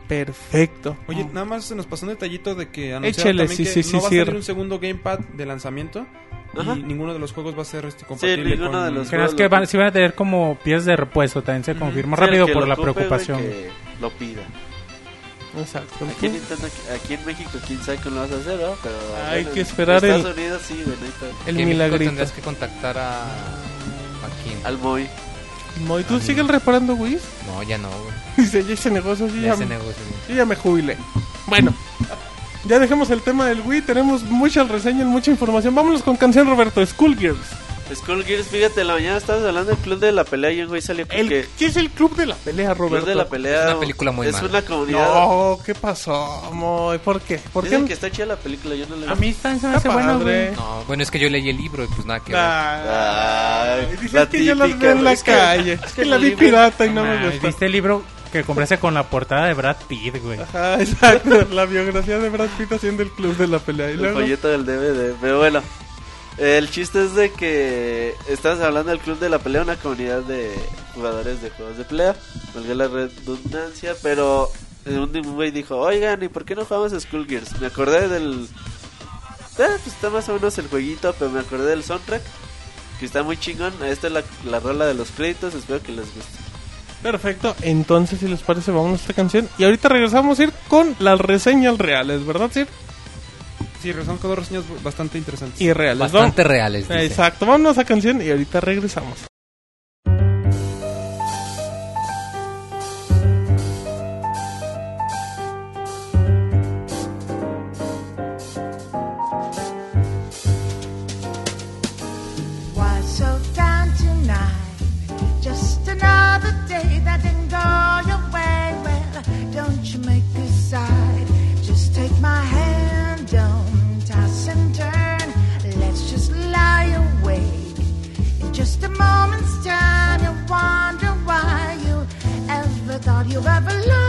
Perfecto. Oye, nada más se nos pasó un detallito de que anunciaron también sí, que sí, sí, no va a sí. salir un segundo gamepad de lanzamiento Ajá. y ninguno de los juegos va a ser este, compatible ninguno con de los- Creo que van, sí van a tener como pies de repuesto, también se confirmó Sí, rápido por la preocupación. que lo pida. Exacto. Aquí en, Nintendo, aquí en México, quién sabe cómo lo vas a hacer, ¿no? Pero Hay bueno, que esperar en el- Estados Unidos sí, güey, neta. El milagrito. tendrás que contactar a... ¿A quién? Al Moy. Moy, ¿tú sigues reparando Wii? No, ya no, güey. *laughs* Dice, ya ese negocio, sí, Ya ya, ese negocio. yo ya me jubilé. Bueno, ya dejemos el tema del Wii. Tenemos muchas reseñas, mucha información. Vámonos con canción, Roberto. Schoolgirls. Skullgirls, fíjate, la mañana estabas hablando del club de la pelea y un güey salió con El, que... ¿Qué es el club de la pelea, Club Roberto? de la pelea Es una película muy es mala. una comunidad. No, ¿qué pasó, Moy? ¿Por qué? ¿Por qué? Dicen que está chida la película, yo no la A mí también se me Está hace bueno, güey. No, bueno, es que yo leí el libro y pues nada que ver. Ay, dices la que yo las veo en la es calle. es Es que la vi pirata y no me Ay, gusta. ¿Viste el libro que compré con la portada de Brad Pitt, güey? Ajá, *laughs* exacto. La biografía de Brad Pitt haciendo el club de la pelea. Y El luego, folleto del DVD. Pero bueno, el chiste es de que estás hablando del club de la pelea, una comunidad de jugadores de juegos de pelea. Valga la redundancia, pero eh, un güey dijo: Oigan, ¿y por qué no jugamos a Skullgears? Me acordé del. Ah, pues está más o menos el jueguito, pero me acordé del soundtrack. Que está muy chingón. Esta es la, la rola de los créditos. Espero que les guste. Perfecto, entonces si les parece vamos a esta canción y ahorita regresamos a ir con las reseñas reales, ¿verdad, Sir? Sí, regresamos con dos reseñas bastante interesantes. Y reales. Bastante reales. dice. Exacto, vámonos a canción y ahorita regresamos. you've ever loved.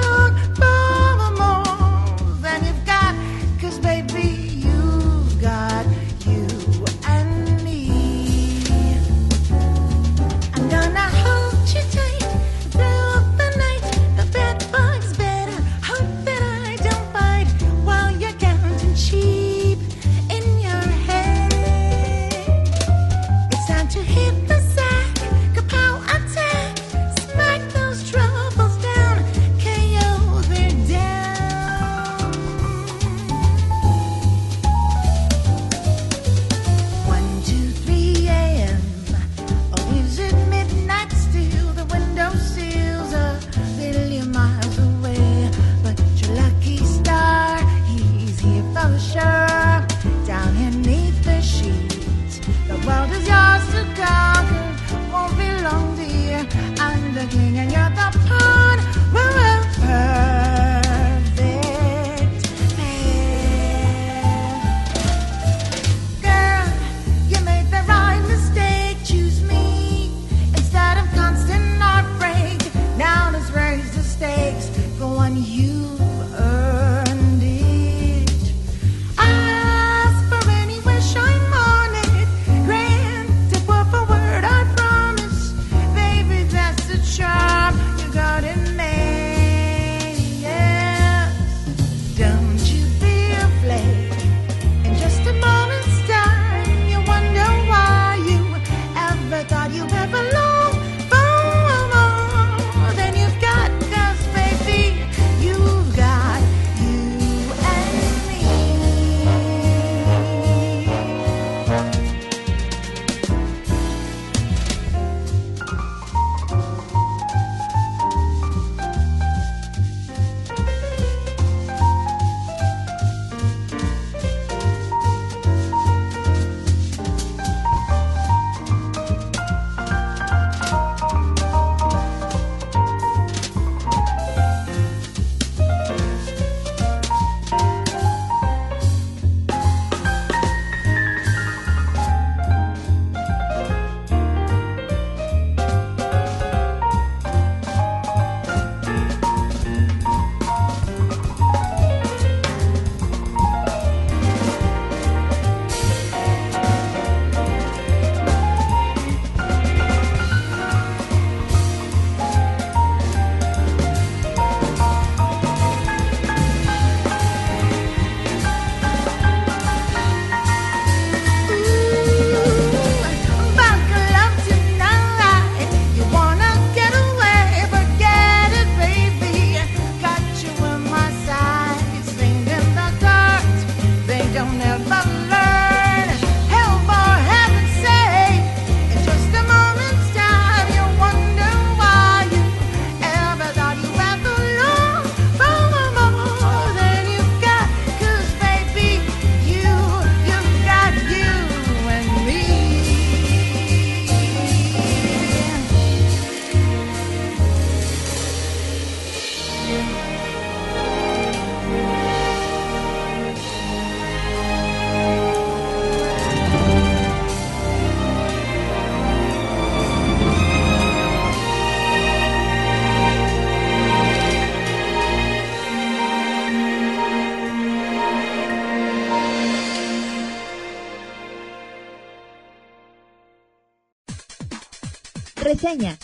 Reseña.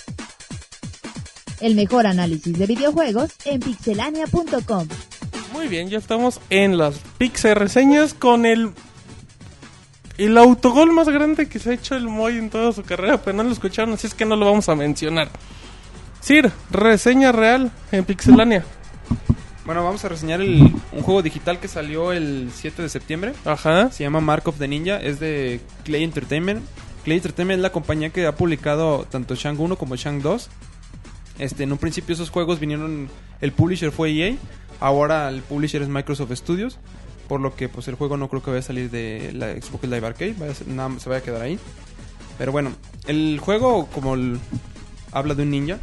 El mejor análisis de videojuegos en pixelania.com. Muy bien, ya estamos en las Pixel reseñas con el el autogol más grande que se ha hecho el Moy en toda su carrera, pero no lo escucharon, así es que no lo vamos a mencionar. Sir, reseña real en Pixelania. Bueno, vamos a reseñar el, un juego digital que salió el 7 de septiembre. Ajá. Se llama Mark of the Ninja. Es de Clay Entertainment. Clay Entertainment es la compañía que ha publicado tanto Shang 1 como Shang 2. Este, en un principio esos juegos vinieron... El publisher fue EA. Ahora el publisher es Microsoft Studios. Por lo que pues el juego no creo que vaya a salir de la Xbox Live Arcade. vaya a ser- nada, se vaya a quedar ahí. Pero bueno, el juego como el- habla de un ninja.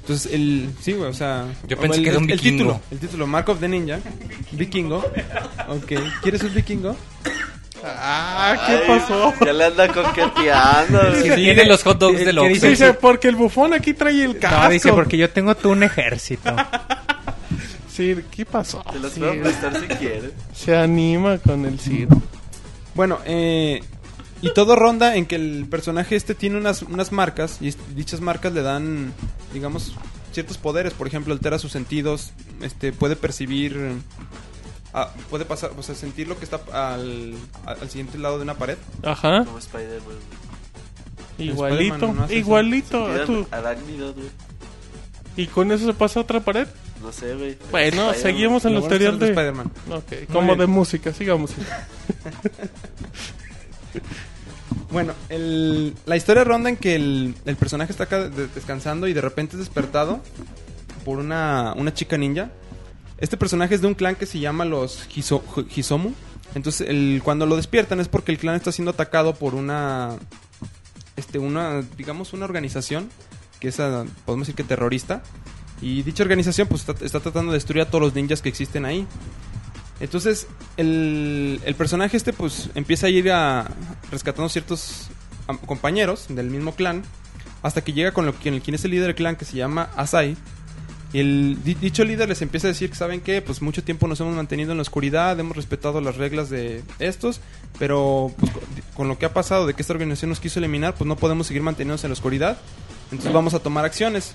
Entonces el... Sí, güey, o sea... Yo pensé el, que era un el vikingo. título. El título, Mark of the Ninja. Vikingo. Ok. ¿Quieres un vikingo? Ah, ¿qué pasó? Ya le anda coqueteando. Sí, güey. tiene los hot dogs ¿Qué- del qué Oxxo. dice? Dice, porque el bufón aquí trae el casco. No, dice, porque yo tengo tú un ejército. *laughs* Sir, ¿qué pasó? Te los puedo prestar si quieres. se anima con el Sir. Bueno, eh, y todo ronda en que el personaje este tiene unas, unas marcas y dichas marcas le dan, digamos, ciertos poderes. Por ejemplo, altera sus sentidos, este, puede percibir, ah, puede pasar, o sea, sentir lo que está al, al siguiente lado de una pared. Ajá, Como Spider-Man. igualito, no igualito. a tu-. ¿Y con eso se pasa a otra pared? No sé, güey. Bueno, seguimos en Lo los teorías de de... Spider-Man. Ok, como de música, sigamos. *laughs* Bueno, el- la historia ronda en que el, el personaje está acá de- descansando y de repente es despertado por una, una chica ninja. Este personaje es de un clan que se llama los Hiso- Hisomu. Entonces, el, cuando lo despiertan es porque el clan está siendo atacado por una, este, una, digamos, una organización que es, ah, podemos decir que terrorista. Y dicha organización pues está, está tratando de destruir a todos los ninjas que existen ahí. Entonces, el, personaje este pues empieza a ir a rescatando ciertos compañeros del mismo clan hasta que llega con quien es el líder del clan que se llama Asai. Y el di- dicho líder les empieza a decir que saben que pues mucho tiempo nos hemos mantenido en la oscuridad, hemos respetado las reglas de estos, pero pues, con, lo que ha pasado de que esta organización nos quiso eliminar, pues no podemos seguir manteniéndonos en la oscuridad. Entonces vamos a tomar acciones.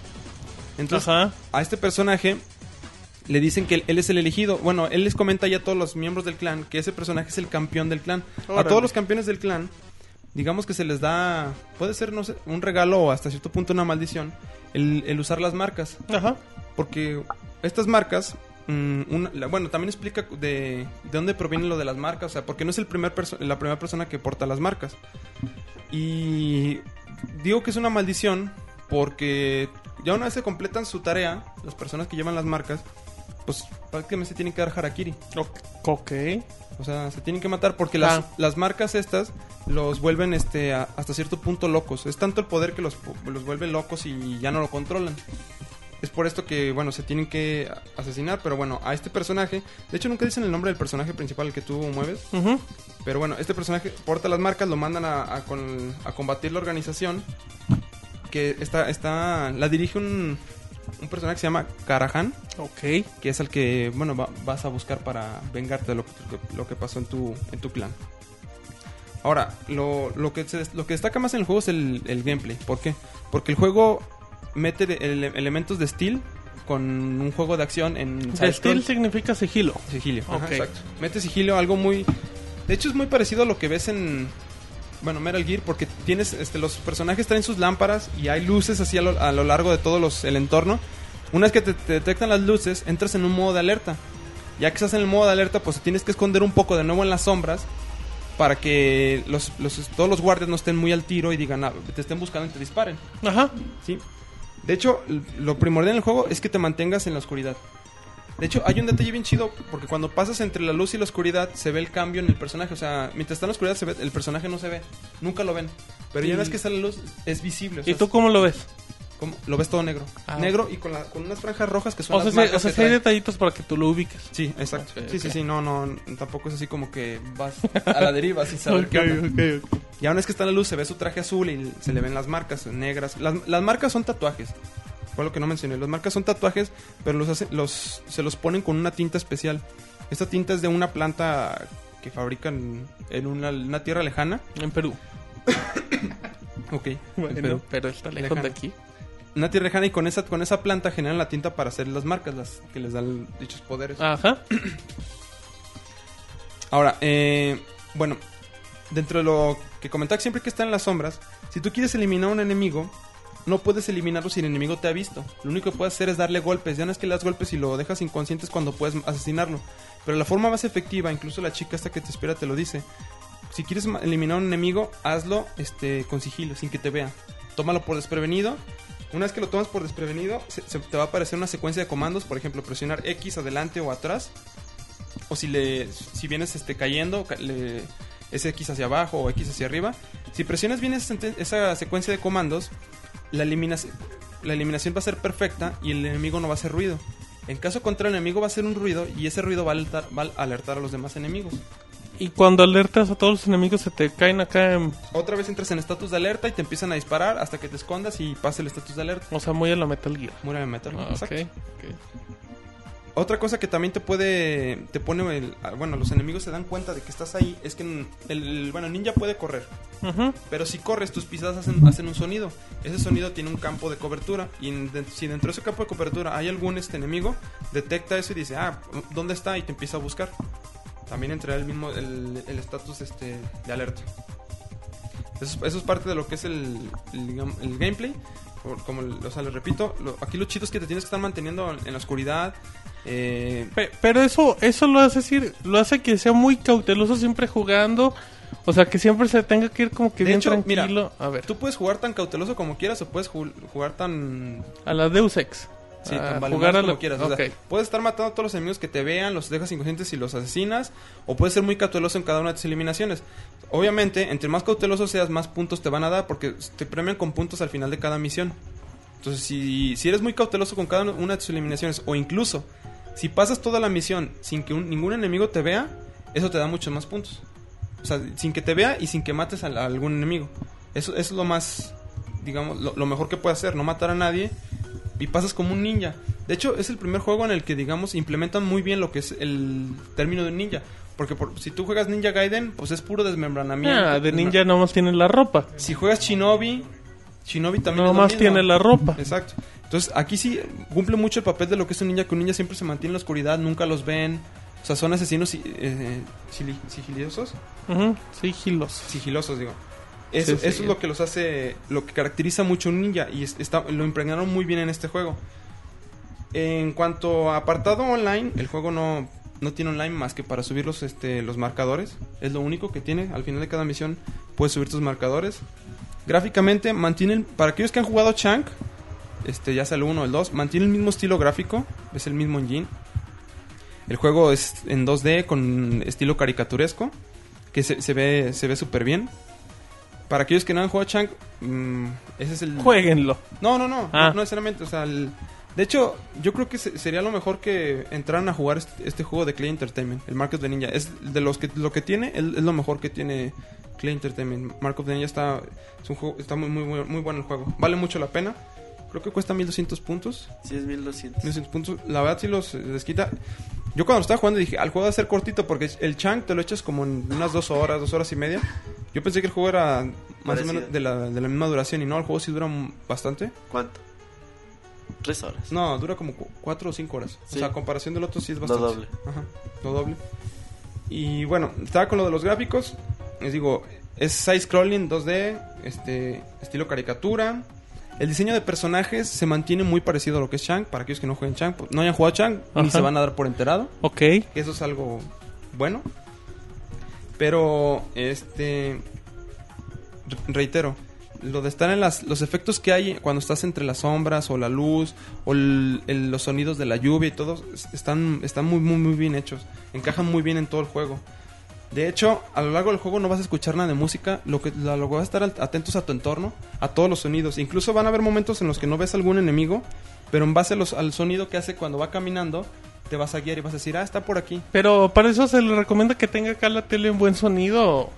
Entonces, Ajá. a este personaje le dicen que él, es el elegido. Bueno, él les comenta ya a todos los miembros del clan que ese personaje es el campeón del clan. A Órale. todos los campeones del clan, digamos que se les da, puede ser, no sé, un regalo o hasta cierto punto una maldición, el, el usar las marcas. Ajá. Porque estas marcas, mm, una- la- bueno, también explica de, de dónde proviene lo de las marcas, o sea, porque no es el primer la primera persona que porta las marcas. Y digo que es una maldición porque ya una vez se completan su tarea, las personas que llevan las marcas, pues prácticamente se tienen que dar harakiri. Ok. O sea, se tienen que matar porque las, Ah. las marcas estas los vuelven este a- hasta cierto punto locos. Es tanto el poder que los, los vuelve locos y ya no lo controlan. Es por esto que, bueno, se tienen que asesinar. Pero bueno, a este personaje... De hecho, nunca dicen el nombre del personaje principal al que tú mueves. Pero bueno, este personaje porta las marcas, lo mandan a, a con- a combatir la organización. Que está, está la dirige un, un personaje que se llama Karahan Ok. que es el que, bueno, va- vas a buscar para vengarte de lo, que- lo que pasó en tu, en tu clan. Ahora, lo, lo, que se- lo que destaca más en el juego es el, el gameplay. ¿Por qué? Porque el juego mete de- ele- elementos de steel con un juego de acción en De steel significa sigilo. Sigilio, ajá, Ok. exacto. Mete sigilio, algo muy... De hecho es muy parecido a lo que ves en... Bueno, Metal Gear, porque tienes, este, los personajes traen sus lámparas y hay luces así a lo, a lo largo de todo los, el entorno. Una vez que te, te detectan las luces, entras en un modo de alerta. Ya que estás en el modo de alerta, pues tienes que esconder un poco de nuevo en las sombras para que los, los- todos los guardias no estén muy al tiro y digan, ah, te estén buscando y te disparen. Ajá. ¿sí? De hecho, lo primordial en el juego es que te mantengas en la oscuridad. De hecho, hay un detalle bien chido, porque cuando pasas entre la luz y la oscuridad, se ve el cambio en el personaje. O sea, mientras está en la oscuridad, se ve, el personaje no se ve. Nunca lo ven. Pero ya vez que sale la luz, es visible. O ¿Y tú cómo lo ves? Lo ves todo negro. Ah. Negro y con, la- con unas franjas rojas que son O sea, las marcas o sea, que hay detallitos para que tú lo ubiques. Sí, exacto. Sí, sí, sí. No, no, tampoco es así como que vas a la *laughs* deriva sin saber qué onda. Ya una vez que está en la luz se ve su traje azul y se le ven las marcas negras. Las, las marcas son tatuajes. Fue lo que no mencioné. Las marcas son tatuajes, pero los, hace- los se los ponen con una tinta especial. Esta tinta es de una planta que fabrican en una, una tierra lejana. En Perú. *coughs* Ok. Bueno, pero- pero está lejos de Lejano. aquí. Una tierra lejana y con esa, con esa planta generan la tinta para hacer las marcas, las que les dan dichos poderes. Ajá. *clears throat* Ahora, eh, bueno, dentro de lo que comentaba siempre que está en las sombras, si tú quieres eliminar a un enemigo, no puedes eliminarlo si el enemigo te ha visto. Lo único que puedes hacer es darle golpes. Ya no es que le das golpes y lo dejas inconsciente es cuando puedes asesinarlo. Pero la forma más efectiva, incluso la chica esta que te espera te lo dice. Si quieres eliminar a un enemigo, hazlo este, con sigilo, sin que te vea. Tómalo por desprevenido. Una vez que lo tomas por desprevenido, se- se te va a aparecer una secuencia de comandos. Por ejemplo, presionar X adelante o atrás o si le si vienes este cayendo ca- le- es X hacia abajo o X hacia arriba si presionas bien esa, secuencia de comandos la eliminación la eliminación va a ser perfecta y el enemigo no va a hacer ruido en caso contrario el enemigo va a hacer un ruido y ese ruido va a alertar a los demás enemigos Y cuando alertas a todos los enemigos se te caen acá en... otra vez entras en estatus de alerta y te empiezan a disparar hasta que te escondas y pase el estatus de alerta O sea, muy a la Metal Gear. muere de metal Ah, Exacto. ok, ok. Otra cosa que también te puede, te pone, el, ah, bueno, los enemigos se dan cuenta de que estás ahí, es que el, el- bueno, ninja puede correr, Ujú. pero si corres tus pisadas hacen, hacen un sonido. Ese sonido tiene un campo de cobertura y en- de- si dentro de ese campo de cobertura hay algún este enemigo, detecta eso y dice, ah, ¿dónde está? Y te empieza a buscar. También entra el mismo, el el estatus este, de alerta. Eso, es- eso es parte de lo que es el, el, gameplay. Como, o sea, les repito, lo- aquí lo chido es que te tienes que estar manteniendo en, en la oscuridad. Eh, Pe- Pero eso, eso lo hace decir, lo hace que sea muy cauteloso siempre jugando. O sea, que siempre se tenga que ir como que De bien hecho, mira, tranquilo. a ver, Tú puedes jugar tan cauteloso como quieras o puedes ju- jugar tan, a la Deus Ex. Sí, A tan jugar a como la- quieras. O sea, ok. puedes estar matando a todos los enemigos que te vean, los dejas inconscientes y los asesinas. O puedes ser muy cauteloso en cada una de tus eliminaciones. Obviamente, entre más cauteloso seas, más puntos te van a dar porque te premian con puntos al final de cada misión. Entonces, si, si eres muy cauteloso con cada una de tus eliminaciones, o incluso si pasas toda la misión sin que un- ningún enemigo te vea, eso te da muchos más puntos. O sea, sin que te vea y sin que mates a, a algún enemigo. Eso, eso es lo más, digamos, lo, lo mejor que puedes hacer, no matar a nadie y pasas como un ninja. De hecho, es el primer juego en el que, digamos, implementan muy bien lo que es el término de un ninja. Porque por- si tú juegas Ninja Gaiden, pues es puro desmembranamiento. Ah, de ninja nomás tiene la ropa. Si juegas Shinobi, Shinobi también Nomás tiene la ropa. Exacto. Entonces, aquí sí cumple mucho el papel de lo que es un ninja, que un ninja siempre se mantiene en la oscuridad, nunca los ven. O sea, son asesinos si- eh. Ujú, Sigiloso. Sigilosos, digo. Sí, sí. eso es lo que los hace, lo que caracteriza mucho a un ninja y es- está, lo impregnaron muy bien en este juego. En cuanto a apartado online, el juego no, no tiene online más que para subir los, este, los marcadores. Es lo único que tiene. Al final de cada misión puedes subir tus marcadores. Gráficamente mantienen, para aquellos que han jugado Shank, este, ya sea el 1 o el 2, mantiene el mismo estilo gráfico, es el mismo engine. El juego es en 2D con estilo caricaturesco, que se, se ve se ve súper bien. Para aquellos que no han jugado Shank, mm, ese es el... Jueguenlo. No, no, no, Ah. no, no necesariamente, o sea, el- de hecho, yo creo que se- sería lo mejor que entraran a jugar este, este juego de Clay Entertainment, el Mark of the Ninja. Es de los que lo que tiene, es, es lo mejor que tiene Clay Entertainment. Mark of the Ninja está es un juego, está muy muy muy, muy bueno el juego. Vale mucho la pena. Creo que cuesta 1200 puntos. Sí, es 1200. 1200 puntos. La verdad sí los eh, les quita. Yo cuando lo estaba jugando dije, al juego va a ser cortito porque el Chang te lo echas como en unas dos horas, dos horas y media. Yo pensé que el juego era más Parecido. o menos de la, de la misma duración y no, el juego sí dura bastante. ¿Cuánto? Tres horas. No, dura como cu- cuatro o cinco horas. Sí. O sea, a comparación del otro sí es Lo bastante. doble. Ajá, lo doble. Y bueno, estaba con lo de los gráficos. Les digo, es side-scrolling 2D, este, estilo caricatura. El diseño de personajes se mantiene muy parecido a lo que es Chang. Para aquellos que no jueguen Chang, pues, no hayan jugado Chang, ni se van a dar por enterado. Ok. que Eso es algo bueno. Pero, este. re- Reitero, lo de estar en las, los efectos que hay cuando estás entre las sombras o la luz o el- el- los sonidos de la lluvia y todo, es- están, están muy, muy, muy bien hechos. Encajan muy bien en todo el juego. De hecho, a lo largo del juego no vas a escuchar nada de música, lo que lo, lo vas a estar atentos a tu entorno, a todos los sonidos. Incluso van a haber momentos en los que no ves algún enemigo, pero en base al sonido que hace cuando va caminando, te vas a guiar y vas a decir, ah, está por aquí. Pero para eso se le recomienda que tenga acá la tele en buen sonido.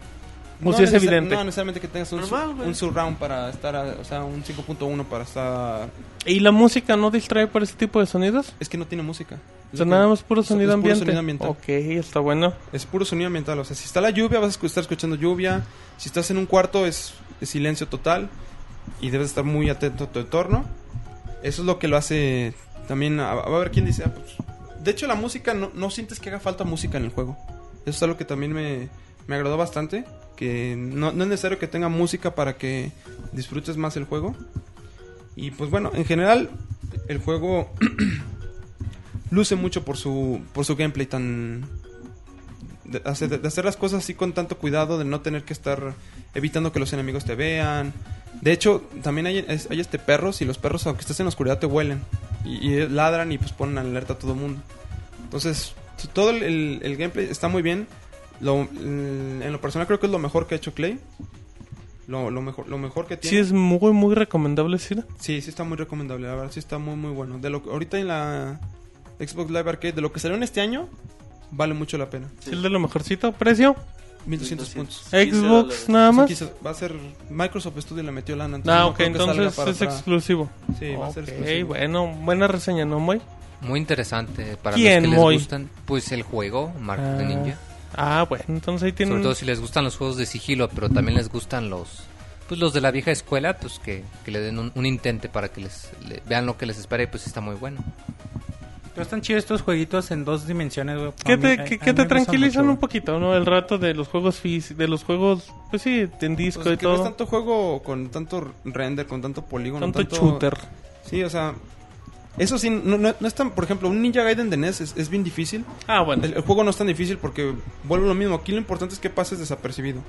O si es evidente. No necesariamente que tengas un, Normal, un surround para estar, a- o sea, un 5.1 para estar... ¿Y la música no distrae por ese tipo de sonidos? Es que no tiene música. O sea, nada más puro sonido es puro ambiente. sonido ambiental. Ok, está bueno. Es puro sonido ambiental. O sea, si está la lluvia, vas a estar escuchando lluvia. Si estás en un cuarto, es, es silencio total. Y debes estar muy atento a tu entorno. Eso es lo que lo hace también. A, a ver quién dice. ah, pues, de hecho, la música, no, no sientes que haga falta música en el juego. Eso es algo que también me, me agradó bastante. Que no, es necesario que tenga música para que disfrutes más el juego. Y pues bueno, en general, el juego *clears throat* luce mucho por su, por su gameplay tan, de hacer, las cosas así con tanto cuidado, de no tener que estar evitando que los enemigos te vean. De hecho, también hay, hay este perros y los perros, aunque estés en la oscuridad, te huelen. Y, ladran y pues ponen alerta a todo el mundo. Entonces, todo el- el gameplay está muy bien. Lo, mm, en lo personal creo que es lo mejor que ha hecho Clay. Lo, lo mejor, lo mejor que Sí, tiene. es muy, muy recomendable, sí. Sí, sí está muy recomendable, la verdad, sí está muy muy bueno. De lo que- ahorita en la Xbox Live Arcade, de lo que salió en este año, vale mucho la pena. Sí, el de lo mejorcito. ¿Precio? 1200 puntos. Xbox nada O sea, más. va a ser Microsoft Studio le metió lana. entonces Ah, no ok, entonces para es exclusivo. Sí, va a ser exclusivo. bueno, buena reseña, ¿no, Moy? Muy interesante para ¿Quién, los que les Moy? gustan. Pues el juego, Mark Ah, the Ninja. Ah, bueno, entonces ahí tienen... Sobre todo si les gustan los juegos de sigilo, pero también les gustan los pues los de la vieja escuela, pues que, que le den un, un intente para que les le- vean lo que les espera y pues está muy bueno. Pero están chidos estos jueguitos en dos dimensiones, güey. Que A mí- te, a- que, a que mí te tranquilizan mucho, un poquito, ¿no? El rato de los juegos físicos, de los juegos, pues sí, en disco Pues y que no es todo. tanto juego con tanto render, con tanto polígono. Tanto shooter. Sí, o sea... Eso sí, no, no, no es tan... Por ejemplo, un Ninja Gaiden de NES es, es bien difícil. Ah, bueno. El, el juego no es tan difícil porque vuelve lo mismo. Aquí lo importante es que pases desapercibido.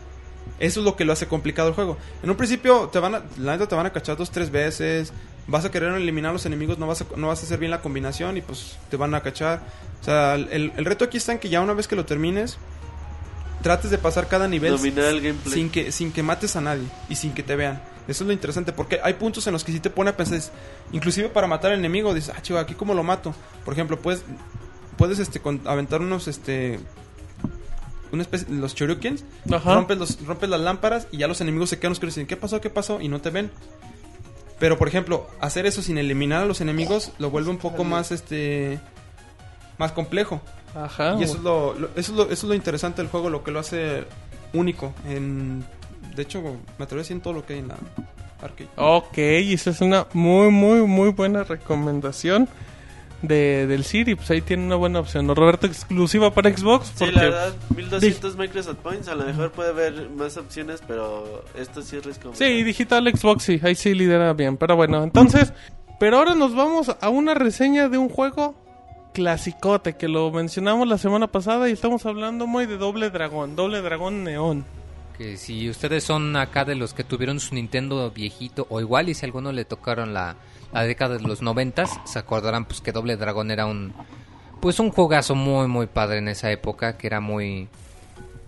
Eso es lo que lo hace complicado el juego. En un principio te van a, la neta te van a cachar dos, tres veces. Vas a querer eliminar a los enemigos, no vas a, no vas a hacer bien la combinación y pues te van a cachar. O sea, el, el reto aquí está en que ya una vez que lo termines, trates de pasar cada nivel sin que, sin que mates a nadie y sin que te vean. Eso es lo interesante, porque hay puntos en los que sí te pone a pensar, inclusive para matar al enemigo, dices, ah, chiva, aquí cómo lo mato. Por ejemplo, puedes, puedes este, con- aventar unos, este, una especie, los shurikens, rompes, los, rompes las lámparas y ya los enemigos se quedan oscuros y dicen, ¿qué pasó? ¿Qué pasó? Y no te ven. Pero, por ejemplo, hacer eso sin eliminar a los enemigos lo vuelve un poco más, este, más complejo. Ajá. Y eso es lo, lo- eso, es lo, eso es lo interesante del juego, lo que lo hace único. En, de hecho, me atrevo a decir en todo lo que hay en la arcade. Ok, y esa es una muy, muy, muy buena recomendación de, del Siri. Pues ahí tiene una buena opción. ¿no? Roberto, exclusiva para Xbox. Sí, Porque la verdad, 1200 Microsoft Points. A lo mejor puede haber más opciones, pero esto sí es como. Sí, digital Xbox sí, ahí sí lidera bien. Pero bueno, entonces, pero ahora nos vamos a una reseña de un juego clasicote que lo mencionamos la semana pasada y estamos hablando muy de Doble Dragón, Doble Dragón Neón. Que si ustedes son acá de los que tuvieron su Nintendo viejito o igual y si a alguno le tocaron la, la década de los noventas, se acordarán pues que Doble Dragón era un pues un juegazo muy muy padre en esa época que era muy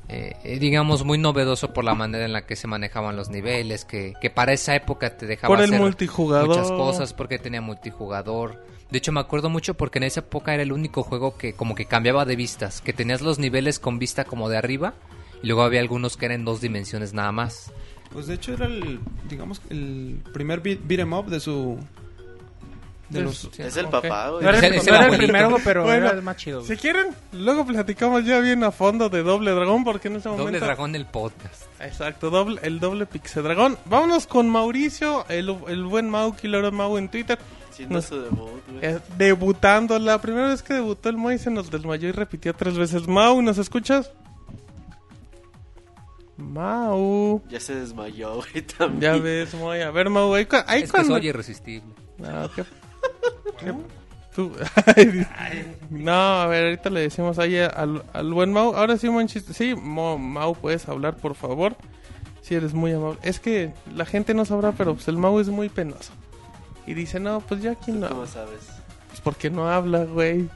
eh, digamos muy novedoso por la manera en la que se manejaban los niveles que, que para esa época te dejaba Por el hacer multijugador. muchas cosas porque tenía multijugador de hecho me acuerdo mucho porque en esa época era el único juego que como que cambiaba de vistas que tenías los niveles con vista como de arriba y luego había algunos que eran en dos dimensiones nada más Pues de hecho era el, digamos, el primer beat, beat 'em up de su... De los, Es el papá, güey. No era, el, no era primero, pero Bueno, era el más chido. güey. Si quieren, luego platicamos ya bien a fondo de Doble Dragón porque en ese momento... Doble Dragón el podcast Exacto, doble, el doble Pixel Dragón. Vámonos con Mauricio, el, el buen Mau, Killer Mau en Twitter. Siendo No- su debut, güey. Eh, debutando, la primera vez que debutó el Moy se nos desmayó y repitió tres veces. Mau, ¿nos escuchas? Mau. Ya se desmayó, güey, también. Ya ves, Moy. A ver, Mau, ahí, ahí es que cuando... soy irresistible No, ¿qué- qué- tú- *laughs* Ay, no, a ver, ahorita le decimos ahí al, al buen Mau. Ahora sí, buen chiste. Sí, Mo- Mau, puedes hablar, por favor. Si eres muy amable. Es que la gente no sabrá, pero pues el Mau es muy penoso. Y dice, no, pues ya aquí no. ¿Cómo sabes? Pues porque no habla, güey.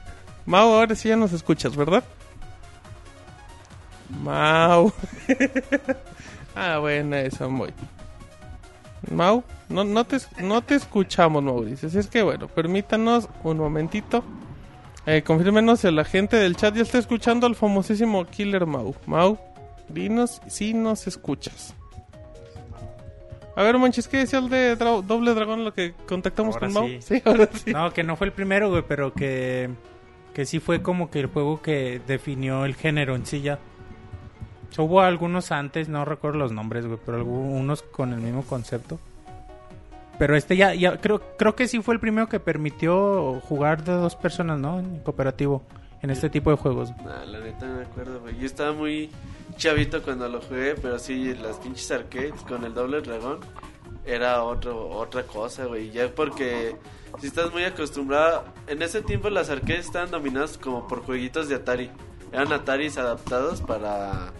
Mau, ahora sí ya nos escuchas, ¿verdad? Mau. *laughs* ah, buena esa, muy. Mau, no, no, te, no te escuchamos, Mauricio. Así es que, bueno, permítanos un momentito. Eh, confírmenos si la gente del chat ya está escuchando al famosísimo Killer Mau. Mau, Dinos si nos escuchas. A ver, Monchis, ¿qué decía el de Dra- Doble Dragón, lo que contactamos Ahora con Mau? sí. Sí, ahora sí. No, que no fue el primero, güey, pero que, que sí fue como que el juego que definió el género en sí ya. Hubo algunos antes, no recuerdo los nombres, güey, pero algunos con el mismo concepto. Pero este ya, ya creo, creo que sí fue el primero que permitió jugar de dos personas, ¿no? En cooperativo, en este tipo de juegos. Nah, la neta no me acuerdo, güey. Yo estaba muy chavito cuando lo jugué, pero sí, las pinches arcades con el doble dragón era otro, otra cosa, güey. Ya porque si estás muy acostumbrado... En ese tiempo las arcades estaban dominadas como por jueguitos de Atari. Eran Ataris adaptados para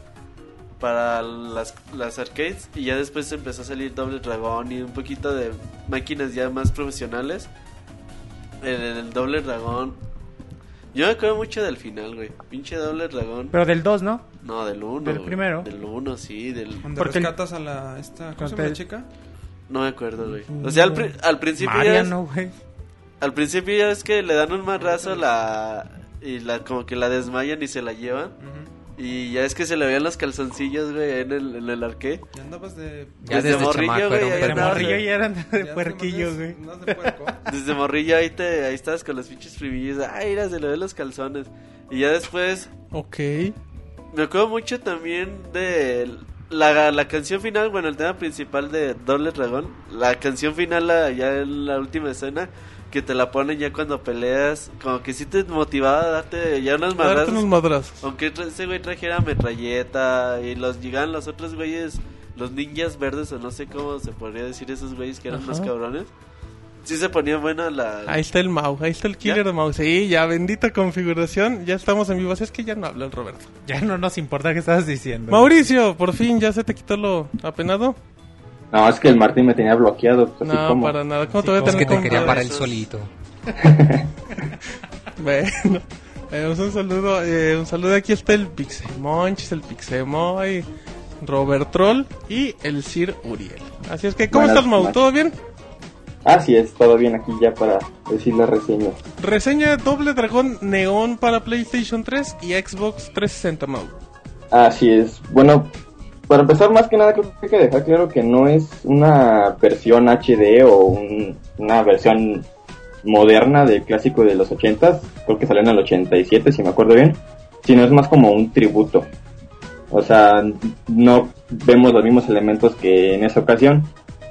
para las, las arcades y ya después empezó a salir Doble Dragón y un poquito de máquinas ya más profesionales. En el Doble Dragón. Yo me acuerdo mucho del final, güey. Pinche Doble Dragón. Pero del 2, ¿no? No, del 1. ¿Del primero? Del 1, sí. Del... Porque el- rescatas a la... Esta, ¿Cómo se llama Contra- la chica? No me acuerdo, güey. O sea, al, pri- al principio ya es- Mariano, güey. al principio ya es que le dan un marrazo la y la como que la desmayan y se la llevan. Ujú. Y ya es que se le veían los calzoncillos, güey, en el, en el arcade. Ya andabas de... Ya Desde desde, morrillo, chamaco güey, era un ahí De andaba, morrillo ya eran de ya puerquillo, güey. No es de puerco. *laughs* Desde morrillo ahí te ahí estabas con los pinches primillos. Ay, mira, se le ven los calzones. Y ya después Ok. me acuerdo mucho también de la, la canción final, bueno, el tema principal de Doble Dragón. La canción final, la- ya en la última escena, que te la ponen ya cuando peleas. Como que sí te motivaba a darte ya unas darte unos madrazos. madrazos. Aunque ese güey trajera metralleta y los llegaban los otros güeyes, los ninjas verdes o no sé cómo se podría decir esos güeyes que eran Ajá. más cabrones. Sí se ponía buena la... Ahí está el Mau, ahí está el killer ¿Ya? de Mau. Sí, ya, bendita configuración. Ya estamos en vivo. Así es que ya no habla el Roberto. Ya no nos importa qué estabas diciendo. Mauricio, por fin, ¿ya se te quitó lo apenado? No, es que el Martín me tenía bloqueado. Pues, así No, como- para nada. ¿Cómo Sí, te voy a como Es que tener te quería controlado? para él esos- solito. *laughs* Bueno, eh, un saludo, eh, un saludo. Aquí está el Pixemonchis, el Pixemoy, Robert Troll y el Sir Uriel. Así es que, ¿cómo Buenas estás, Mau? ¿Todo bien? Así es, todo bien aquí ya para decir la reseña. Reseña Doble Dragón Neón para PlayStation 3 y Xbox 360, Mau. Así es. Bueno, para empezar, más que nada, creo que hay que dejar claro que no es una versión HD o un- una versión moderna del clásico de los 80s. Creo que salió en el 87, si me acuerdo bien. Sino es más como un tributo. O sea, no vemos los mismos elementos que en esa ocasión.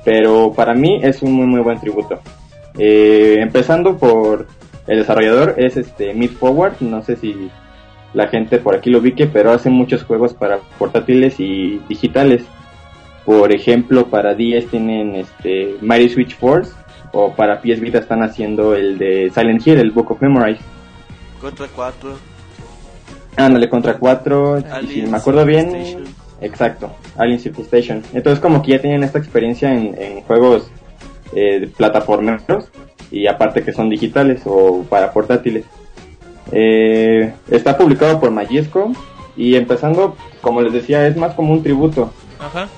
Pero para mí es un muy, muy buen tributo. Eh, empezando por el desarrollador, es este Mid Forward. No sé si la gente por aquí lo ubique, pero hace muchos juegos para portátiles y digitales. Por ejemplo, para 10 tienen este Mighty Switch Force o para PS Vita están haciendo el de Silent Hill, el Book of Memories. Contra 4. Ándale, contra 4, y si me acuerdo bien. Exacto, Alien Civilization. Entonces como que ya tenían esta experiencia en, en juegos eh, plataformeros y aparte que son digitales o para portátiles. Eh, está publicado por Majesco y empezando, como les decía, es más como un tributo. Ajá.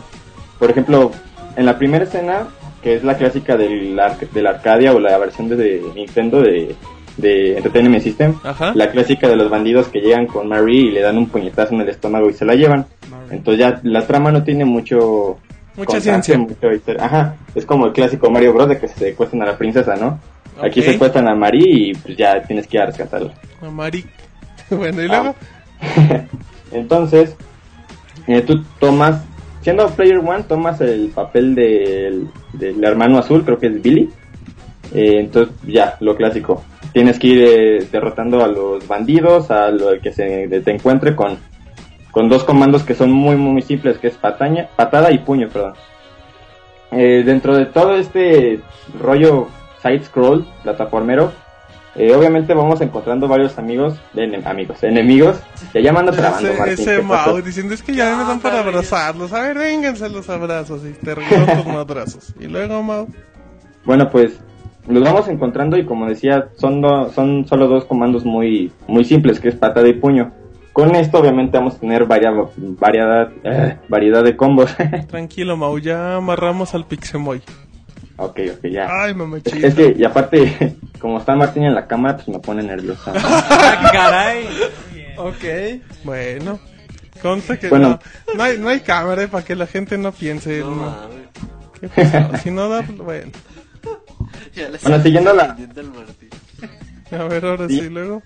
Por ejemplo, en la primera escena, que es la clásica del, del Arcadia o la versión de, de Nintendo de, de Entertainment System, Ajá. la clásica de los bandidos que llegan con Marie y le dan un puñetazo en el estómago y se la llevan. Entonces ya la trama no tiene mucho... Mucha ciencia. mucho. Ajá, es como el clásico Mario Bros. de que se secuestran a la princesa, ¿no? Aquí Ok. se secuestran a Marie y pues ya tienes que ir a rescatarla. Amari. *laughs* Bueno, y luego. *laughs* Entonces, eh, tú tomas, siendo Player One, tomas el papel del, del hermano azul, creo que es Billy. Eh, entonces, ya, lo clásico. Tienes que ir eh, derrotando a los bandidos, a lo que se te encuentre con, con dos comandos que son muy, muy simples, que es pataña, patada y puño, perdón. Eh, dentro de todo este rollo side-scroll, plataformero, eh, obviamente vamos encontrando varios amigos, de amigos, enemigos, que ya me ando trabando, Ese. Mau diciendo es que ya me dan para abrazarlos. A ver, vénganse los abrazos y te regalo tus *laughs* madrazos. Y luego, Mau. Bueno, pues los vamos encontrando y como decía, son, do- son solo dos comandos muy, muy simples, que es patada y puño. Con esto obviamente vamos a tener varia- variedad, eh, variedad de combos. *laughs* Tranquilo, Mau, ya amarramos al Pixemoy. ok, ok, ya. Ay, mamachita. es que, y aparte, *laughs* como está Martín en la cámara, pues me pone nerviosa. *laughs* ¡Caray! Ok. Bueno. Consta que Bueno. no, no hay, no hay cámara eh, para que la gente no piense. No no. ¿Qué pasó? si no da, bueno. Ya Bueno, estoy siguiendo la-. A ver, ahora Sí. sí, luego.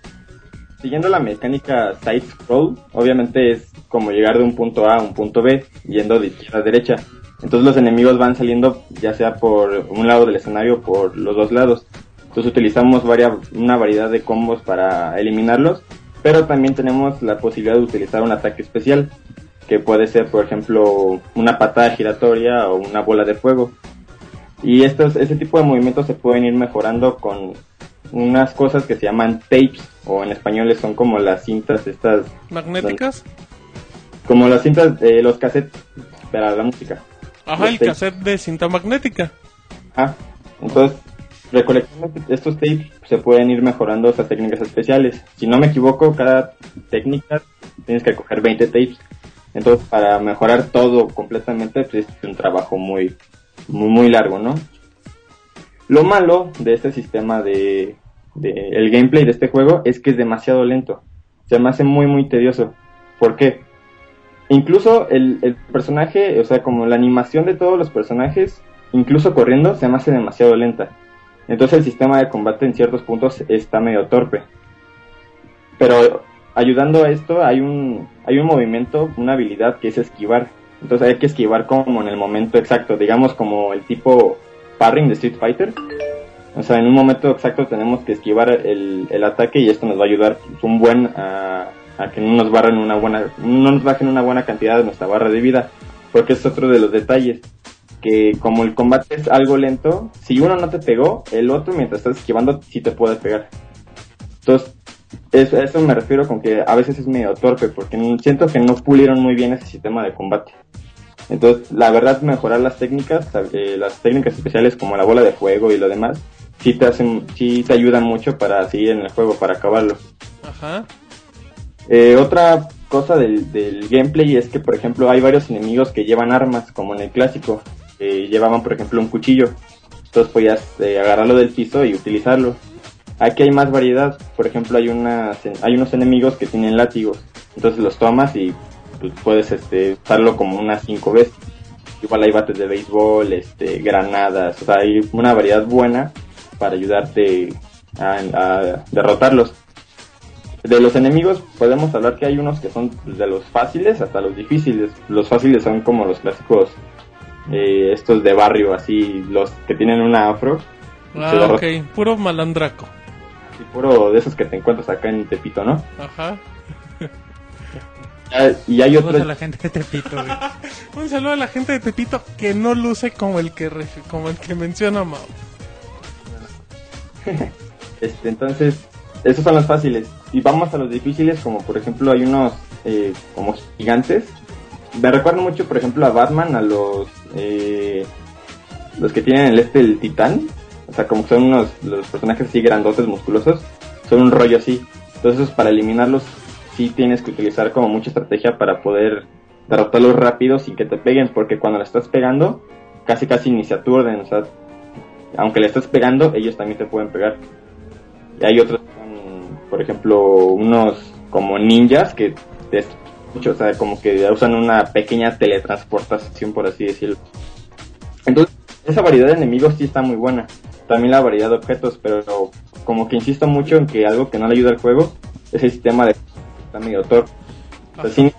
Siguiendo la mecánica side scroll, obviamente es como llegar de un punto A a un punto B, yendo de izquierda a derecha. Entonces los enemigos van saliendo ya sea por un lado del escenario o por los dos lados. Entonces utilizamos varia- una variedad de combos para eliminarlos, pero también tenemos la posibilidad de utilizar un ataque especial, que puede ser por ejemplo una patada giratoria o una bola de fuego. Y estos, ese tipo de movimientos se pueden ir mejorando con unas cosas que se llaman tapes, o en español son como las cintas estas, ¿Magnéticas? como las cintas de los cassettes para la música. Ajá, Los el tapes. cassette de cinta magnética. Ah, entonces, recolectando estos tapes se pueden ir mejorando esas técnicas especiales. Si no me equivoco, cada técnica tienes que coger 20 tapes. Entonces, para mejorar todo completamente, pues es un trabajo muy, muy, muy largo, ¿no? Lo malo de este sistema de, de el gameplay de este juego es que es demasiado lento. Se me hace muy, muy tedioso. ¿Por qué? Incluso el, personaje, o sea, como la animación de todos los personajes, incluso corriendo, se me hace demasiado lenta. Entonces el sistema de combate en ciertos puntos está medio torpe. Pero ayudando a esto hay un, hay un movimiento, una habilidad que es esquivar. Entonces hay que esquivar como en el momento exacto, digamos como el tipo parring de Street Fighter. O sea, en un momento exacto tenemos que esquivar el, el ataque y esto nos va a ayudar un buen a, a que no nos barren una buena, no nos bajen una buena cantidad de nuestra barra de vida, porque es otro de los detalles que como el combate es algo lento, si uno no te pegó, el otro mientras estás esquivando sí te puede pegar. Entonces, eso, eso me refiero con que a veces es medio torpe, porque siento que no pulieron muy bien ese sistema de combate. Entonces, la verdad, mejorar las técnicas, eh, las técnicas especiales como la bola de fuego y lo demás, sí te hacen, sí te ayudan mucho para seguir en el juego, para acabarlo. Ajá. Eh, otra cosa del, del gameplay es que, por ejemplo, hay varios enemigos que llevan armas, como en el clásico, que llevaban, por ejemplo, un cuchillo. Entonces podías eh, agarrarlo del piso y utilizarlo. Aquí hay más variedad, por ejemplo, hay, unas, hay unos enemigos que tienen látigos. Entonces los tomas y pues, puedes este, usarlo como unas cinco veces. Igual hay bates de béisbol, este, granadas, o sea, hay una variedad buena para ayudarte a, a derrotarlos. De los enemigos podemos hablar que hay unos que son de los fáciles hasta los difíciles. Los fáciles son como los clásicos, eh, estos de barrio, así, los que tienen una afro. Ah, ok. Puro malandraco. así puro de esos que te encuentras acá en Tepito, ¿no? Ajá. Y hay otros... a la gente de Tepito. *laughs* Un saludo a la gente de Tepito que no luce como el que ref- como el que menciona Mao. *laughs* Este, entonces, esos son los fáciles. Y vamos a los difíciles, como por ejemplo hay unos eh, como gigantes. Me recuerdan mucho, por ejemplo, a Batman, a los eh, los que tienen el este el titán. O sea, como son unos los personajes así grandotes, musculosos. Son un rollo así. Entonces, para eliminarlos, sí tienes que utilizar como mucha estrategia para poder derrotarlos rápido sin que te peguen. Porque cuando le estás pegando, casi casi ni se aturden. O sea, aunque le estés pegando, ellos también te pueden pegar. Y hay otros, por ejemplo, unos como ninjas que te o sea, como que usan una pequeña teletransportación, por así decirlo. Entonces, esa variedad de enemigos sí está muy buena. También la variedad de objetos, pero como que insisto mucho en que algo que no le ayuda al juego es el sistema de está medio torpe. O sea, sí,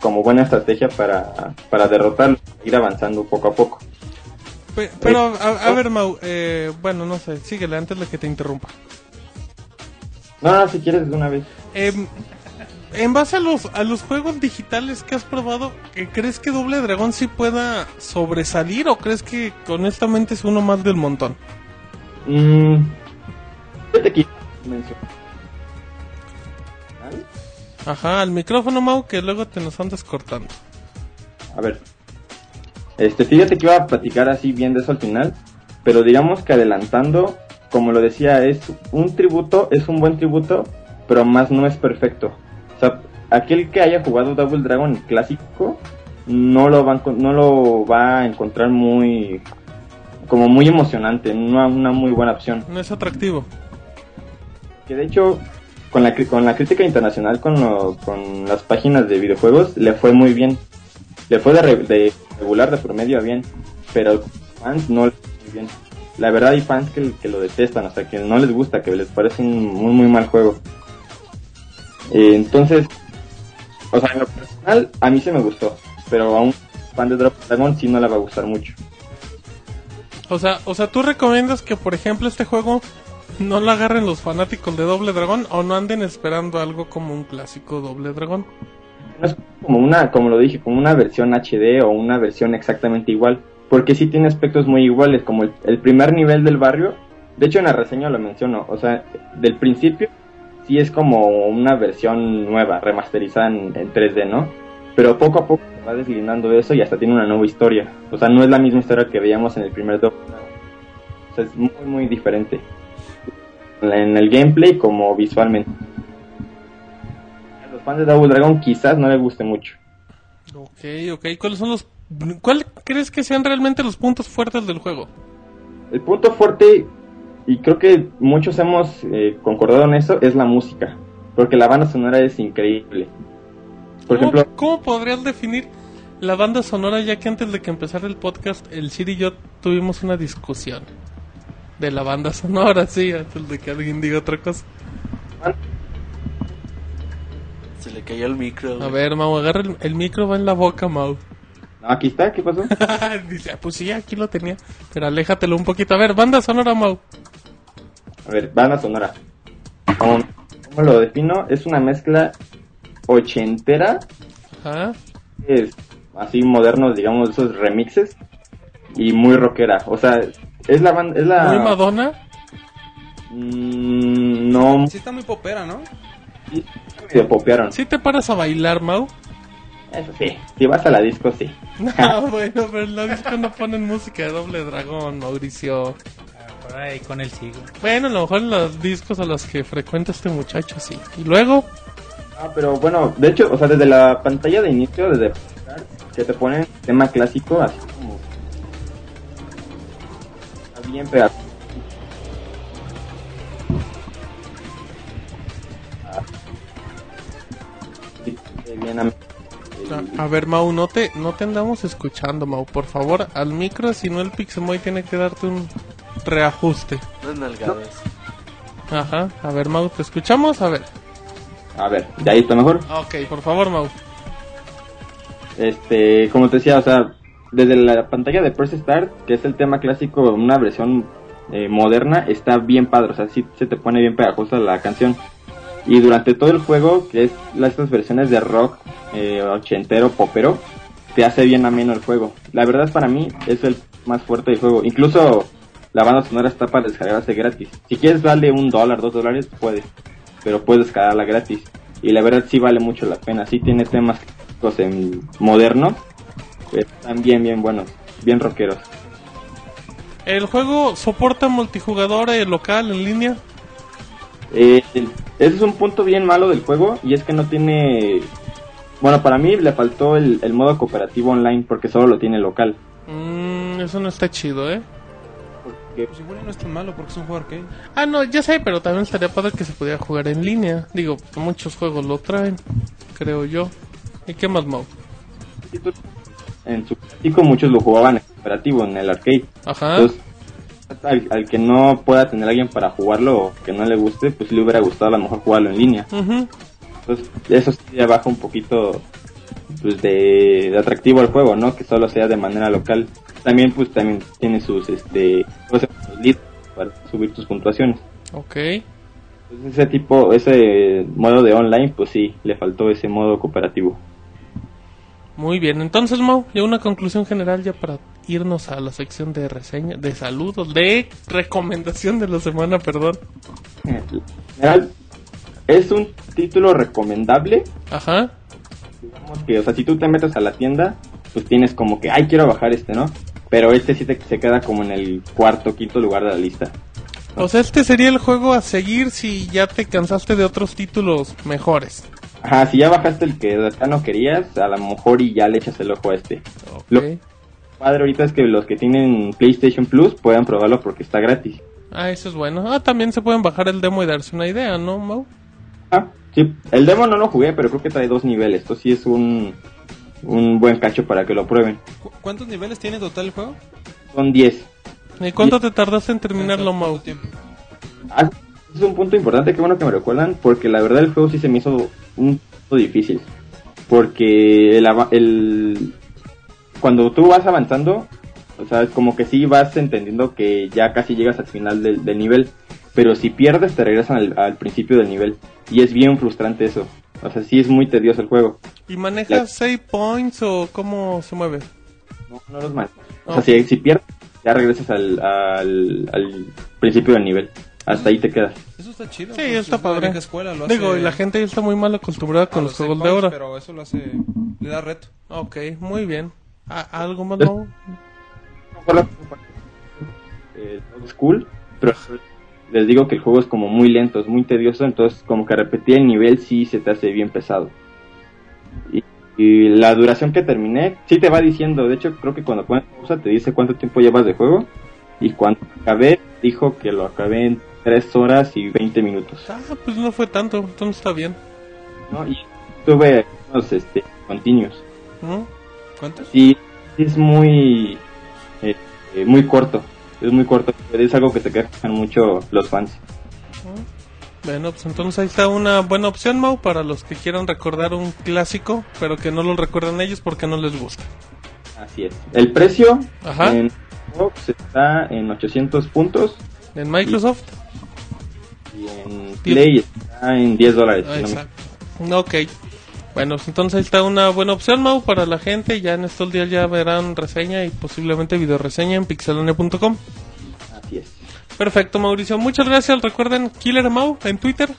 como buena estrategia para, para derrotarlo, ir avanzando poco a poco. Pe- Pero, a, a ver, Mau, eh, bueno, no sé, síguele antes de que te interrumpa. No, no, si quieres de una vez. Em, en base a los, a los juegos digitales que has probado, ¿qué ¿crees que Doble Dragón sí pueda sobresalir o crees que honestamente es uno más del montón? Mm, que mencioné- Ajá, al micrófono, Mau, que luego te nos andas cortando. A ver. Este, fíjate que iba a platicar así bien de eso al final, pero digamos que adelantando, como lo decía, es un tributo, es un buen tributo, pero más no es perfecto. O sea, aquel que haya jugado Double Dragon clásico no lo va no lo va a encontrar muy como muy emocionante, no una muy buena opción. No es atractivo. Que de hecho con la, con la crítica internacional, con, lo- con las páginas de videojuegos, le fue muy bien. Le fue de, de regular, de promedio bien, pero fans no le fue muy bien. La verdad hay fans que, que lo detestan, o sea, que no les gusta, que les parece un muy, muy mal juego. Eh, entonces, o sea, en lo personal, a mí se me gustó, pero a un fan de Dragon Dragon sí no le va a gustar mucho. O sea, o sea, ¿tú recomiendas que, por ejemplo, este juego no lo agarren los fanáticos de Doble Dragón o no anden esperando algo como un clásico Doble Dragón? no es como una, como lo dije, como una versión HD o una versión exactamente igual, porque sí tiene aspectos muy iguales, como el, primer nivel del barrio, de hecho en la reseña lo menciono, o sea, del principio sí es como una versión nueva, remasterizada en, en 3D, ¿no? Pero poco a poco se va deslindando eso y hasta tiene una nueva historia, o sea, no es la misma historia que veíamos en el primer Double Dragon. o sea, es muy, muy diferente, en el gameplay como visualmente. A los fans de Double Dragon quizás no les guste mucho. Ok, ok. ¿Cuáles son los... ¿Cuál crees que sean realmente los puntos fuertes del juego? El punto fuerte, y creo que muchos hemos eh, concordado en eso, es la música. Porque la banda sonora es increíble. Por ¿Cómo, ejemplo, ¿Cómo podrías definir la banda sonora ya que antes de que empezara el podcast, el Siri y yo tuvimos una discusión de la banda sonora, sí, antes de que alguien diga otra cosa? Se le cayó el micro. A ver, Mau, agarra el, el micro, va en la boca, Mau. no, aquí está, ¿qué pasó? *laughs* Dice, "Ah, pues sí, aquí lo tenía. Pero aléjatelo un poquito. A ver, banda sonora, Mau. A ver, banda sonora. ¿Cómo, cómo lo defino? Es una mezcla ochentera, Ajá. es así modernos, digamos, esos remixes, y muy rockera. O sea, es la banda, es la... Muy Madonna. Mm, no, Sí está muy popera, ¿no? sí, medio popearon. ¿Sí te paras a bailar, Mau? Eso sí, si vas a la disco, sí. *laughs* No, bueno, pero en la disco no ponen música de doble dragón, Mauricio. Por ahí con el sigo. Bueno, a lo mejor en los discos a los que frecuenta este muchacho, sí. Y luego, Ah, pero bueno, de hecho, o sea, desde la pantalla de inicio, desde que te ponen tema clásico, así bien el- a, a ver, Mau, no te, no te andamos escuchando, Mau. Por favor, al micro, si no el Pixemoy tiene que darte un reajuste. Ajá, a ver, Mau, ¿te escuchamos? A ver. A ver, de ahí está mejor. Ok, por favor, Mau. Este, como te decía, o sea, desde la pantalla de Press Start, que es el tema clásico, una versión eh, moderna, está bien padre, o sea, sí se te pone bien pegajosa la canción. Y durante todo el juego, que es estas versiones de rock eh, ochentero, popero, te hace bien ameno el juego. La verdad para mí es el más fuerte del juego. Incluso la banda sonora está para descargarse gratis. Si quieres darle un dólar, dos dólares, puedes. Pero puedes descargarla gratis. Y la verdad sí vale mucho la pena. Sí tiene temas clásicos en moderno. Pero Están bien, bien buenos. Bien rockeros. ¿El juego soporta multijugador eh, local en línea? Eh, ese es un punto bien malo del juego. Y es que no tiene... Bueno, para mí le faltó el, el modo cooperativo online porque solo lo tiene local. Mmm, eso no está chido, ¿eh? Porque Pues igual no es tan malo porque es un juego arcade. Ah, no, ya sé, pero también estaría padre que se pudiera jugar en línea. Digo, muchos juegos lo traen, creo yo. ¿Y qué más, Mau? En su clásico muchos lo jugaban en cooperativo, en el arcade. Ajá. Entonces, al, al que no pueda tener alguien para jugarlo o que no le guste, pues le hubiera gustado a lo mejor jugarlo en línea. Entonces, eso sí ya baja un poquito pues de, de atractivo al juego, ¿no? Que solo sea de manera local. También pues también tiene sus este para subir tus puntuaciones. Ok. Entonces, ese tipo, ese modo de online, pues sí, le faltó ese modo cooperativo. Muy bien, entonces Mau, ya una conclusión general ya para irnos a la sección de reseña, de saludos, de recomendación de la semana, perdón. En general, es un título recomendable, Ajá. digamos que, o sea, si tú te metes a la tienda, pues tienes como que, ay, quiero bajar este, ¿no? Pero este sí te, se queda como en el cuarto, quinto lugar de la lista. O sea, este sería el juego a seguir si ya te cansaste de otros títulos mejores. Ajá, si ya bajaste el que de acá no querías, a lo mejor y ya le echas el ojo a este. Ok. Lo- Padre ahorita es que los que tienen PlayStation Plus puedan probarlo porque está gratis. Ah, eso es bueno. Ah, también se pueden bajar el demo y darse una idea, ¿no, Mau? Ah, sí, el demo no lo jugué, pero creo que trae dos niveles. Esto sí es un, un buen cacho para que lo prueben. ¿Cu- ¿Cuántos niveles tiene total el juego? Son 10. ¿Y cuánto te tardaste en terminarlo, ¿Cuánto Mau? tiempo? Ah, es un punto importante, qué bueno que me recuerdan, porque la verdad el juego sí se me hizo un poco difícil. Porque el, cuando tú vas avanzando, o sea, es como que sí vas entendiendo que ya casi llegas al final del, del nivel, pero si pierdes te regresan al, al principio del nivel. Y es bien frustrante eso. O sea, sí es muy tedioso el juego. ¿Y manejas La- save points o cómo se mueve? No, no los manejas. O Ok. sea, si, si pierdes, ya regresas al, al, al principio del nivel. Hasta ahí te quedas. Eso está chido. Sí, pues, está es la padre. escuela, lo Digo, hace y la gente ya está muy mal acostumbrada con los juegos de ahora. Pero eso lo hace. Le da reto. Ok, muy bien. ¿A- ¿Algo más, *laughs* Mau? eh, old school, pero les digo que el juego es como muy lento, es muy tedioso, entonces como que repetir el nivel sí se te hace bien pesado. Y, y la duración que terminé, sí te va diciendo, de hecho creo que cuando pones pausa te dice cuánto tiempo llevas de juego, y cuando acabé dijo que lo acabé en 3 horas y 20 minutos, Ah, pues no fue tanto, entonces está bien. ¿no? Y tuve unos este, continuos. ¿Cuántos? Y es muy eh, eh, muy corto es muy corto es algo que te quejan mucho los fans Bueno, pues entonces ahí está una buena opción, Mau, para los que quieran recordar un clásico, pero que no lo recuerdan ellos porque no les gusta. así es el precio Ajá. en Xbox está en 800 puntos En Microsoft. y en Play está en 10 dólares Ah, no exacto. Ok. Bueno, pues entonces ahí está una buena opción, Mau, para la gente. Ya en estos días ya verán reseña y posiblemente video reseña en pixelone.com. Perfecto, Mauricio. Muchas gracias. Recuerden Killer Mau en Twitter.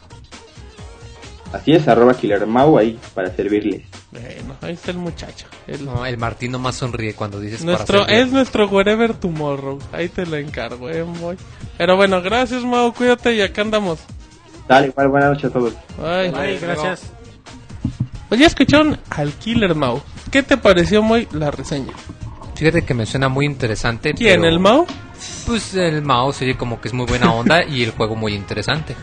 así es arroba Killer Mau ahí para servirles Bueno, ahí está el muchacho. El- No, el Martín nomás sonríe cuando dices nuestro, para es nuestro Wherever Tomorrow. Ahí te lo encargo, eh, Moy. Pero bueno, gracias, Mau. Cuídate y acá andamos. dale igual buenas noches a todos Bye. Ay, gracias. Pues ya escucharon al Killer Mau. ¿Qué te pareció, Moy, la reseña? Fíjate que me suena muy interesante. ¿Quién, pero- el Mau? Pues el Mao se oye como que es muy buena onda y el juego muy interesante.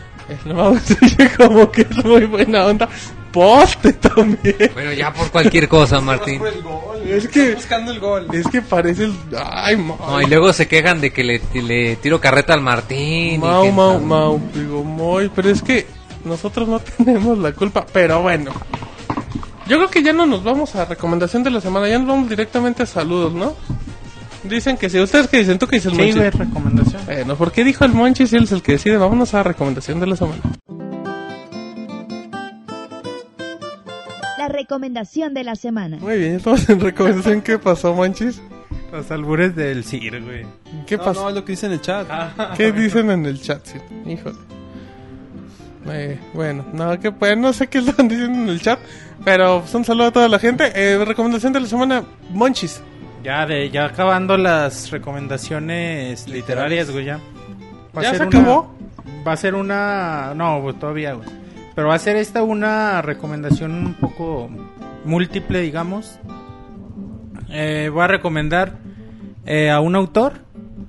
El Mau se oye como que es muy buena onda. Poste también. Bueno, ya por cualquier cosa, Martín. el gol. Es que- buscando el gol. Es que parece el... Ay, Mau. No, y luego se quejan de que le, le tiro carreta al Martín. y que- Mau, Mau. Digo, Moy, pero es que nosotros no *laughs* tenemos la culpa. Pero bueno. Yo creo que ya no nos vamos a recomendación de la semana. Ya nos vamos directamente a saludos, ¿no? Dicen que si ustedes que dicen, tú que dices, Sí, Monchis. güey, recomendación. Bueno, ¿por qué dijo el Monchis y él es el que decide? Vámonos a recomendación de la semana. La recomendación de la semana. Muy bien, estamos en recomendación. ¿Qué pasó, Monchis? Los albures del CIR, güey. ¿Qué No, pasó? no, es lo que dice en el chat. ¿Qué dicen en el chat? Sí, híjole. Eh, bueno, no, que pues, no sé qué están diciendo en el chat, pero pues, un saludo a toda la gente. Eh, recomendación de la semana, Monchis. Ya, de, ya acabando las recomendaciones literarias, güey, ya. Va a ¿Ya ser se una- acabó? Va a ser una... No, todavía, güey. Pero va a ser esta una recomendación un poco múltiple, digamos. Eh, voy a recomendar eh, a un autor.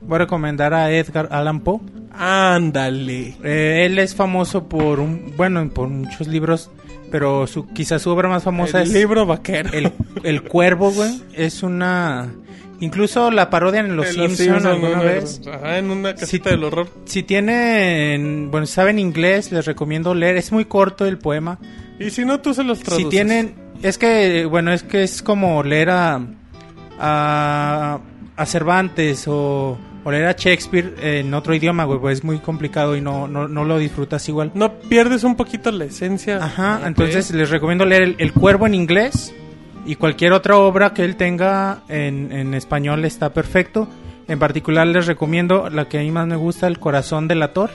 Voy a recomendar a Edgar Allan Poe. Ándale. Eh, él es famoso por un... Bueno, por muchos libros. Pero su, quizás su obra más famosa El es... libro vaquero. El, el Cuervo, güey, es una... Incluso la parodian en Los Simpsons Simpson, alguna una- vez. Ajá, en una casita Sí. del horror. Si tienen... Bueno, si saben inglés, les recomiendo leer. Es muy corto el poema. Y si no, tú se los traduces. Si tienen... Es que, bueno, es que es como leer a... A, a Cervantes o, o leer a Shakespeare en otro idioma, güey. Pues es muy complicado y no, no, no lo disfrutas igual. No pierdes un poquito la esencia. Ajá, Ok. entonces les recomiendo leer el, El Cuervo en inglés y cualquier otra obra que él tenga en, en español está perfecto. En particular les recomiendo la que a mí más me gusta, El Corazón del Ator.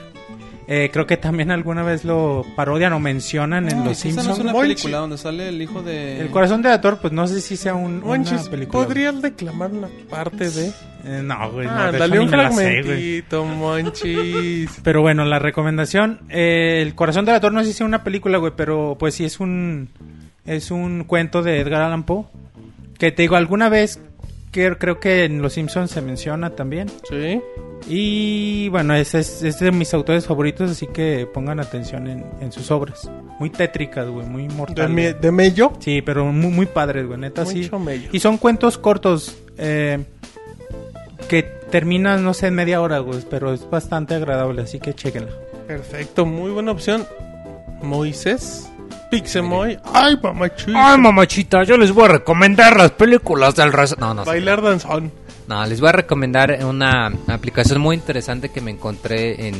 Eh, creo que también alguna vez lo parodian o mencionan en Ah, Los esa no es Simpsons. una Monchi. película donde sale el hijo de... El Corazón del Ator, pues no sé si sea un, una Monchis, película. ¿podrías declamar una parte de...? Eh, no, güey, no, Ah, de dale un la sé, fragmentito, Monchis. *laughs* Pero bueno, la recomendación, eh, El Corazón del Ator no sé si sea una película, güey, pero pues sí es un es un cuento de Edgar Allan Poe que te digo alguna vez que creo que en Los Simpsons se menciona también sí. Y bueno, es, es, es de mis autores favoritos, así que pongan atención en, en sus obras. muy tétricas, güey, muy ¿De, mortales. me- de mello? Sí, pero muy, muy padres, güey, neta, sí. Mucho mello. Y son cuentos cortos, eh, que terminan, no sé, en media hora, güey, pero es bastante agradable, así que chequenla. Perfecto, muy buena opción. Moisés. Pixemoy. Ay, mamachita. Ay, mamachita, yo les voy a recomendar las películas del... res- No, no. Bailar danzón. No, les voy a recomendar una aplicación muy interesante que me encontré en,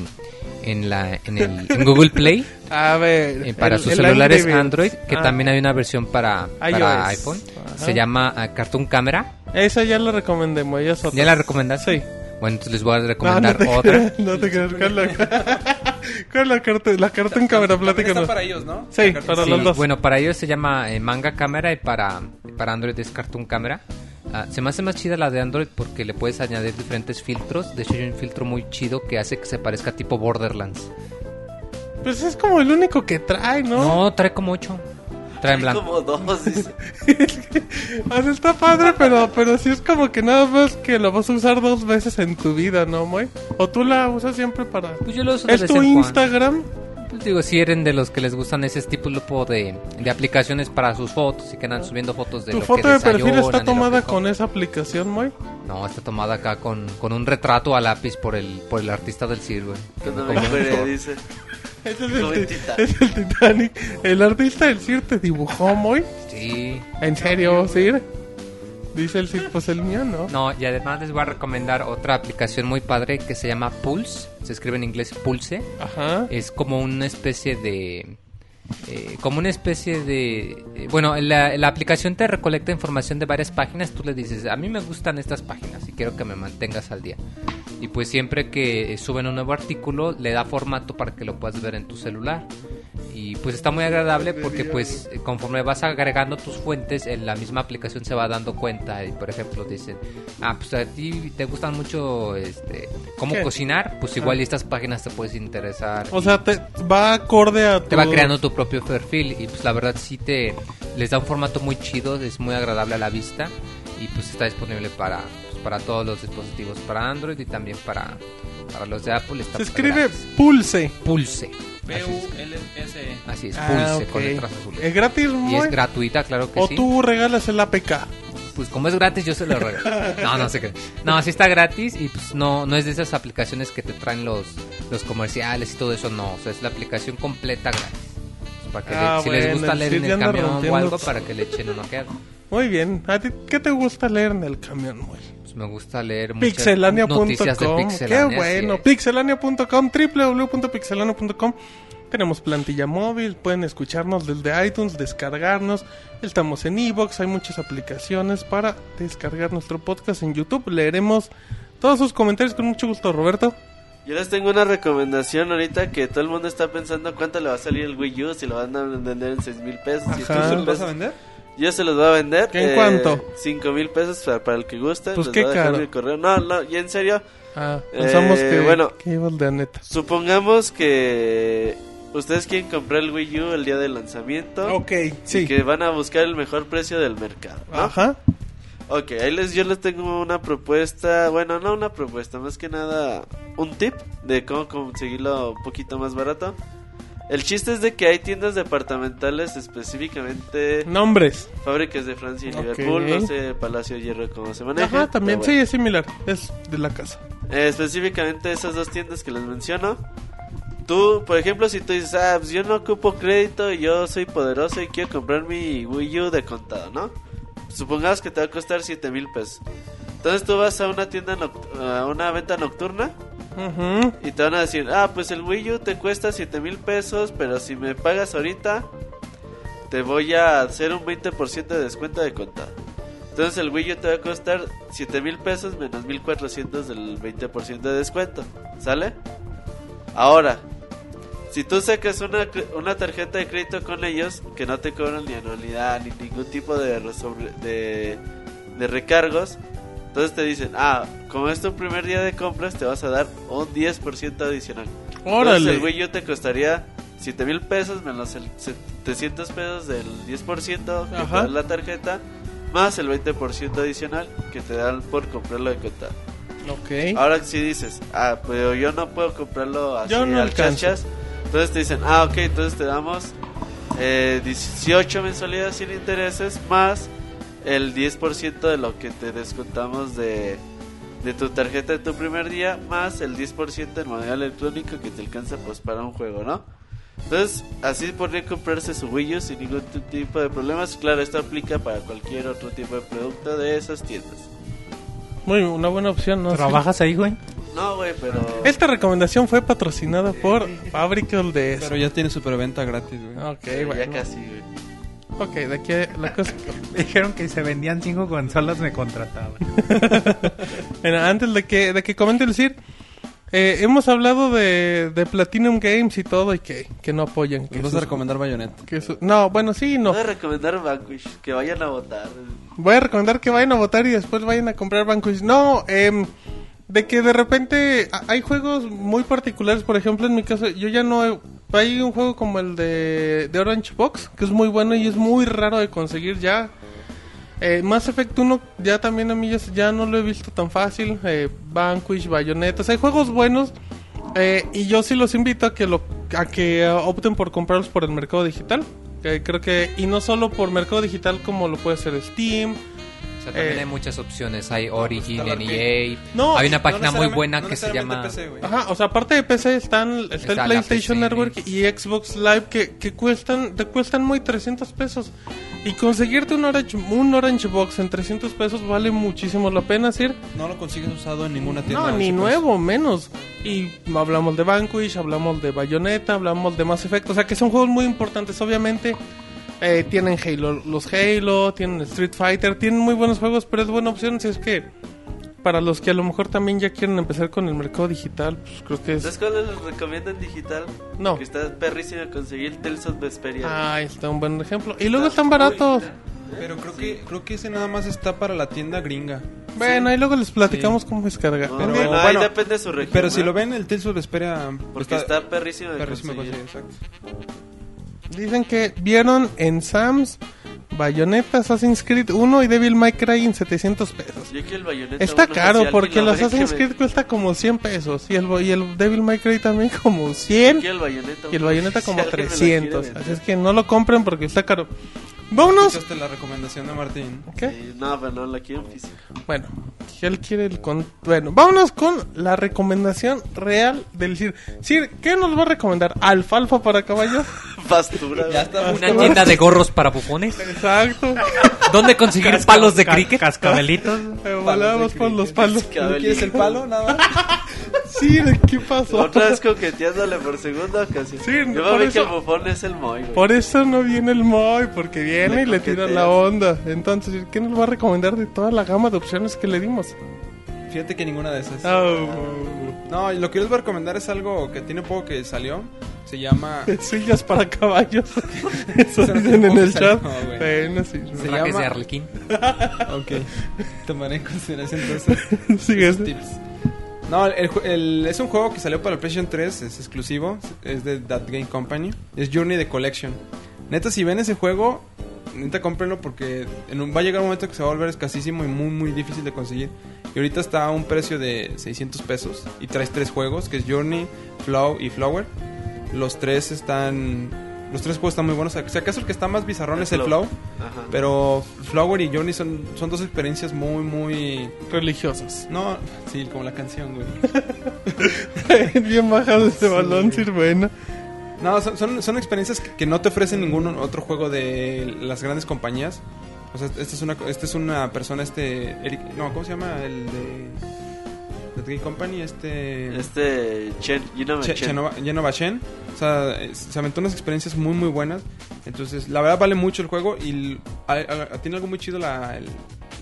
en, la, en, el, en Google Play *laughs* A ver. eh, para el- sus el celulares. Android, que Ah, también hay una versión para, para iPhone. Ajá. Se llama ah, Cartoon Camera. Esa ya la recomendé, Moy. ¿Ya, es otra. ¿Ya la recomendaste? Sí. Bueno, entonces les voy a No, no recomendar te otra. creas, no te creas. ¿Cuál la, *laughs* cuál la carta? La carta en cámara, También plática. está para ellos, ¿no? Sí, para Sí, los dos. bueno, para ellos se llama eh, Manga Camera y para, para Android es Cartoon Camera. Ah, se me hace más chida la de Android porque le puedes añadir diferentes filtros. De hecho, hay un filtro muy chido que hace que se parezca tipo Borderlands. Pues es como el único que trae, ¿no? No, trae como 8. Trae en blanco. Como dos, *laughs* dice. O sea, está padre, pero, pero sí es como que nada más que lo vas a usar dos veces en tu vida, ¿no, Moy? O tú la usas siempre para... Pues yo lo uso de ¿Es vez tu en cuando. Pues digo, si eres de los que les gustan ese tipo de, de aplicaciones para sus fotos y que andan subiendo fotos de ¿Tu lo foto que de perfil está tomada con esa aplicación, Moy? No, está tomada acá con, con un retrato a lápiz por el, por el artista del Sir, güey. Dice. *laughs* Es el, es el Titanic. El artista del Sir te dibujó, Moy. Sí. ¿En serio, Sir? Dice el Sir, pues el mío, ¿no? No, y además les voy a recomendar otra aplicación muy padre que se llama Pulse. Se escribe en inglés Pulse. Ajá. Es como una especie de... eh, como una especie de... eh, bueno, la, la aplicación te recolecta información de varias páginas. Tú le dices, a mí me gustan estas páginas y quiero que me mantengas al día. Y pues siempre que suben un nuevo artículo, le da formato para que lo puedas ver en tu celular. Y pues está muy agradable porque pues eh, conforme vas agregando tus fuentes, en la misma aplicación se va dando cuenta. Y por ejemplo dicen, ah, pues a ti te gustan mucho este, cómo ¿Qué? cocinar, pues igual y estas páginas te puedes interesar. O sea, te va acorde a tu... Te va creando tu propio perfil y pues la verdad sí te les da un formato muy chido, es muy agradable a la vista y pues está disponible para para todos los dispositivos, para Android y también para para los de Apple. Está Se escribe gratis. Pulse. Pulse. Así es, P-U-L-S-E. así es, Ah, Pulse ok. con letras azules. ¿Es gratis, Y es gratuita, claro que ¿O sí. tú regalas el APK? Pues como es gratis, yo se lo regalo. No, no sé qué. No, sí está gratis y pues no, no es de esas aplicaciones que te traen los, los comerciales y todo eso, no. O sea, es la aplicación completa gratis. Para que Ah, le- si les gusta leer en el camión o algo, para que le echen una. Muy bien. ¿A ti qué te gusta leer en el camión, Moy? Me gusta leer muchas noticias de Pixelania.com. Pixelania. Qué bueno. Pixelania.com, www.pixelania.com. Tenemos plantilla móvil, pueden escucharnos desde iTunes, descargarnos. Estamos en Evox, hay muchas aplicaciones para descargar nuestro podcast en YouTube. Leeremos todos sus comentarios con mucho gusto, Roberto. Yo les tengo una recomendación ahorita que todo el mundo está pensando cuánto le va a salir el Wii U, si lo van a vender en 6 mil pesos, Ajá. 7 ¿Tú ¿Tú mil los vas a vender? Yo se los voy a vender. ¿En cuánto? 5 mil pesos para, para el que guste. Pues les qué voy a dejar caro. mi correo. No, no, y en serio, Ah, Eh, pensamos que, bueno. que ibas de neta. supongamos que ustedes quieren comprar el Wii U el día del lanzamiento. Ok, Y sí. que van a buscar el mejor precio del mercado. ¿no? Ajá. Ok, ahí les, yo les tengo una propuesta, bueno, no una propuesta, más que nada un tip de cómo conseguirlo un poquito más barato. El chiste es de que hay tiendas departamentales específicamente Nombres. fábricas de Francia y. Liverpool, no sé, Palacio de Hierro cómo se maneja. Ajá, también, pero sí, es similar. Es de la casa. bueno. Eh, específicamente esas dos tiendas que les menciono. Tú, por ejemplo, si tú dices, ah, pues yo no ocupo crédito y yo soy poderoso y quiero comprar mi Wii U de contado, ¿no? Supongamos que te va a costar 7 mil pesos. Entonces tú vas a una tienda, a una venta nocturna Y te van a decir, ah, pues el Wii U te cuesta 7 mil pesos, pero si me pagas ahorita, te voy a hacer un 20% de descuento de contado. Entonces el Wii U te va a costar 7 mil pesos menos 1400 del 20% de descuento. ¿Sale? Ahora, si tú sacas una, una tarjeta de crédito con ellos, que no te cobran ni anualidad ni ningún tipo de, de recargos, entonces te dicen, ah, como es tu primer día de compras, te vas a dar un 10% adicional. Entonces Órale. el Wii U te costaría 7 mil pesos menos el 700 pesos del 10% que te da la tarjeta, más el 20% adicional que te dan por comprarlo de contado. Ok. Ahora si dices, ah, pero yo no puedo comprarlo así Yo no al alcanzo. chachas, entonces te dicen, ah, ok, entonces te damos eh, 18 mensualidades sin intereses más el 10% de lo que te descontamos de, de tu tarjeta de tu primer día más el 10% en moneda electrónica que te alcanza pues para un juego, ¿no? Entonces, así podría comprarse su Wii U sin ningún tipo de problemas. Claro, esto aplica para cualquier otro tipo de producto de esas tiendas. Muy una buena opción, ¿no? ¿Trabajas ahí, güey? No, güey, pero... Esta recomendación fue patrocinada por Fabricant de eso. Pero ya tiene superventa gratis, güey. Ok, ya bueno. casi, güey. Ok, de aquí la cosa... Me *laughs* dijeron que se vendían cinco consolas, me contrataban. *laughs* Bueno, antes de que, de que comente el CIR, eh, hemos hablado de, de Platinum Games y todo y que, que no apoyan. Que vas sus- a recomendar Bayonetta. que su- no, bueno, sí, no. Voy a recomendar Vanquish, que vayan a votar. Voy a recomendar que vayan a votar y después vayan a comprar Vanquish. No, em, de que de repente hay juegos muy particulares. Por ejemplo, en mi caso, yo ya no. he- Hay un juego como el de, Orange Box, que es muy bueno y es muy raro de conseguir ya. Eh, Mass Effect 1 ya también a mí ya, no lo he visto tan fácil. Eh, Vanquish, Bayonetta, hay juegos buenos. eh, y yo sí los invito a que lo a que opten por comprarlos por el mercado digital. Creo que y no solo por mercado digital como lo puede hacer Steam. Sea, también Eh, hay muchas opciones. Hay Origin el EA. No, hay una No página muy necesariamente- buena no que se llama... PC, güey. Ajá, o sea, aparte de PC están, está, Está el la PlayStation PC, Network y Xbox Live que, que cuestan, te cuestan muy 300 pesos. Y conseguirte un Orange, un Orange Box en 300 pesos vale muchísimo la pena, ¿sí? No lo consigues usado en ninguna tienda. No, ni nuevo, menos. Y hablamos de Vanquish, hablamos de Bayonetta, hablamos de Mass Effect. O sea, que son juegos muy importantes, obviamente. Eh, tienen Halo, los Halo, tienen Street Fighter, tienen muy buenos juegos, pero es buena opción si es que para los que a lo mejor también ya quieren empezar con el mercado digital, pues creo que ¿Sabes es... cuál les recomiendo en digital? No. Que está perrísimo conseguir Tales of Vesperia. Ah, está un buen ejemplo. Y luego están baratos. Pero creo que creo que ese nada más está para la tienda gringa. Bueno, ahí luego les platicamos Sí. cómo descargar. No, Pero bueno, bueno, ahí depende de su región. Pero si lo ven, el Tales of Vesperia Porque está, perrísimo de perrísimo conseguir. conseguir, exacto. Dicen que vieron en Sam's Bayonetta, Assassin's Creed 1 y Devil May Cry en 700 pesos. Yo que el Bayonetta Está caro porque el Assassin's me- Creed cuesta como 100 pesos y el, y el Devil May Cry también como 100 yo que el Bayonetta y el Bayonetta como alguien me lo quiere 300. vender. Así es que no lo compren porque está caro. Vámonos. Escuchaste la recomendación de Martín. ¿Qué? Sí, no, pero no la quiero en físico. Bueno, él quiere el con... Bueno, vámonos con la recomendación real del Sir. Sir, ¿qué nos va a recomendar? ¿Alfalfa para caballos? *laughs* Pastura. Ya está. Una tienda de gorros para bufones. Exacto. ¿Dónde conseguir Casca- palos de ca- cricket? Cascabelitos. *laughs* Eh, volamos por los palos. ¿No quieres el palo? Nada. Sir, *laughs* ¿qué pasó? Otra vez coqueteándole por segunda ocasión. Sí, Yo por me que eso- el bufón es el Moy, güey. Por eso no viene el Moy, porque viene Le y le tira la onda. Entonces, ¿qué nos va a recomendar de toda la gama de opciones que le dimos? Fíjate que ninguna de esas. Oh, No, lo que les voy a recomendar es algo que tiene poco que salió. Se llama. *laughs* sillas para caballos. *laughs* Eso no dicen en el chat. güey. Bueno, sí. Se llama- de Arlequín. *laughs* Ok. Tomaré en consideración entonces. Sigue. esos tips. No, el el- es un juego que salió para el PlayStation 3, es exclusivo, es de That Game Company. Es Journey the Collection. Neta, si ven ese juego, neta cómprenlo porque en un- va a llegar un momento que se va a volver escasísimo y muy, muy difícil de conseguir. Y ahorita está a un precio de 600 pesos y traes tres juegos, que es Journey, Flow y Flower. Los tres están... Los tres juegos están muy buenos. Si acaso el que está más bizarrón El es el Flow. Flow. Ajá. Pero Flower y Journey son, son dos experiencias muy, muy... Religiosos. No, sí, como la canción, güey. *laughs* Bien bajado este balón, Sir. No, son, son, son experiencias que, que no te ofrecen ningún otro juego de las grandes compañías. O sea, esta es una, esta es una persona, este... Eric, no, ¿cómo se llama? El de... The Company, este... Este. Chen, Che- Chen. Genova Chen. O sea, se aventó unas experiencias muy, muy buenas. Entonces, la verdad vale mucho el juego y l- a- a- tiene algo muy chido la, el,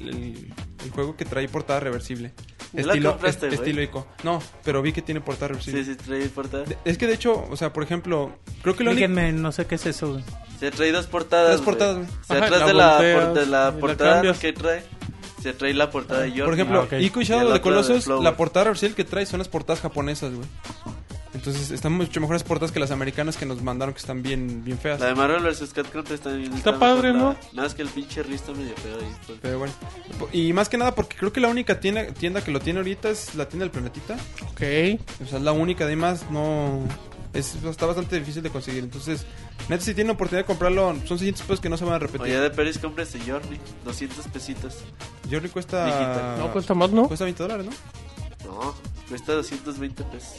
el- el juego que trae portada reversible. ¿Ya la Estilo, güey? estilo ico. No, pero vi que tiene portada reversible. Sí, sí, trae portada. De- Es que de hecho, o sea, por ejemplo, creo que lo único... Díganme, no sé qué es eso. güey. Se trae dos portadas. Tres portadas, güey. Ajá, atrás la de la, por- de portada que trae, se trae la portada de Jordan. Por ejemplo, Ah. Ico y Shadow de Colossus, la portada reversible que trae son las portadas japonesas, güey. Entonces, están mucho mejores portadas que las americanas que nos mandaron que están bien, bien feas. La de Marvel vs. Capcom está bien. Está padre, ¿no? Nada más que el pinche Riz está medio feo ahí. pues. Pero bueno. Y más que nada porque creo que la única tienda, tienda que lo tiene ahorita es la tienda del planetita. Ok. O sea, es la única, además no... Es, está bastante difícil de conseguir. Entonces, neta, si tienen oportunidad de comprarlo, son 600 pesos que no se van a repetir. de Peris compres el Journey, 200 pesitos. Journey cuesta. Digital. No, cuesta más, ¿no? Cuesta 20 dólares, ¿no? No, cuesta 220 pesos.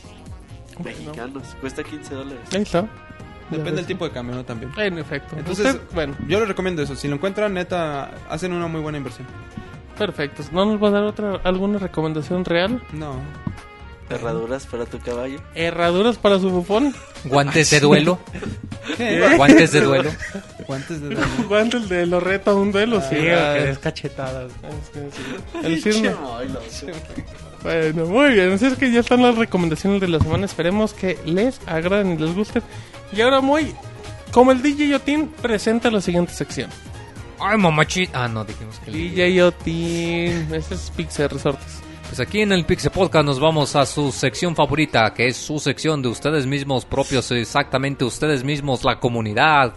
Mexicanos, cuesta 15 dólares. Ahí está. Depende del tipo de cambio, ¿no? También. En efecto. Entonces, Usted, bueno, Yo les recomiendo eso. Si lo encuentran, neta, hacen una muy buena inversión. perfecto. ¿No nos va a dar otra alguna recomendación real? No. Herraduras para tu caballo. ¿Herraduras para su bufón? Guantes de duelo. ¿Qué? Guantes de duelo. Guantes de daño. ¿Cuánto *laughs* de lo reta a un duelo? Sí, Sí, ah, que es que sí. El *laughs* Cirno. Bueno, muy bien. Así es que ya están las recomendaciones de la semana. Esperemos que les agraden y les gusten. Y ahora, muy como el DJ Yotin, presenta la siguiente sección. Ay, mamachita. Ah, no, dijimos que... DJ Yotin, ese es Pixel Resortes. Pues aquí en el Pixel Podcast nos vamos a su sección favorita, que es su sección de ustedes mismos propios, exactamente ustedes mismos, la comunidad.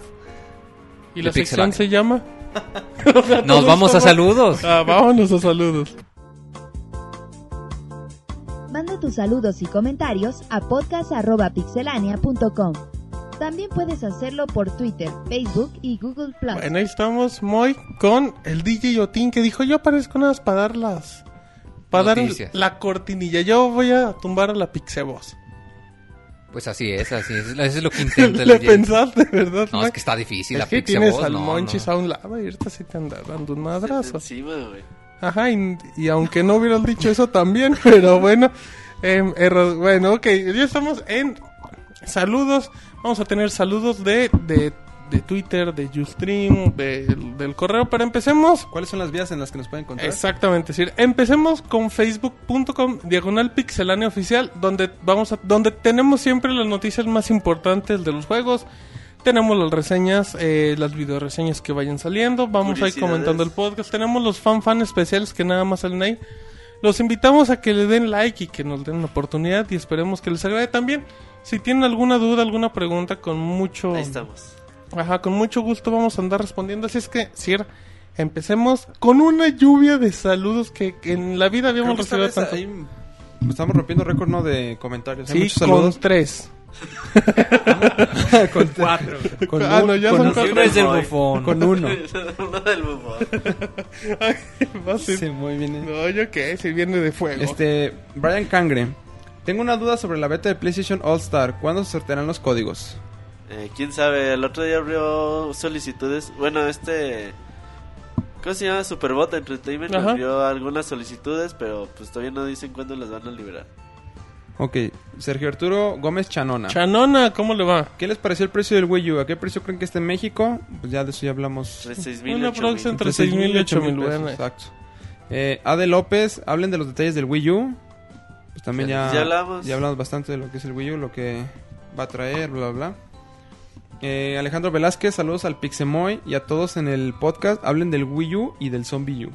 ¿Y la De sección se llama? *laughs* *laughs* Nos vamos a saludos. Ah, vámonos a saludos. Tus saludos y comentarios a podcast.pixelania.com. También puedes hacerlo por Twitter, Facebook y Google Plus. Bueno, ahí estamos, muy con el DJ Yotin que dijo: Yo aparezco nada más para dar las. Para dar la cortinilla. Yo voy a tumbar a la Pixeboss. Pues así es, así es. Eso es lo que *laughs* intenta el Le DJ. pensaste, ¿verdad? No, es que está difícil Es la que Pixel tienes Voz, al no, Monchis no. a un lado y ahorita sí te anda dando un madrazo. Encima, güey. Ajá, y, y aunque no hubieras dicho eso también, *laughs* pero bueno. Em, erro- bueno, ok, ya estamos en saludos. Vamos a tener saludos de, de, de Twitter, de Ustream, del- del correo, pero empecemos. ¿Cuáles son las vías en las que nos pueden encontrar? Exactamente, es decir, empecemos con facebook.com diagonal pixelánea oficial, donde vamos a, donde tenemos siempre las noticias más importantes de los juegos. Tenemos las reseñas, eh, las video reseñas que vayan saliendo. Vamos a ir comentando el podcast. Tenemos los fan fan especiales que nada más salen ahí. Los invitamos a que le den like y que nos den una oportunidad y esperemos que les agrade también. Si tienen alguna duda, alguna pregunta, con mucho Ahí estamos. Ajá, con mucho gusto vamos a andar respondiendo. Así es que, Sir, empecemos con una lluvia de saludos que, que en la vida habíamos recibido tanto. ahí estamos rompiendo récord, ¿no? De comentarios. Hay Sí, con saludos. tres. *laughs* con cuatro. Con, Ah, un- no, ya con son un- cuatro. Uno es del bufón. con uno. *laughs* Uno del bufón. Sí, muy bien. eh. No, yo qué, si viene de fuego. Este, Brian Cangre. Tengo una duda sobre la beta de PlayStation All Star. ¿Cuándo se sortearán los códigos? Eh, Quién sabe, el otro día abrió solicitudes. Bueno, este. ¿Cómo se llama? Superbot Entertainment Ajá. abrió algunas solicitudes, pero pues todavía no dicen cuándo las van a liberar. Ok, Sergio Arturo Gómez Chanona. Chanona, ¿cómo le va? ¿Qué les pareció el precio del Wii U? ¿A qué precio creen que está en México? Pues ya de eso ya hablamos. Entre 6,000 y Una 8,000. prox entre 6,000 y 8,000, pesos, bueno. Exacto. Eh, Ade López, hablen de los detalles del Wii U. Pues también ya, Ya- ya hablamos. ya hablamos bastante de lo que es el Wii U, lo que va a traer, bla, bla, bla. Eh, Alejandro Velázquez, saludos al Pixemoy y a todos en el podcast. Hablen del Wii U y del Zombie U.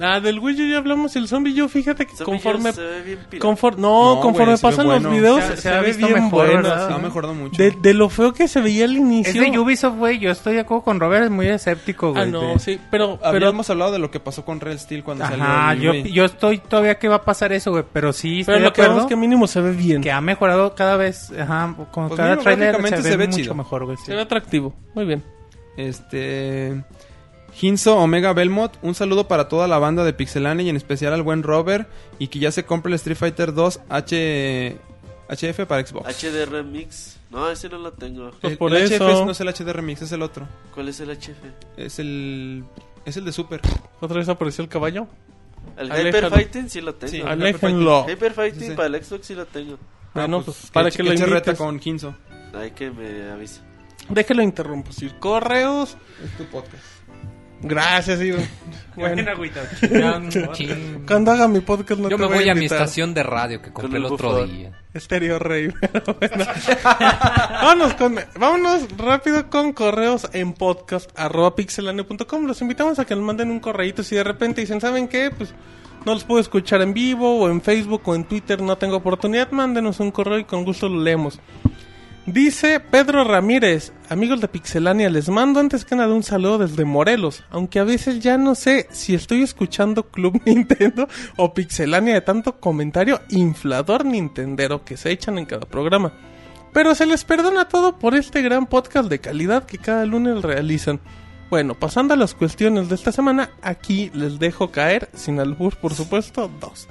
Ah, del Wii U ya hablamos. El Zombie U, fíjate que conforme. Se ve bien pirata. confor- no, No, conforme güey, se ve pasan bueno. los videos, Se se, se ha ve visto bien mejor, bueno. ¿verdad? Ha sí. mejorado mucho. De, de lo feo que se veía al Es inicio. de Ubisoft, güey. Yo estoy de acuerdo con Robert, es muy escéptico, güey. Ah, no, de- sí, pero, pero Habíamos hablado de lo que pasó con Red Steel cuando Ajá, salió el yo, yo estoy todavía que va a pasar eso, güey. Pero sí, estoy pero de lo que vemos acuerdo es que mínimo se ve bien. que ha mejorado cada vez. Ajá, con Pues cada mira, trailer se, gráficamente ve, se ve mucho chido. mejor, güey. sí. Se ve atractivo. Muy bien. Este. Hinzo Omega Belmont, un saludo para toda la banda de Pixelania y en especial al buen Robert. Y que ya se compre el Street Fighter 2 H... HF para Xbox. HDR Mix. No, ese no lo tengo. Pues el, por el eso. HF es- no es el HD Remix, es el otro. ¿Cuál es el HF? Es el. Es el de Super. Otra vez apareció el caballo. El Aléjalo. Hyper Fighting sí lo tengo. Sí, Aléjenlo. Hyper Fighting Sí, sí. para el Xbox sí lo tengo. Ah, pues, para que lo se reta con Hinzo. Hay que me avise. Déjelo interrumpo. Si correos. Es tu podcast. Gracias, Iván. Bueno, *laughs* cuando haga mi podcast no Yo te me voy, voy a mi estación de radio que compré el otro bufón. día. Estéreo Rey. *laughs* pero bueno. vámonos, con, vámonos rápido con correos en podcast arroba. Los invitamos a que nos manden un correíto si de repente dicen, ¿saben qué? Pues no los puedo escuchar en vivo o en Facebook o en Twitter, no tengo oportunidad. Mándenos un correo y con gusto lo leemos. Dice Pedro Ramírez, amigos de Pixelania, les mando antes que nada un saludo desde Morelos, aunque a veces ya no sé si estoy escuchando Club *laughs* Nintendo o Pixelania de tanto comentario inflador nintendero que se echan en cada programa. Pero se les perdona todo por este gran podcast de calidad que cada lunes realizan. Bueno, pasando a las cuestiones de esta semana, aquí les dejo caer, sin albur por supuesto, dos.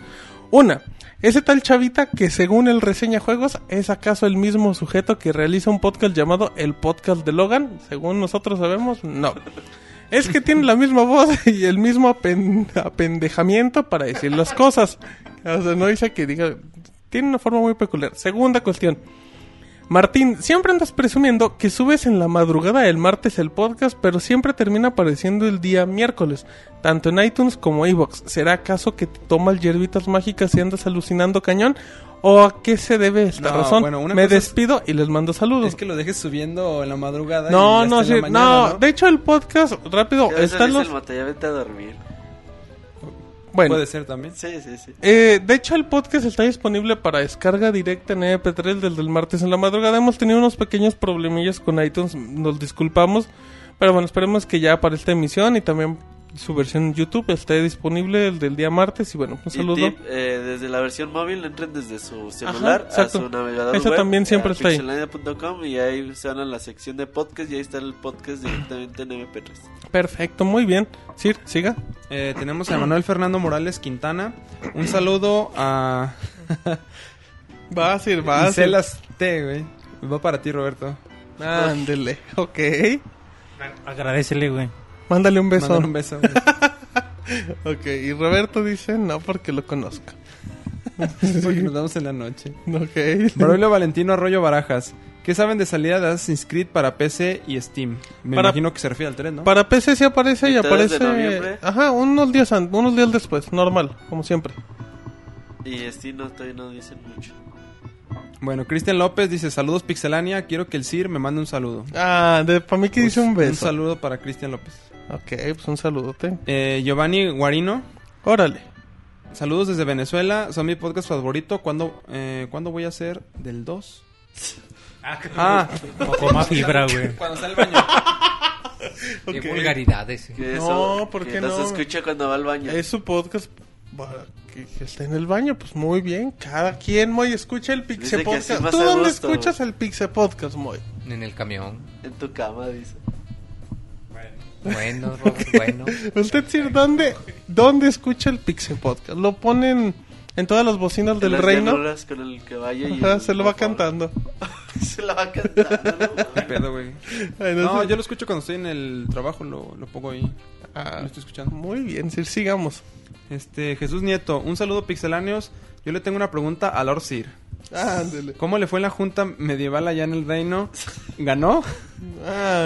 Una, ese tal chavita que según el reseña juegos es acaso el mismo sujeto que realiza un podcast llamado El Podcast de Logan, según nosotros sabemos, no. Es que tiene la misma voz *laughs* y el mismo apen- apendejamiento para decir las cosas. O sea, no dice que diga... Tiene una forma muy peculiar. Segunda cuestión. Martín, siempre andas presumiendo que subes en la madrugada del martes el podcast, pero siempre termina apareciendo el día miércoles, tanto en iTunes como iVoox. ¿Será acaso que te tomas hierbitas mágicas y andas alucinando cañón? ¿O a qué se debe esta No, razón? bueno, una Me es- despido y les mando saludos. Es que lo dejes subiendo en la madrugada. no, y no, sí, la mañana, no, de hecho el podcast, rápido, dice los... el ya vete a dormir. Bueno, Puede ser también. Sí, sí, sí. Eh, de hecho, el podcast está disponible para descarga directa en MP3 desde el martes en la madrugada. Hemos tenido unos pequeños problemillas con iTunes, nos disculpamos. Pero bueno, esperemos que ya para esta emisión y también su versión en YouTube esté disponible el del día martes. Y bueno, un Y saludo. tip, eh, desde la versión móvil entren desde su celular a exacto. su navegador Eso web, también siempre a está ahí. y ahí se van a la sección de podcast y ahí está el podcast directamente en MP3. Perfecto, muy bien. Sir, siga. Eh, tenemos a Manuel Fernando Morales Quintana. Un saludo a *laughs* Va, Sir, va. Sir. Celas T, güey. Va para ti, Roberto. Ándele, ok. Agradecele, güey. Mándale un beso. Mándale un beso. *laughs* Ok, y Roberto dice no porque lo conozca. *laughs* Porque nos vemos en la noche. Ok. Braulio Valentino Arroyo Barajas. ¿Qué saben de salida de Assassin's Creed para PC y Steam? Me Para- imagino que se refiere al 3, ¿no? Para PC sí aparece y ¿El 3 de aparece. noviembre? Ajá, unos días, unos días después, normal, como siempre. Y este no, todavía no dicen mucho. Bueno, Cristian López dice, saludos Pixelania, quiero que el Sir me mande un saludo. Ah, de, para mí que dice un Pues, beso. Un saludo para Cristian López. Ok, pues un saludote. Eh, Giovanni Guarino, Órale. saludos desde Venezuela, son mi podcast favorito. ¿Cuándo, eh, ¿cuándo voy a hacer del 2? Ah, Poco más fibra, güey. *laughs* cuando está el baño. Qué vulgaridades. Que No, ¿por qué nos no? escucha cuando va al baño. Es su podcast para que, que esté en el baño, pues muy bien. Cada quien, Moy, escucha el que así Podcast. ¿Tú dónde gusto, escuchas el Pixe Podcast, Moy? En el camión. En tu cama, dice. Bueno, *laughs* Robert, bueno. Usted, Sir, ¿dónde, ¿dónde escucha el Pixe Podcast? ¿Lo ponen en todas las bocinas En del las reino? con el caballo y Ajá, el se lo va cantando. *laughs* se lo va cantando. ¿no? ¿Qué pedo, güey? Ay, no No, sé. yo lo escucho cuando estoy en el trabajo, lo, lo pongo ahí. Ah, Lo estoy escuchando. muy bien, Sir, sigamos. Este, Jesús Nieto, un saludo pixeláneos. Yo le tengo una pregunta a Lord Sir. ¿Cómo le fue en la junta medieval allá en el reino? ¿Ganó?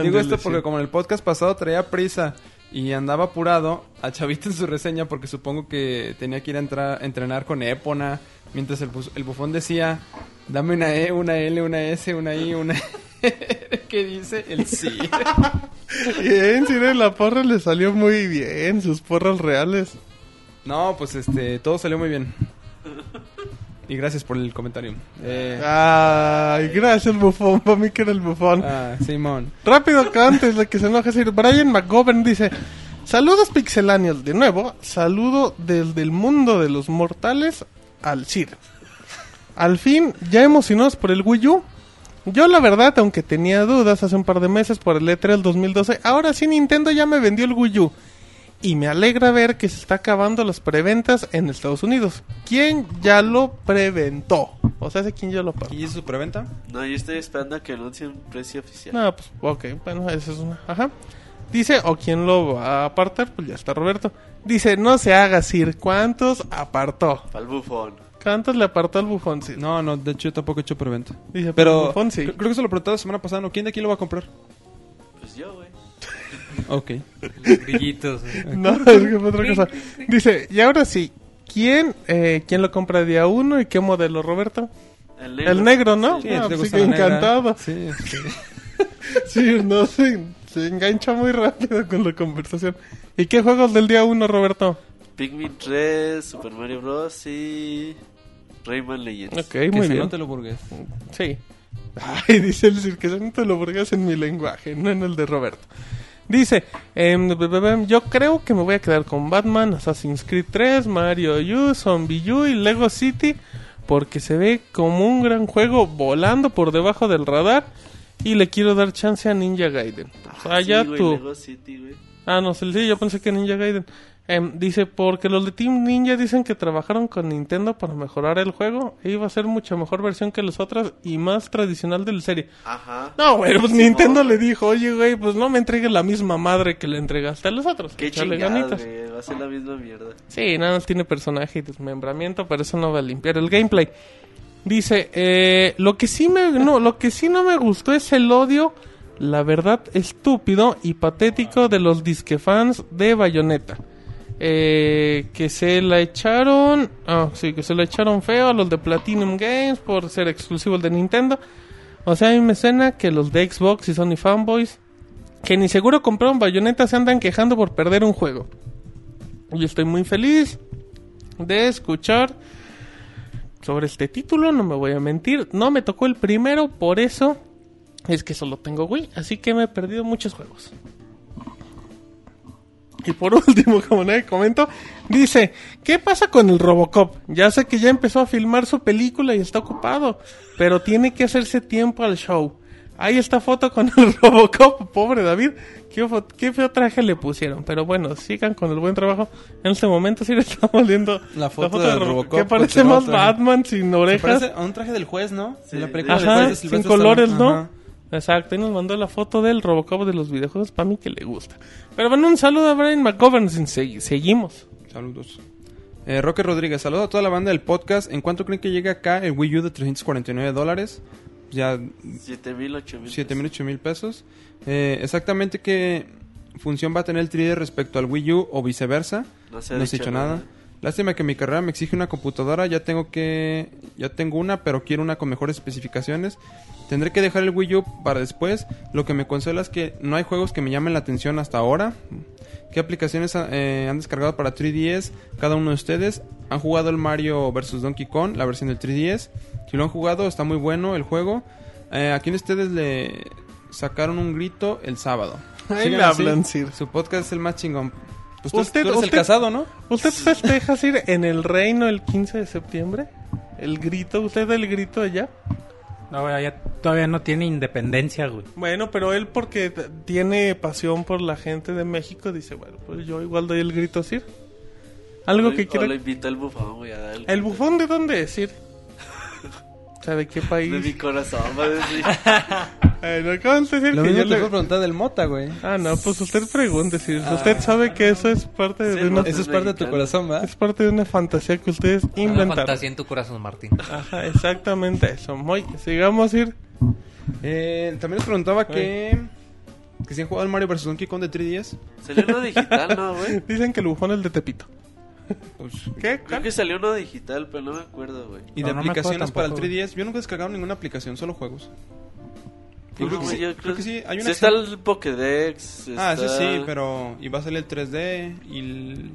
Digo esto sí. porque como en el podcast pasado traía prisa y andaba apurado a Chavita en su reseña porque supongo que tenía que ir a entrar, entrenar con Épona. Mientras el, el bufón decía, dame una E, una L, una S, una I, una R. *laughs* ¿Qué dice? El sí. *laughs* Bien, Sir, la porra le salió muy bien, sus porras reales. No, pues este, todo salió muy bien. Y gracias por el comentario. Eh, Ay, gracias, bufón. Para mí que era el bufón. ah, Simón. Rápido, que antes de que se enoje, Sir, Brian McGovern dice: Saludos pixeláneos. De nuevo, saludo desde el mundo de los mortales al Sir. Al fin, ya emocionados por el Wii U. Yo, la verdad, aunque tenía dudas hace un par de meses por el E3 del 2012, ahora sí Nintendo ya me vendió el Wii U. Y me alegra ver que se está acabando las preventas en Estados Unidos. ¿Quién ya lo preventó? O sea, ¿sé quién ya lo pagó? ¿Y su preventa? No, yo estoy esperando a que anuncien un precio oficial. No, pues, ok, bueno, eso es una. Ajá. Dice, o quién lo va a apartar, pues ya está Roberto. Dice, no se haga, Sir. ¿Cuántos apartó? El bufón. ¿Cuántos le apartó al bufón, Sir? No, no, de hecho yo tampoco he hecho preventa. Dice, Pero bufón sí. cre- creo que se lo preguntaba la semana pasada, ¿no? ¿Quién de aquí lo va a comprar? Pues yo, güey. *laughs* Ok. Grillitos. *laughs* No, es que fue otra cosa. Dice, y ahora sí, ¿quién, eh, ¿quién lo compra día uno y qué modelo, Roberto? El negro. El negro, ¿no? Sí, Ah, pues gusta sí, la negra. encantado. Sí, sí. *laughs* Sí, no, se, se engancha muy rápido con la conversación. ¿Y qué juegos del día uno, Roberto? Pikmin 3, Super Mario Bros. y Rayman Legends. Ok, Que muy se bien. note lo burgués. Sí. Ay, *laughs* dice el Sir que no te lo burgas en mi lenguaje, no en el de Roberto. Dice, em, yo creo que me voy a quedar con Batman, Assassin's Creed 3, Mario U, Zombie U y Lego City porque se ve como un gran juego volando por debajo del radar y le quiero dar chance a Ninja Gaiden. O sea, Ah, Sí, ya güey, tú. Lego City, güey. Ah, no, sí, yo pensé que Ninja Gaiden. Em, dice, porque los de Team Ninja dicen que trabajaron con Nintendo para mejorar el juego e iba a ser mucha mejor versión que las otras y más tradicional de la serie. Ajá. No, güey, pues Sí, Nintendo le dijo, oye, güey, pues no me entregues la misma madre que le entregaste a los otros. Qué chingada, ganitas". güey. Va a ser la misma mierda. Sí, nada más tiene personaje y desmembramiento, pero eso no va a limpiar el gameplay. Dice, eh, lo que sí me, no, lo que sí no me gustó es el odio, la verdad, estúpido y patético de los disquefans de Bayonetta. Eh, que se la echaron, ah, sí, que se la echaron feo a los de Platinum Games por ser exclusivos de Nintendo. O sea, a mí me suena que los de Xbox y Sony fanboys, que ni seguro compraron Bayonetta, se andan quejando por perder un juego. Y estoy muy feliz de escuchar sobre este título, no me voy a mentir. No me tocó el primero, por eso es que solo tengo Wii, así que me he perdido muchos juegos. Y por *laughs* último, como nadie comento, dice, ¿qué pasa con el Robocop? Ya sé que ya empezó a filmar su película y está ocupado, pero tiene que hacerse tiempo al show. Ahí está foto con el *laughs* Robocop, pobre David. ¿Qué, qué feo traje le pusieron? Pero bueno, sigan con el buen trabajo. En este momento sí le *laughs* estamos viendo La foto del del Robocop Que parece más. Batman sin Se orejas. parece a un traje del juez, ¿no? Sí, De la película del Ajá, juez de sin colores, Stallone. ¿no? Ajá. Exacto, y nos mandó la foto del Robocop de los videojuegos para mí que le gusta. Pero bueno, un saludo a Brian McGovern, seguimos. Saludos. Eh, Roque Rodríguez, saludos a toda la banda del podcast. ¿En cuánto creen que llega acá el Wii U de 349 dólares? Ya 7 mil, 8 mil. 7 mil, 8 mil pesos. Eh, exactamente qué función va a tener el 3D respecto al Wii U o viceversa. No se ha No dicho dicho nada. nada. Lástima que mi carrera me exige una computadora. Ya tengo que. Ya tengo una, pero quiero una con mejores especificaciones. Tendré que dejar el Wii U para después. Lo que me consuela es que no hay juegos que me llamen la atención hasta ahora. ¿Qué aplicaciones eh, han descargado para 3DS cada uno de ustedes? ¿Han jugado el Mario vs. Donkey Kong, la versión del 3DS? Si lo han jugado, está muy bueno el juego. Eh, ¿A quién ustedes le sacaron un grito el sábado? Ahí así. hablan, Sir. Su podcast es el más chingón. Pues tú, Usted- tú eres el casado, ¿no? ¿Usted festeja *laughs* ir en el reino el 15 de septiembre? ¿El grito? ¿Usted da el grito allá? No, ya todavía no tiene independencia, güey. Bueno, pero él porque tiene pasión por la gente de México dice, bueno, pues yo igual doy el grito, Sir. Algo O que quiera... O le invita el bufón, güey, a dar el... ¿El bufón de dónde es, Sir? O sea, ¿de qué país? *laughs* De mi corazón, va a decir. *laughs* Ay, no de decir Lo que mismo yo te le- preguntar del Mota, güey. Ah, no, pues usted pregunte, Sir. Usted sabe que eso es parte de una... Eso es parte de tu corazón, ¿va? Es parte de una fantasía que ustedes Una inventaron. fantasía en tu corazón, Martín. Ajá, exactamente eso. Muy, sigamos ir. Eh, también les preguntaba que... Que si han jugado el Mario vs. Donkey Kong de 3DS. Salió uno digital, ¿no, güey? *laughs* Dicen que el bufón es el de Tepito. Pues, ¿Qué? Creo que salió uno digital, pero no me acuerdo, güey. y No, de no aplicaciones para el tampoco. 3DS. Yo nunca he descargado ninguna aplicación, solo juegos. Yo creo que sí, yo creo que sí, hay una Sí está el Pokédex. Ah, sí, está- sí, pero... Y va a salir el 3D y el...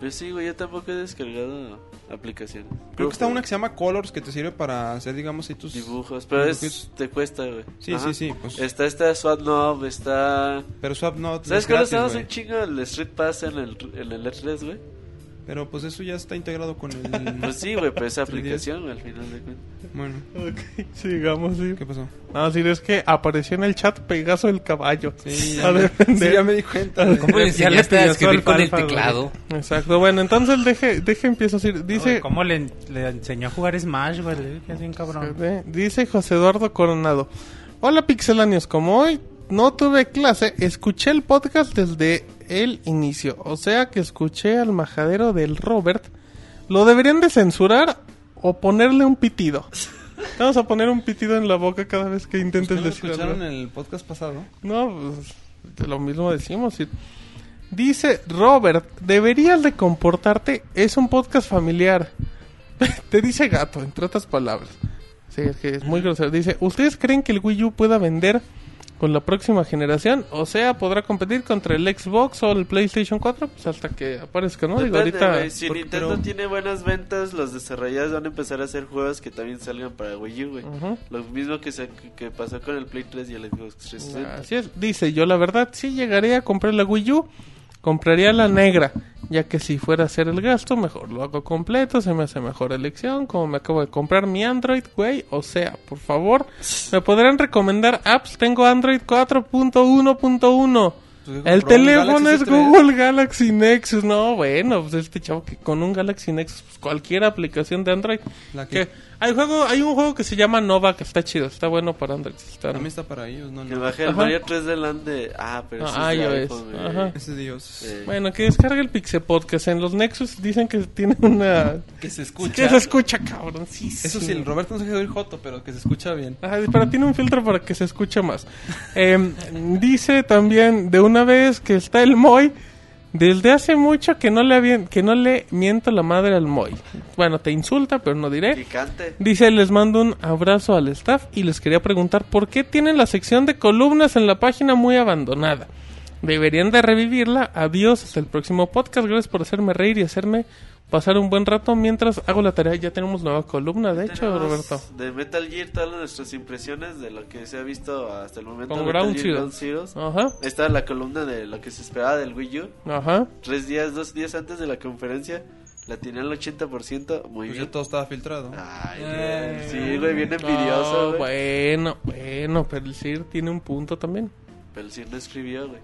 Pues sí, güey, yo tampoco he descargado aplicaciones. Creo que está una que se llama Colors que te sirve para hacer, digamos, si tus... Dibujos, pero es, te cuesta, güey. Sí, Ajá. sí, sí, pues... Está esta SwapNob, está... Pero SwapNote ¿Sabes estamos güey. un chingo el Street Pass en el, en el E3, güey? Pero pues eso ya está integrado con el... *laughs* Pues sí, güey, pero esa 3DS. aplicación, güey, al final de cuentas. Bueno, Ok, sigamos ir. ¿qué pasó? No, sí, es que apareció en el chat Pegaso el caballo. Sí, *laughs* ya, me, defender. *laughs* sí, ya me di cuenta. güey. ¿Cómo le Ya le enseñaste a escribir con el güey. teclado? Exacto, bueno, entonces deje, deje empiezo a decir. Dice, Güey, ¿Cómo le, le enseñó a jugar Smash, güey? Le dije así un cabrón. Dice José Eduardo Coronado. Hola pixelanios, como hoy no tuve clase, escuché el podcast desde el inicio. O sea que escuché al majadero del Robert. ¿Lo deberían de censurar o ponerle un pitido? *laughs* Vamos a poner un pitido en la boca cada vez que intentes ¿Ustedes lo decir escucharon algo. en el podcast pasado? No, pues lo mismo decimos. Dice Robert, deberías de comportarte, es un podcast familiar. *laughs* Te dice gato, entre otras palabras. Sí, es que es muy grosero. Dice, ¿ustedes creen que el Wii U pueda vender con la próxima generación? O sea, ¿podrá competir contra el Xbox o el PlayStation 4? Pues hasta que aparezca, ¿no? Digo, Depende, ahorita... güey. Si porque- Nintendo pero- tiene buenas ventas, los desarrolladores van a empezar a hacer juegos que también salgan para Wii U, güey. Lo mismo que, se- que pasó con el Play 3 y el Xbox 360. Así es. Dice, yo la verdad sí llegaré a comprar la Wii U compraría la negra, ya que si fuera a hacer el gasto, mejor lo hago completo, se me hace mejor elección, como me acabo de comprar mi Android, güey, o sea, por favor, me podrán recomendar apps, tengo Android 4.1.1. Pues, El teléfono es S3. Google Galaxy Nexus, no, bueno, pues este chavo que con un Galaxy Nexus, pues cualquier aplicación de Android. La que- Que hay juego, hay un juego que se llama Nova que está chido, está bueno para Android. Está, También está para ellos, no, Que no. baje el Ajá. Mario 3 de Land de. Ah, pero Ah, ese es de iOS, iPhone, güey. ajá. Ese Dios. Eh, Bueno, que descargue el Pixel Podcast. En los Nexus dicen que tiene una. *laughs* Que se escucha. Que se escucha, cabrón. Sí, Eso sí, el Roberto no se deja oír joto, pero que se escucha bien. Ajá, pero tiene un filtro para que se escuche más. Em, dice también de una vez que está el Moy. Desde hace mucho que no le había- que no le miento la madre al Moy. Bueno, te insulta, pero no diré. Picante. Dice, les mando un abrazo al staff y les quería preguntar por qué tienen la sección de columnas en la página muy abandonada. Deberían de revivirla. Adiós, hasta el próximo podcast. Gracias por hacerme reír y hacerme pasar un buen rato mientras hago la tarea. Ya tenemos nueva columna, de hecho, Roberto. De Metal Gear, todas nuestras impresiones de lo que se ha visto hasta el momento. Con Ground Gear Zero. Zeroes. Ajá, Esta es la columna de lo que se esperaba del Wii U. ajá. Tres días, dos días antes de la conferencia, la tenía al 80%. Muy Pues bien. ya todo estaba filtrado. Ay, Eh. sí, güey, bien envidioso, No, bueno, bueno, pero el Sir tiene un punto también. Pero sí no escribió, güey.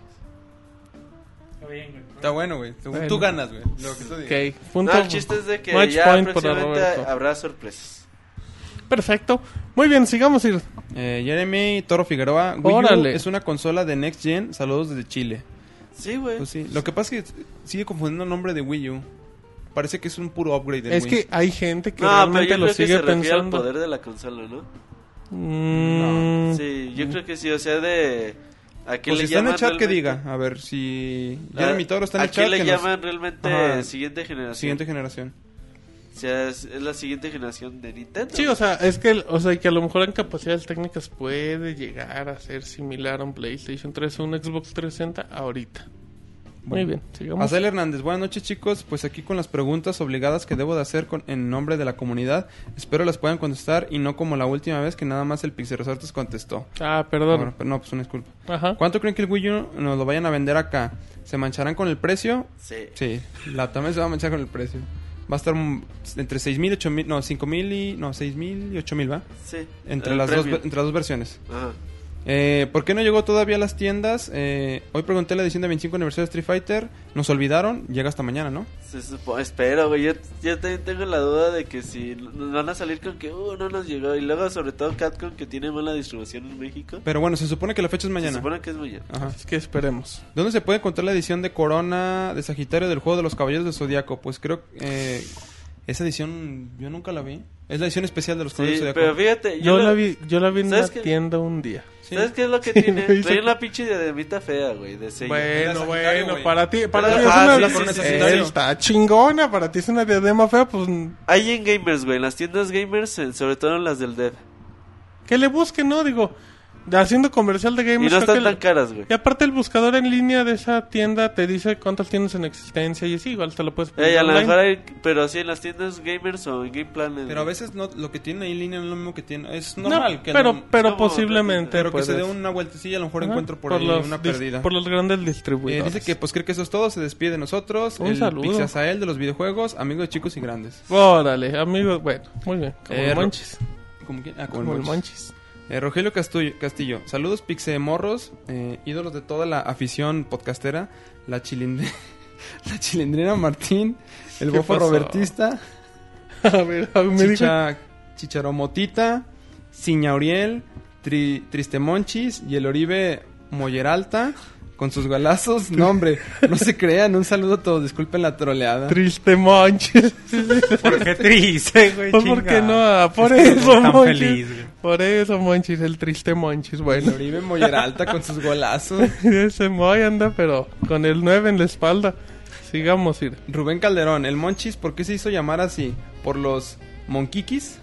Está bueno, güey. Tú, Bueno. tú ganas, güey. Lo que tú digas. Ok, punto. No, el chiste es de que match ya point próximamente habrá sorpresas. Perfecto. Muy bien, sigamos ir. Eh, Jeremy Toro Figueroa. Wii U es una consola de Next Gen. Saludos desde Chile. Sí, güey. Pues sí. Lo que pasa es que sigue confundiendo el nombre de Wii U. Parece que es un puro upgrade del Es Wii. que hay gente que no, pero realmente yo lo creo que sigue se refiere al pensando. poder de la consola, ¿no? Mm, Sí, yo creo que sí, o sea, de... ¿A qué Pues le si está en el llaman chat que diga. A ver si... Jeremy Toro está en ¿A el qué chat. le que nos- llaman realmente Ajá. siguiente generación? Siguiente generación. O sea, es, es la siguiente generación de Nintendo. Sí, o sea, es que, el- o sea, que a lo mejor en capacidades técnicas puede llegar a ser similar a un PlayStation 3 o un Xbox 360 ahorita. Muy bien, sigamos. Hernández, buenas noches chicos, pues aquí con las preguntas obligadas que debo de hacer con, en nombre de la comunidad, espero las puedan contestar y no como la última vez que nada más el Pixel Resortes contestó. Ah, perdón. Bueno, pero no, pues una disculpa. Ajá. ¿Cuánto creen que el Wii U nos lo vayan a vender acá? ¿Se mancharán con el precio? Sí. Sí, la también se va a manchar con el precio. Va a estar entre 6.000 y 8.000, no, 5.000 y, no, 6.000 y 8.000, ¿va? Sí. Entre el las, dos, entre las dos versiones. Ajá. Eh, ¿Por qué no llegó todavía a las tiendas? Eh, hoy pregunté la edición de 25 aniversario de Street Fighter. Nos olvidaron. Llega hasta mañana, ¿no? Se supo- espero, güey. Yo, yo también tengo la duda de que si nos van a salir con que, uh, no nos llegó. Y luego, sobre todo, Capcom, que tiene mala distribución en México. Pero bueno, se supone que la fecha es Se mañana. supone que es mañana. Ajá. Es que esperemos. ¿Dónde se puede encontrar la edición de Corona de Sagitario del juego de los Caballeros del Zodiaco? Pues creo que eh, esa edición yo nunca la vi. Es la edición especial de los Sí, Caballeros del pero Zodiaco. fíjate. Yo la vi, yo la vi en una ¿Sabes qué? tienda un día. Sí. ¿Sabes qué es lo que Sí, tiene? hizo Trae que- una pinche diademita fea, güey, de sello. Bueno, bueno, para ti, para ti es una sí, está chingona, para ti es una diadema fea, pues Hay en gamers, güey, en las tiendas gamers, sobre todo en las del dev. que le busquen, ¿no? Digo, haciendo comercial de Y gamers. no creo están tan el- caras, güey. Y aparte el buscador en línea de esa tienda te dice cuántas tienes en existencia y así, igual te lo puedes Eh, a lo mejor hay, pero sí en las tiendas gamers o en Game Planet. Pero a veces no, lo que tiene ahí en línea no es lo mismo que tiene. Es No, normal. que pero, no- pero como posiblemente pero que se dé una vueltecilla, a lo mejor Ajá, encuentro por, ahí los una perdida. Por los grandes Eh, distribuidores. dice que pues cree que eso es todo, se despide de nosotros. Un el saludo. Pixasael de los videojuegos, amigo de chicos y grandes. Órale, amigos, bueno, muy bien. Como Eh, el. ¿Cómo quién? Ah, como Como el. Monchis. Eh, Rogelio Castillo, Castillo, saludos Pixe Morros, eh, ídolos de toda la afición podcastera, la chilindrina, *laughs* la chilindrina Martín, el ¿Qué bofo pasó? robertista, *laughs* A ver, a ver, me dijo. Chicha, Chicharomotita, Ciñauriel, tri, Tristemonchis y el Oribe Molleralta con sus golazos. No, hombre, no se crean. Un saludo a todos. Disculpen la troleada. Triste Monchis. ¿Por qué triste, güey? Pues ¿por qué Chinga. no? Ah, Por Es eso, Monchis. feliz. Por eso, Monchis, el triste Monchis. Bueno, Oribe Molleralta con sus golazos. *laughs* ese Moy anda, pero con el 9 en la espalda. Sigamos, ir. Rubén Calderón, el Monchis, ¿por qué se hizo llamar así? ¿Por los Monquiquis?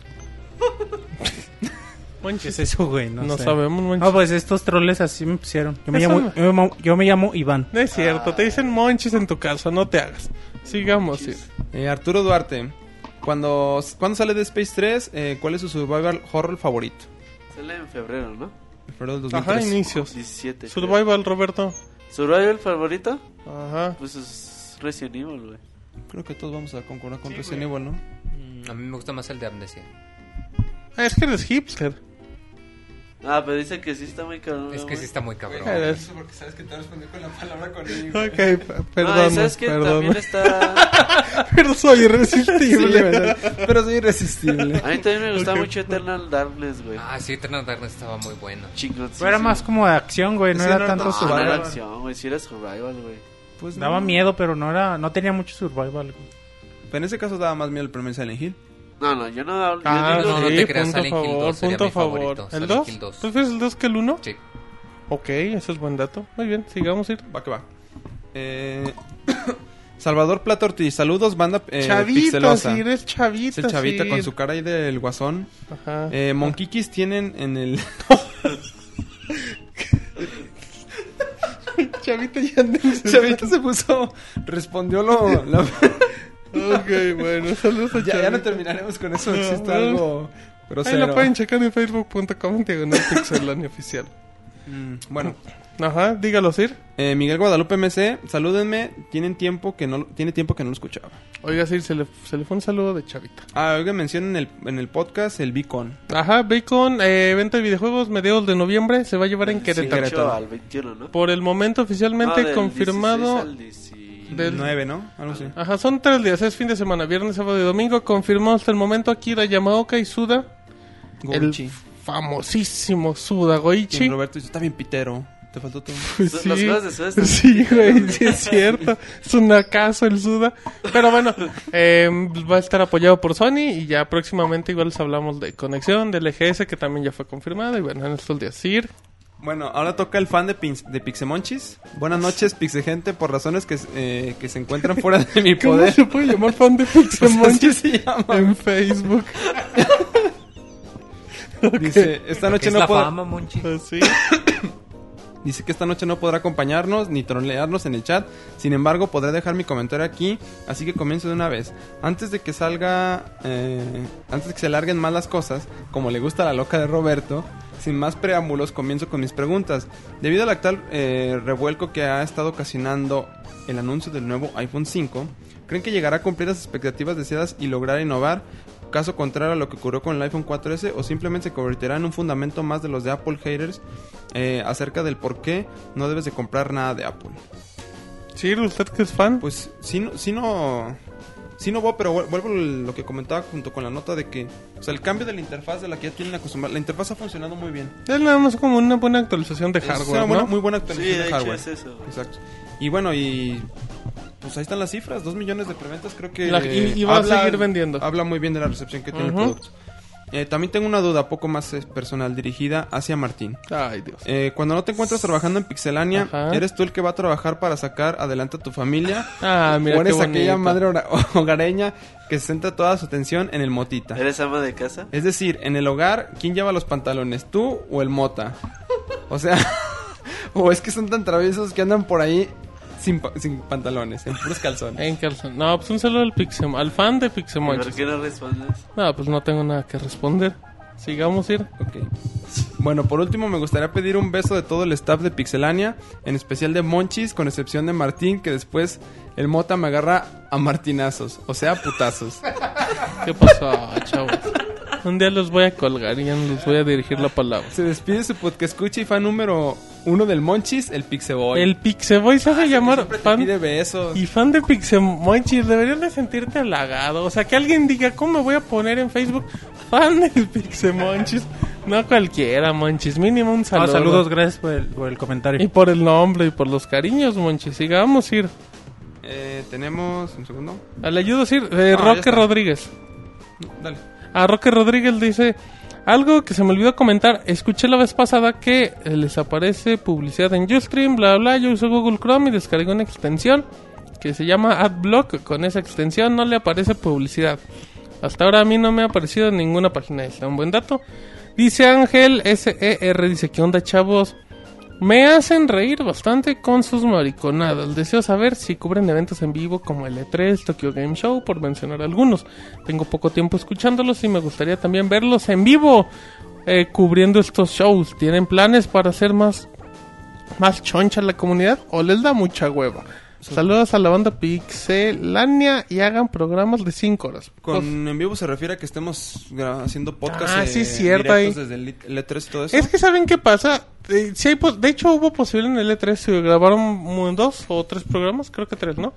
¿Qué es eso, güey? No, No, sé. sabemos, Monchis. No, pues estos troles así me pusieron. Yo me, llamo, no. yo, me llamo, yo me llamo Iván. No es cierto, te dicen Monchis en tu casa, no te hagas. Sigamos, ir. Eh, Arturo Duarte, cuando, ¿cuándo sale de Space 3? Eh, ¿Cuál es su survival horror favorito? Sale en febrero, ¿no? Febrero del Ajá, 2003. inicios. 17. creo. Survival, Roberto. ¿Survival favorito? Ajá. Pues es Resident Evil, güey. Creo que todos vamos a concordar con Resident Evil, ¿no? Mm, A mí me gusta más el de Amnesia. Ah, es que eres hipster. Ah, pero dice que sí está muy cabrón. Es que sí está muy cabrón. Eres- porque sabes que te respondí con la palabra conmigo. Ok, p- No, perdón. y ¿sabes que perdón. También *laughs* está... Pero soy irresistible. *laughs* pero soy irresistible. A mí también me gusta Ok. mucho Eternal Darkness, güey. Ah, sí, Eternal Darkness estaba muy bueno. Chingón. Pero era más como de acción, güey. No Sí, era no, tanto no, No, no era survival. acción, güey. Sí era survival, güey. Pues Daba no. miedo, pero no era, no tenía mucho survival. güey. Pero en ese caso daba más miedo el primer Silent Hill. No, no, yo no hablo... yo Ah, digo- no, no sí, te creas, punto Silent Hill favor, 2 sería punto mi favor. favorito, ¿El Silent 2? Hill 2. ¿Prefieres el 2 que el 1? Sí. Ok, ese es buen dato. Muy bien, sigamos ir. Va que va. Eh, *coughs* Salvador Plata Ortiz, saludos, banda eh, chavita, pixelosa. sí, eres Es chavita. el chavita sí. con su cara ahí del guasón. Ajá. Eh, Monquiquis tienen en el... *laughs* *laughs* Chavita ya Chavita se puso... Respondió lo... la- *laughs* Ok, bueno, saludos a ya, ya no terminaremos con eso. No, Existe algo Ahí grosero. lo pueden checar en facebook.com diagonal pixelania oficial. Mm, bueno, Ajá, dígalo, Sir. eh, Miguel Guadalupe MC, salúdenme. Tienen tiempo que no, tiene tiempo que no lo escuchaba. Oiga, Sir, se le, se le fue un saludo de Chavita. Ah, oigan, mencionen en el, en el podcast el Beacon. Ajá, Bacon, eh, evento de videojuegos mediados de noviembre, se va a llevar en Querétaro. 18 al 21, ¿no? Por el momento oficialmente No, del confirmado. 16 al 19. Del- 9, ¿no? Algo así. Ajá, son tres días, es fin de semana, viernes, sábado y domingo. Confirmado hasta el momento Akira Yamaoka y Suda. Goichi. El famosísimo Suda Y Goichi. Roberto dice, está bien pitero. Te faltó todo. *laughs* Pues sí, juegos de Suda están sí, güey, sí es cierto. Es un acaso el Suda. Pero bueno, eh, va a estar apoyado por Sony y ya próximamente igual les hablamos de conexión, del EGS que también ya fue confirmado. Y bueno, en estos días, Sir. Bueno, ahora toca el fan de, Pin- de Pixemonchis. Buenas noches, Pixegente, por razones que, eh, que se encuentran fuera de mi *laughs* ¿Cómo poder. se puede llamar fan de *laughs* Pues Pixemonchis se llama. en Facebook? *laughs* Dice, esta noche es no la podrá- fama, Monchi. Pues sí. *coughs* Dice que esta noche no podrá acompañarnos ni trolearnos en el chat. Sin embargo, podré dejar mi comentario aquí. Así que comienzo de una vez. Antes de que salga. eh, antes de que se larguen más las cosas, como le gusta a la loca de Roberto. Sin más preámbulos, comienzo con mis preguntas. Debido al actual eh, revuelco que ha estado ocasionando el anuncio del nuevo iPhone 5, ¿creen que llegará a cumplir las expectativas deseadas y lograr innovar? Caso contrario a lo que ocurrió con el iPhone 4S, o simplemente se convertirá en un fundamento más de los de Apple haters eh, acerca del por qué no debes de comprar nada de Apple. Sir, ¿usted que es fan? Pues sí no, sí no, sí no voy, pero vuel- vuelvo a lo que comentaba junto con la nota de que, o sea, el cambio de la interfaz de la que ya tienen acostumbrado, la interfaz ha funcionado muy bien. Es nada más como una buena actualización de Es hardware, una buena- ¿no? muy buena Sí, actualización de de hecho hardware. es eso. güey. Exacto. Y bueno, y pues ahí están las cifras, dos millones de preventas, creo que La- y- y va a seguir vendiendo. Habla muy bien de la recepción que tiene el producto. Eh, también tengo una duda poco más eh, personal dirigida hacia Martín. Ay, Dios. Eh, cuando no te encuentras trabajando en Pixelania, Ajá. ¿eres tú el que va a trabajar para sacar adelante a tu familia? *laughs* Ah, mira ¿O eres qué aquella madre *laughs* hogareña que se centra toda su atención en el motita? ¿Eres ama de casa? Es decir, en el hogar, ¿quién lleva los pantalones? ¿Tú o el mota? O sea, *laughs* o es que son tan traviesos que andan por ahí sin, pa- sin pantalones, en puros calzones. En calzón. No, pues un saludo al Pixem, al fan de ¿Y ¿Por Pixemonchis. qué no respondes? No, pues no tengo nada que responder. Sigamos ir. Ok. Bueno, por último me gustaría pedir un beso de todo el staff de Pixelania, en especial de Monchis, con excepción de Martín, que después el mota me agarra a martinazos, o sea, putazos. ¿Qué pasó, chavos? Un día los voy a colgar y ya les voy a dirigir la palabra. Se despide su podcast escucha y fan número uno del Monchis, el Pixeboy. El Pixeboy se hace llamar Siempre te fan pide besos. y fan de Pixemonchis. Deberías de sentirte halagado. O sea, que alguien diga, ¿cómo me voy a poner en Facebook? Fan del Pixemonchis. No cualquiera, Monchis. Mínimo un Ah, saludo. saludos, gracias por el, por el Y comentario. por el nombre y por los cariños, Monchis. Sigamos ir. Eh, tenemos un segundo. Al ayudo ir. Eh, Ah, Roque. Rodríguez. Dale. A Roque Rodríguez dice algo que se me olvidó comentar. Escuché la vez pasada que eh, les aparece publicidad en Ustream, bla bla. Yo uso Google Chrome y descargué una extensión que se llama AdBlock. Con esa extensión no le aparece publicidad. Hasta ahora a mí no me ha aparecido en ninguna página. Es un buen dato. Dice Ángel SER, dice, ¿qué onda chavos? Me hacen reír bastante con sus mariconadas. Deseo saber si cubren eventos en vivo como el E3, Tokyo Game Show, por mencionar algunos. Tengo poco tiempo escuchándolos y me gustaría también verlos en vivo eh, cubriendo estos shows. ¿Tienen planes para hacer más más choncha la comunidad o les da mucha hueva. Saludos a la banda Pixelania y hagan programas de 5 horas. Con en vivo se refiere a que estemos haciendo podcast Ah, eh, sí, cierto, ahí. desde el el E3 y todo eso. es que saben qué pasa. Eh, sí hay de hecho hubo posible en el E3 se grabaron dos o tres programas, creo que tres, ¿no?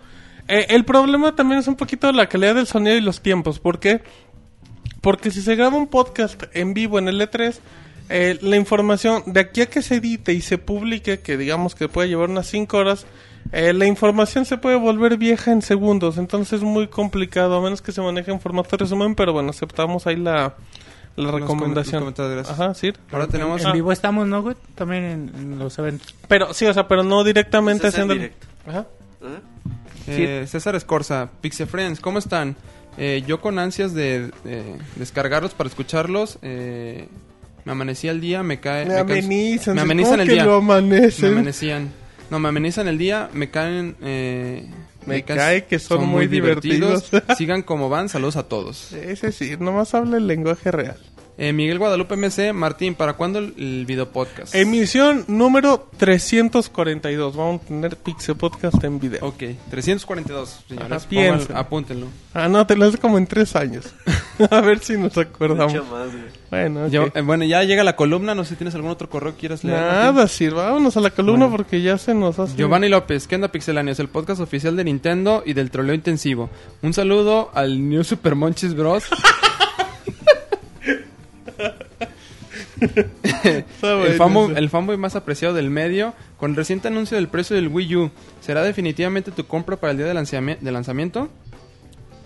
Eh, el problema también es un poquito la calidad del sonido y los tiempos. ¿Por qué? Porque si se graba un podcast en vivo en el E3, eh, la información de aquí a que se edite y se publique, que digamos que puede llevar unas 5 horas, eh, la información se puede volver vieja en segundos. Entonces es muy complicado, a menos que se maneje en formato de resumen. Pero bueno, aceptamos ahí la, recomendación. Ajá, sí. Ahora tenemos... En vivo estamos, ¿no, güey? También en, en los eventos. Pero sí, o sea, pero no directamente haciendo. directo. Ajá. ¿Eh? Eh, César Escorza, Pixie Friends, ¿cómo están? Eh, yo con ansias de eh, descargarlos para escucharlos. eh, me amanecí al día, me cae. Me caen- amenizan. Me ¿cómo amenizan el que día. lo Me amanecen? amanecían. No, me amenizan el día, me caen. eh, Me caen- cae que son muy divertidos. *laughs* Sigan como van, saludos a todos. Ese sí, nomás habla el lenguaje real. Eh, Miguel Guadalupe MC, Martín, ¿para cuándo el, el video podcast? Emisión número 342. Vamos a tener Pixel Podcast en video. Ok, 342, señores. Pongan- apúntenlo. Ah, no, te lo hace como en tres años. *laughs* a ver si nos acordamos. Mucho más, güey. Bueno, ok. Yo- eh, bueno, ya llega la columna, no sé si tienes algún otro correo que quieras leer. Martín. Nada, Sir, vámonos a la columna Bueno. porque ya se nos hace. Giovanni López, ¿qué onda Pixelanios? El podcast oficial de Nintendo y del troleo intensivo. Un saludo al New Super Monchis Bros. *laughs* El, fanboy, ese. el fanboy más apreciado del medio. Con el reciente anuncio del precio del Wii U, ¿será definitivamente tu compra para el día de, lanzami- de lanzamiento?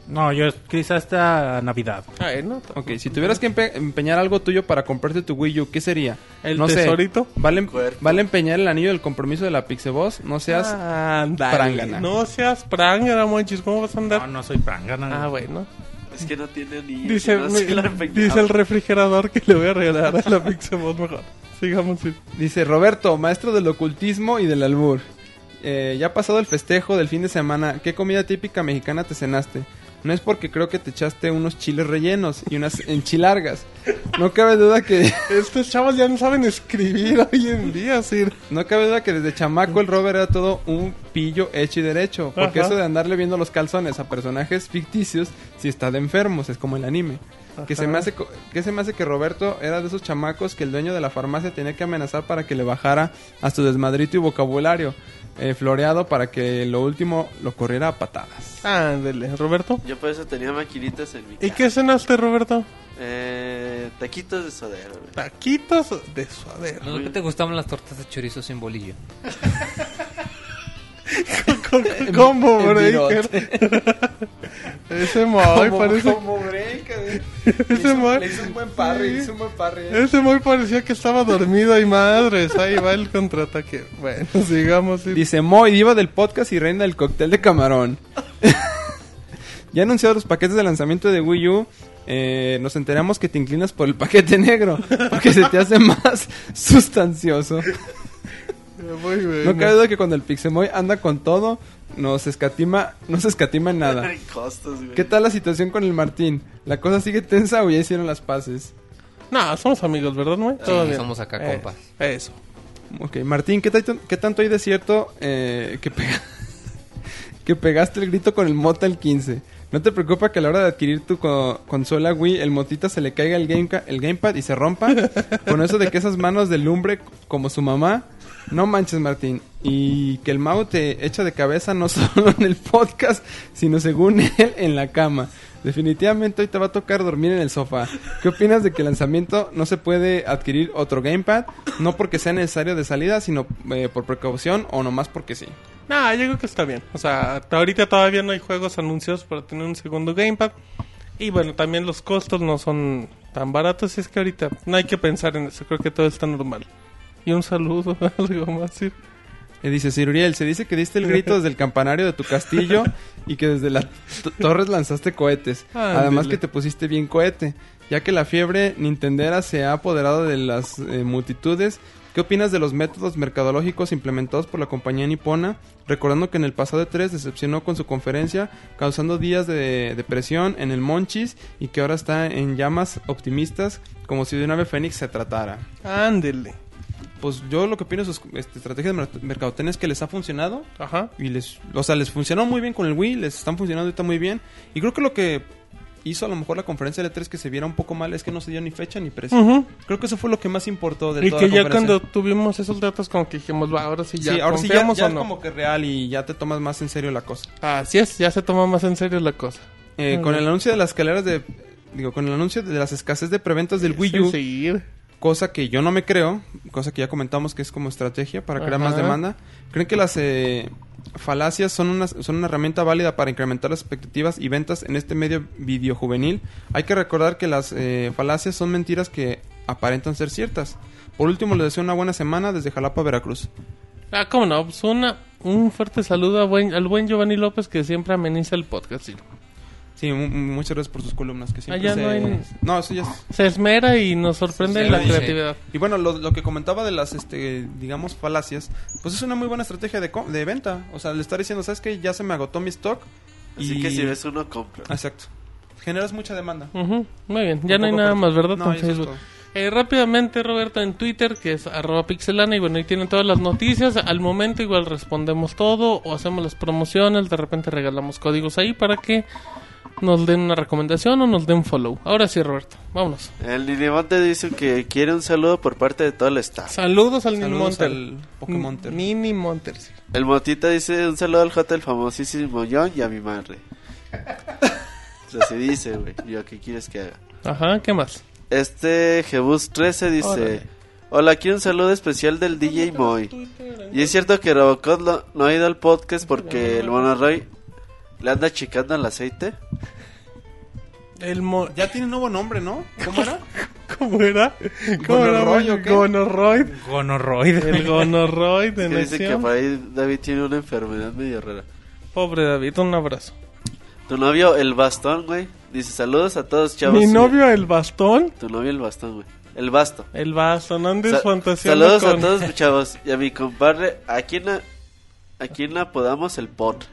No, yo quizás hasta Navidad. Ay, no, Ok, si tuvieras que empe- empeñar algo tuyo para comprarte tu Wii U, ¿qué sería? ¿El no sé, tesorito? ¿vale. ¿Vale empeñar el anillo del compromiso de la Pixeboss? No seas... Ándale. prángana. No seas prángana, monchis. ¿Cómo vas a andar? No, no soy prangana. Ah, bueno. Es que no tiene ni. Dice, no me- se la empeñaba. dice el refrigerador que le voy a regalar a la Pixelbot mejor. Sigamos. Dice Roberto, maestro del ocultismo y del albur. Eh, ya pasado el festejo del fin de semana, ¿qué comida típica mexicana te cenaste? No es porque creo que te echaste unos chiles rellenos y unas enchilargas. No cabe duda que *laughs* Estos chavos ya no saben escribir hoy en día, Sir. no cabe duda que desde chamaco el Robert era todo un pillo hecho y derecho, porque Ajá. eso de andarle viendo los calzones a personajes ficticios si está de enfermos, es como el anime. Que se, me hace, que se me hace que Roberto era de esos chamacos que el dueño de la farmacia tenía que amenazar para que le bajara a su desmadrito y vocabulario eh, floreado para que lo último lo corriera a patadas. Ándele, Roberto. Yo por eso tenía maquinitas en mi ¿Y casa. qué cenaste, Roberto? Eh, taquitos de sodero, güey. Taquitos de suadero. ¿No te gustaban las tortas de chorizo sin bolillo? *laughs* Combo breaker. Ese Moy parece. Ese Moy. un buen parry, Sí. hizo un buen parry. Ese Moy parecía que estaba dormido y madres. Ahí va el contraataque. Bueno, *laughs* sigamos. Sir. Dice Moy, diva del podcast y reina del cóctel de camarón. *laughs* ya anunciados los paquetes de lanzamiento de Wii U, eh, nos enteramos que te inclinas por el paquete negro, porque se te hace más *laughs* sustancioso. Muy bien. No cabe duda que cuando el Pixemoy anda con todo, nos escatima, no se escatima en nada. Ay, costos, güey. ¿Qué tal la situación con el Martín? ¿La cosa sigue tensa o ya hicieron las paces? No, somos amigos, ¿verdad? Todo bien. somos acá Eh, compas. Eso. Ok, Martín, ¿qué, tanto- qué tanto hay de cierto eh, que, pega- *laughs* que pegaste el grito con el Mota el 15? ¿No te preocupa que a la hora de adquirir tu co- consola Wii el Motita se le caiga el, game el gamepad y se rompa? Con eso de que esas manos de lumbre como su mamá... No manches, Martín. Y que el Mau te echa de cabeza no *laughs* solo en el podcast, sino según él en la cama. Definitivamente hoy te va a tocar dormir en el sofá. ¿Qué opinas de que el lanzamiento no se puede adquirir otro gamepad? No porque sea necesario de salida, sino eh, por precaución o nomás porque sí. No, yo creo que está bien. O sea, hasta ahorita todavía no hay juegos anunciados para tener un segundo gamepad. Y bueno, también los costos no son tan baratos. Y es que ahorita no hay que pensar en eso. Creo que todo está normal. Y un saludo, *laughs* algo más. Eh, dice Siruriel, se dice que diste el grito desde el campanario de tu castillo *laughs* y que desde las torres lanzaste cohetes. Además que te pusiste bien cohete. Ya que la fiebre nintendera se ha apoderado de las eh, multitudes, ¿qué opinas de los métodos mercadológicos implementados por la compañía nipona? Recordando que en el pasado E3 decepcionó con su conferencia, causando días de depresión en el Monchis y que ahora está en llamas optimistas como si de un ave fénix se tratara. Ándele. Pues yo lo que opino de sus este, estrategias de mer- mercadotecnia es que les ha funcionado Ajá. y les, o sea, les funcionó muy bien con el Wii, les están funcionando ahorita muy bien. Y creo que lo que hizo a lo mejor la conferencia de E3 que se viera un poco mal es que no se dio ni fecha ni precio. Creo que eso fue lo que más importó de Y toda que la ya cuando tuvimos esos datos como que dijimos, va, ahora sí ya sí, ahora sí ya, confiamos ya o es no. como que real y ya te tomas más en serio la cosa. Así es, ya se toma más en serio la cosa. Eh, con el anuncio de las escaleras de digo, con el anuncio de las escasez de preventas del Wii U, seguir. Cosa que yo no me creo, cosa que ya comentamos que es como estrategia para crear más demanda. ¿Creen que las eh, falacias son una, son una herramienta válida para incrementar las expectativas y ventas en este medio videojuvenil? Hay que recordar que las eh, falacias son mentiras que aparentan ser ciertas. Por último, les deseo una buena semana desde Jalapa, Veracruz. Ah, cómo no, pues una, un fuerte saludo a buen- al buen Giovanni López que siempre ameniza el podcast. sí. Sí, mu- mu- muchas gracias por sus columnas. Que siempre Allá se... no hay- No, eso ya es... Se esmera y nos sorprende Sí, la creatividad. Y bueno, lo, lo que comentaba de las, este, digamos, falacias, pues es una muy buena estrategia de, co- de venta. O sea, le estar diciendo, ¿sabes qué? Ya se me agotó mi stock. Así y- que si ves uno, compra. Exacto. Generas mucha demanda. Ujú, Muy bien, ya Un no hay nada más, ¿verdad? No, en eso es Facebook. todo. Eh, rápidamente, Roberto, en Twitter, que es arroba pixelana, y bueno, ahí tienen todas las noticias. Al momento igual respondemos todo o hacemos las promociones, de repente regalamos códigos ahí para que nos den una recomendación o nos den follow. Ahora sí, Roberto, vámonos. El Ninemonte dice que quiere un saludo por parte de todo el staff. Saludos al Nini Saludos Monter. al Pokémonter. Nini Monter, sí. El Motita dice un saludo al J, el famosísimo John y a mi madre. o sea, se dice, güey. Yo, ¿qué quieres que haga? Ajá, ¿qué más? Este Jebus 13 dice: Órale. Hola, quiero un saludo especial del DJ Moy. Y es cierto que Robocop lo- no ha ido al podcast porque el Monoroy le anda chicando el aceite. El mo Ya tiene nuevo nombre, ¿no? ¿Cómo era? *laughs* ¿Cómo era? ¿Cómo era? ¿Gonorroid o qué? Gonorroid. Gonorroid. El gonorroid de Que dice que por ahí David tiene una enfermedad medio rara. Pobre David, un abrazo. Tu novio, el bastón, güey. Dice: Saludos a todos, chavos. Mi novio, el bastón. Tu novio, el bastón, güey. El basto. El bastón, andes Sa- Saludos con... a todos, chavos. Y a mi compadre, ¿a quién, a, a quién apodamos el pot?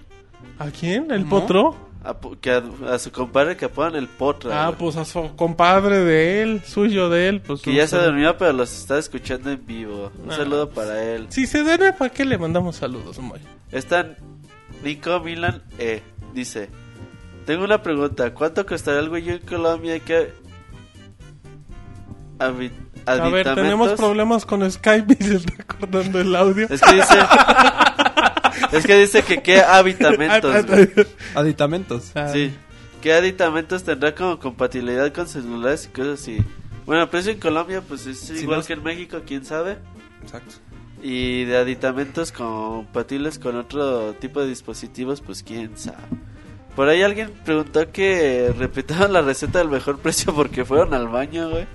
¿A quién? ¿El ¿No? potro? A, que a, a su compadre que apodan el potra. Ah, güey. pues a su compadre de él, suyo de él. Pues Que ya se durmió, pero los está escuchando en vivo. Un Ah. saludo para él. Si se duerme, ¿para qué le mandamos saludos, Moy? Está Nico Milan E. Dice: Tengo una pregunta. ¿Cuánto costará el güey en Colombia? que A ver, tenemos problemas con Skype y se está cortando el audio. Es que dice. *laughs* *laughs* es que dice que qué habitamentos. güey. Aditamentos. Ah, Sí. ¿Qué aditamentos tendrá como compatibilidad con celulares y cosas así? Bueno, el precio en Colombia pues es igual no- que en México, quién sabe. Exacto. Y de aditamentos compatibles con otro tipo de dispositivos, pues quién sabe. Por ahí alguien preguntó que *laughs* repitaban la receta del mejor precio porque fueron al baño, güey.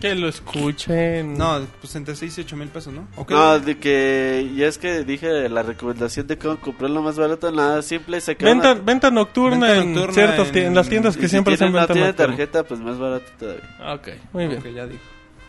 Que lo escuchen. No, pues entre 6 y 8 mil pesos, ¿no? ¿O qué? No, de que ya es que dije la recomendación de cómo comprar lo más barato, nada simple, se queda Venta, venta nocturna, Venta en nocturna ciertas en- ti- en las tiendas que si siempre tiene- hacen no venta tiene nocturna. tarjeta, pues más barato todavía. Ok, muy bien. Ok, ya dijo.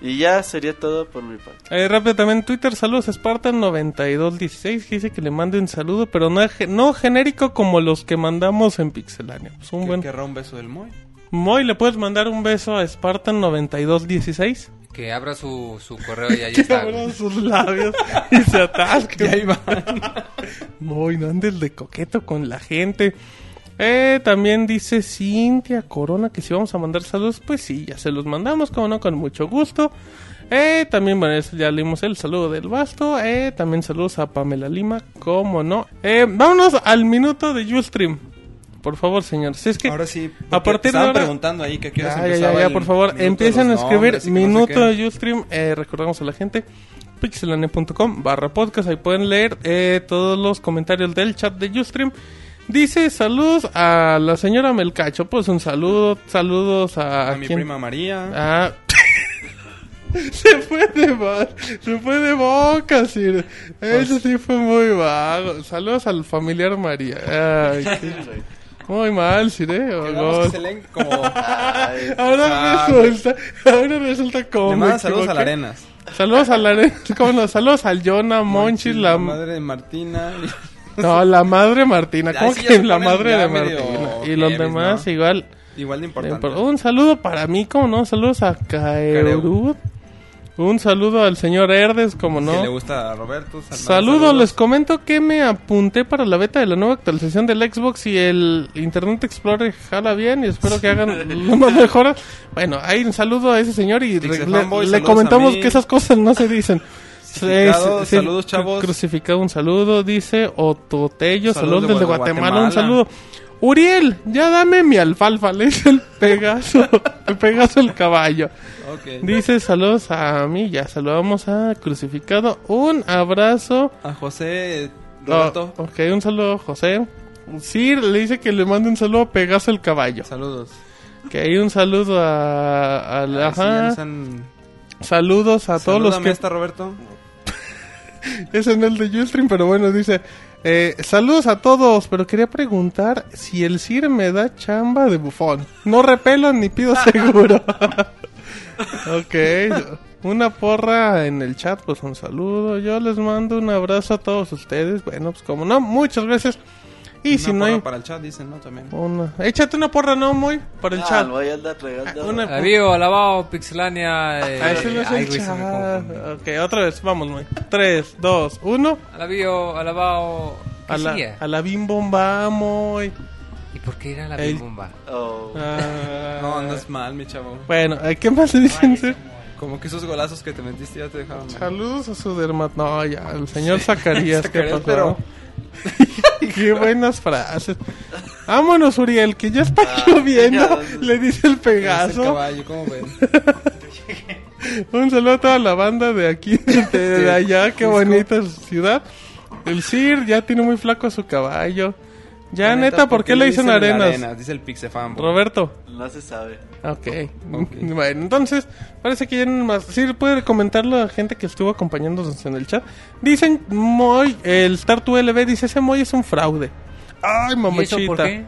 Y ya sería todo por mi parte. Eh, rápido también Twitter, saludos Spartan9216 que dice que le mande un saludo, pero no, no genérico como los que mandamos en Pixelania. Pues un Que buen... querrá un beso del Moy. Moy, ¿le puedes mandar un beso a Spartan9216? Que abra su, su correo y *laughs* ahí Que está. abra sus labios y se atasque. *laughs* ahí va. *laughs* Moy, no andes de coqueto con la gente. Eh, también dice Cintia Corona que si vamos a mandar saludos, pues sí, ya se los mandamos, como no, con mucho gusto. Eh, también, bueno, eso ya leímos el saludo del Basto. Eh, también saludos a Pamela Lima, como no. Eh, vámonos al minuto de Ustream. Por favor, señor. Si es que Ahora sí. a partir de ahora- preguntando ahí que ya, ya, ya, ya, por favor, empiecen a escribir minuto de Ustream. Eh, recordamos a la gente pixelane.com barra podcast. Ahí pueden leer eh, todos los comentarios del chat de Ustream. Dice saludos a la señora Melcacho. Pues un saludo, saludos a, A mi quién? prima María. Ah. *laughs* se fue de ba- se fue de boca, Sir. Eso sí fue muy vago. Saludos al familiar María. Ay, qué- *laughs* muy mal, Sir, eh. Oh, Digamos que God. se leen como... Ahora Ah, resulta, ahora resulta como Le saludos a la. Arenas. Saludos *laughs* a la arena, ¿cómo no? Saludos al Jonah, Monchis, la, la madre de Martina. no, la madre Martina, ¿cómo sí, que la madre de Martina? Y los demás ¿no? igual. Igual de importante. Un saludo para mí, ¿cómo no? Saludos a Kaerud. Un saludo al señor Herdes, como Que le no. gusta a Roberto. sal- Saludos, saludos. les comento que me apunté para la beta de la nueva actualización del Xbox y el Internet Explorer jala bien y espero que hagan *laughs* más mejor. Bueno, hay un saludo a ese señor y le, Fanboy, le comentamos que esas cosas no se dicen. Crucificado, Sí, saludos, chavos. Crucificado, un saludo, dice Ototello, saludos, Saludos de desde Gua- Guatemala, Guatemala. un saludo. Uriel, ya dame mi alfalfa, le dice el Pegaso, *laughs* el Pegaso el caballo. Dice saludos a mí, ya saludamos a Crucificado. Un abrazo. A José Oh, Roberto. ok, un saludo a José. Sir le dice que le mande un saludo a Pegaso el caballo. Saludos. Que hay un saludo a... a la- Ay, ajá. han- Saludos a todos los que... esta, Roberto. *laughs* Es en el de Ustream, pero bueno, dice... eh, saludos a todos, pero quería preguntar si el Sir me da chamba de bufón. No repelo ni pido *laughs* seguro. *laughs* ok, una porra en el chat, pues un saludo. Yo les mando un abrazo a todos ustedes. Bueno, pues como no, muchas gracias. Y Una si no hay... para el chat, dicen, ¿no? También. Una... Échate una porra, ¿no, muy? Para el Ah, chat. voy a andar regando. Una- Alabío, alabao, Pixelania. Eh, Ah, ese no es ay, el chat. Ok, otra vez, vamos, muy. 3, 2, 1. Alabío, alabao. ¿Qué A la, a la bim bomba, muy. ¿Y por qué era la El- bimbomba? Oh. Ah, No, andas mal, mi chavo. Bueno, eh, ¿qué más le dicen? Sir? Como que esos golazos que te metiste ya te dejaron mal. Saludos a su dermat. No, ya, el señor *laughs* Zacarías, ¿qué pasó? pero- *laughs* Qué buenas frases. Vámonos, Uriel, que ya está Ah, lloviendo. ya. *laughs* Le dice el Pegaso. caballo, ¿cómo ven? Un saludo a toda la banda de aquí, de, de allá. Qué bonita ciudad. El Sir ya tiene muy flaco a su caballo. Ya, La neta, ¿por qué le dicen arenas? arenas? Dice el Pixefan. Roberto. No se sabe. Ok. Ok. *laughs* Bueno, entonces, parece que ya no hay más. Sí, puede comentar la gente que estuvo acompañándonos en el chat. Dicen, Moy, el Star 2 LB dice, ese Moy es un fraude. Ay, ¿Y eso mamachita. por qué?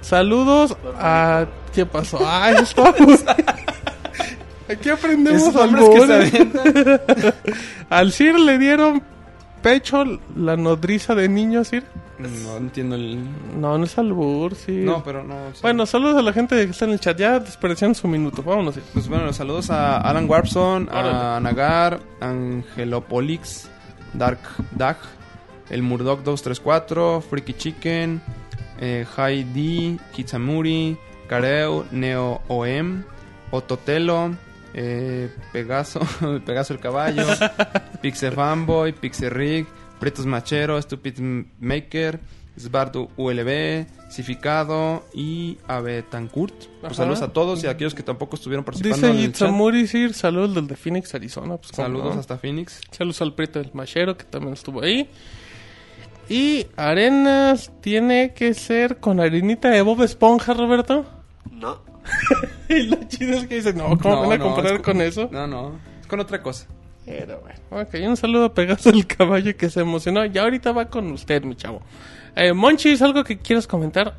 Saludos a... ¿Qué pasó? Ay, estamos... *laughs* Aquí aprendemos Esos al nombres que se *laughs* Al Sir le dieron pecho la nodriza de niño, Sir. No entiendo el... No, no es albur, sí. No, pero no... sí. Bueno, saludos a la gente que está en el chat. Ya desperdiciaron su minuto. Vámonos. Sir. Pues bueno, saludos a Alan Warpson, a Órale. Nagar, Angelopolix, Dark Dag, el Murdoch 234, Freaky Chicken, eh, Heidi, Kitsamuri, Kareu, Neo OM, Ototelo, eh, Pegaso, *laughs* Pegaso el Caballo, *laughs* Pixe Fanboy, Pixe Rig, Pretos Machero, Stupid Maker, Svardu ULB, Cificado y Abetancourt. Pues saludos a todos y a aquellos que tampoco estuvieron participando Dice en el Sir, saludos del de Phoenix, Arizona. Pues, Saludos no. hasta Phoenix. Saludos al Prieto del Machero, que también estuvo ahí. Y Arenas tiene que ser con harinita de Bob Esponja, Roberto. No. *laughs* y lo chido es que dice, no, ¿cómo No, van a no, comparar es con eso? No, no. Es con otra cosa. Pero bueno, ok, un saludo a Pegaso el caballo que se emocionó. Ya ahorita va con usted, mi chavo. Eh, Monchis, ¿algo que quieras comentar?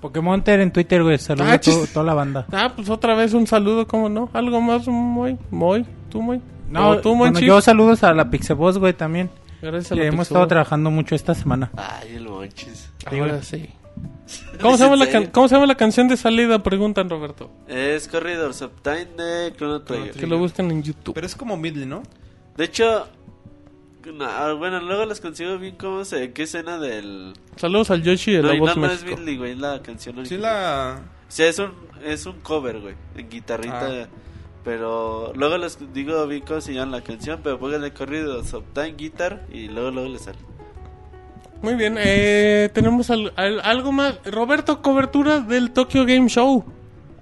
Pokémon Ter en Twitter, güey. Saludos Ah, a to- toda la banda. Ah, pues otra vez un saludo, ¿cómo no? ¿Algo más, muy? ¿Muy? ¿Tú, muy? No, ¿O tú, bueno, Monchis? yo saludos a la Pixeboss, güey, también. Gracias a Que la hemos estado trabajando mucho esta semana. Ay, el monchis. Ahora sí. ¿Cómo se, llama la can- ¿Cómo se llama la canción de salida? Preguntan, Roberto. Es Corridors of Time de Chrono Trigger. Que lo busquen en YouTube. Pero es como Midley, ¿no? De hecho, na- bueno, luego les consigo bien cómo se, qué escena del... Saludos al Yoshi de No, la voz no, no es. Billy, güey, es la canción Sí, original. la... O sea, es un, es un cover, güey, en guitarrita. Ah. Pero luego les digo bien cómo se llama la canción, pero pónganle Corridors of Time Guitar y luego luego les sale. Muy bien, eh, tenemos al- al- algo más. Roberto, cobertura del Tokyo Game Show.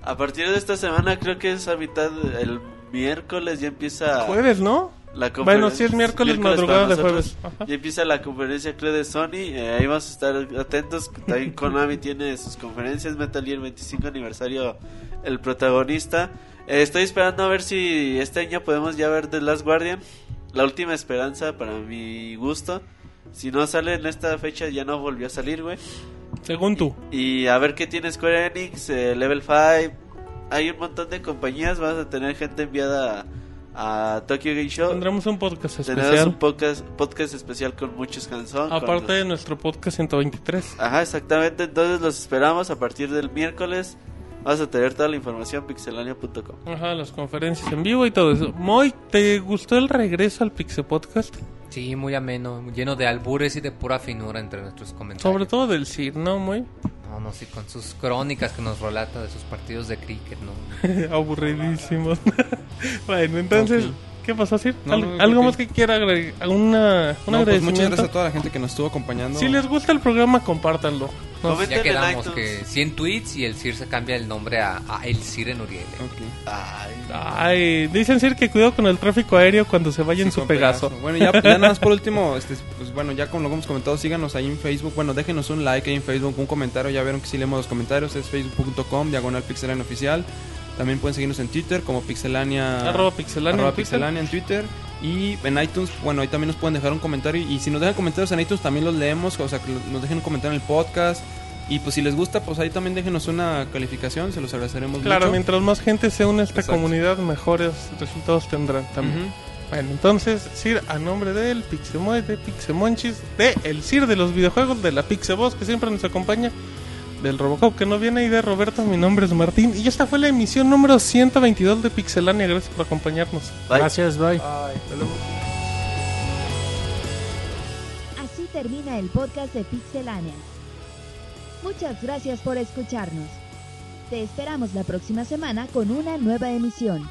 A partir de esta semana creo que es a mitad, el miércoles ya empieza... Jueves, ¿no? La Bueno, sí es miércoles, madrugada de jueves. Ajá. Ya empieza la conferencia creo de Sony. eh, ahí vamos a estar atentos. También Konami tiene sus conferencias. Metal Gear 25 aniversario, el protagonista. Eh, estoy esperando a ver si este año podemos ya ver The Last Guardian. La última esperanza para mi gusto. Si no sale en esta fecha, ya no volvió a salir, güey. Según tú. Y a ver qué tiene Square Enix, eh, Level 5. Hay un montón de compañías. Vas a tener gente enviada a, a Tokyo Game Show. Tendremos un podcast especial. un podcast, podcast especial con muchos canciones. Aparte de nuestro podcast 123. Ajá, exactamente. Entonces los esperamos a partir del miércoles. Vas a tener toda la información pixelania.com. Ajá, las conferencias en vivo y todo eso. Moy, ¿te gustó el regreso al Pixel Podcast? Sí, muy ameno, lleno de albures y de pura finura entre nuestros comentarios. Sobre todo del CIR, ¿no, Moy? No, no, sí, con sus crónicas que nos relata de sus partidos de cricket, ¿no? *laughs* Aburridísimos. *laughs* bueno, entonces, Ok. ¿Qué pasó, Sir? No, ¿Al- no, ¿Algo más que quiera agregar? ¿Una, un No, pues agradecimiento? muchas gracias a toda la gente que nos estuvo acompañando. Si les gusta el programa, compártanlo. No, Comenten Ya en quedamos que 100 tweets y el CIR se cambia el nombre a, a El CIR en Uriel. ¿eh? Ok. Ay, Ay, dicen Sir que cuidado con el tráfico aéreo cuando se vaya en su Pegaso. Bueno, ya, ya nada más por *laughs* último, este, pues bueno, ya como lo hemos comentado, síganos ahí en Facebook. Bueno, déjenos un like ahí en Facebook, un comentario. Ya vieron que sí leemos los comentarios. Es facebook.com, diagonal pixelania oficial. También pueden seguirnos en Twitter como pixelania. Arroba pixelania arroba en Twitter. pixelania en Twitter. Y en iTunes, bueno, ahí también nos pueden dejar un comentario. Y si nos dejan comentarios en iTunes, también los leemos. O sea, que nos dejen un comentario en el podcast. Y pues si les gusta, pues ahí también déjenos una calificación. Se los agradeceremos Claro, mucho. mientras más gente se une a esta Exacto. comunidad, mejores resultados tendrán también. Bueno, entonces, Sir, a nombre del Pixemoy, de Pixemonchis, de el Sir de los videojuegos, de la Pixeboss que siempre nos acompaña, del Robocop que no viene y de Roberto, mi nombre es Martín. Y esta fue la emisión número 122 de Pixelania. Gracias por acompañarnos. bye. Gracias, bye. Así termina el podcast de Pixelania. Muchas gracias por escucharnos. Te esperamos la próxima semana con una nueva emisión.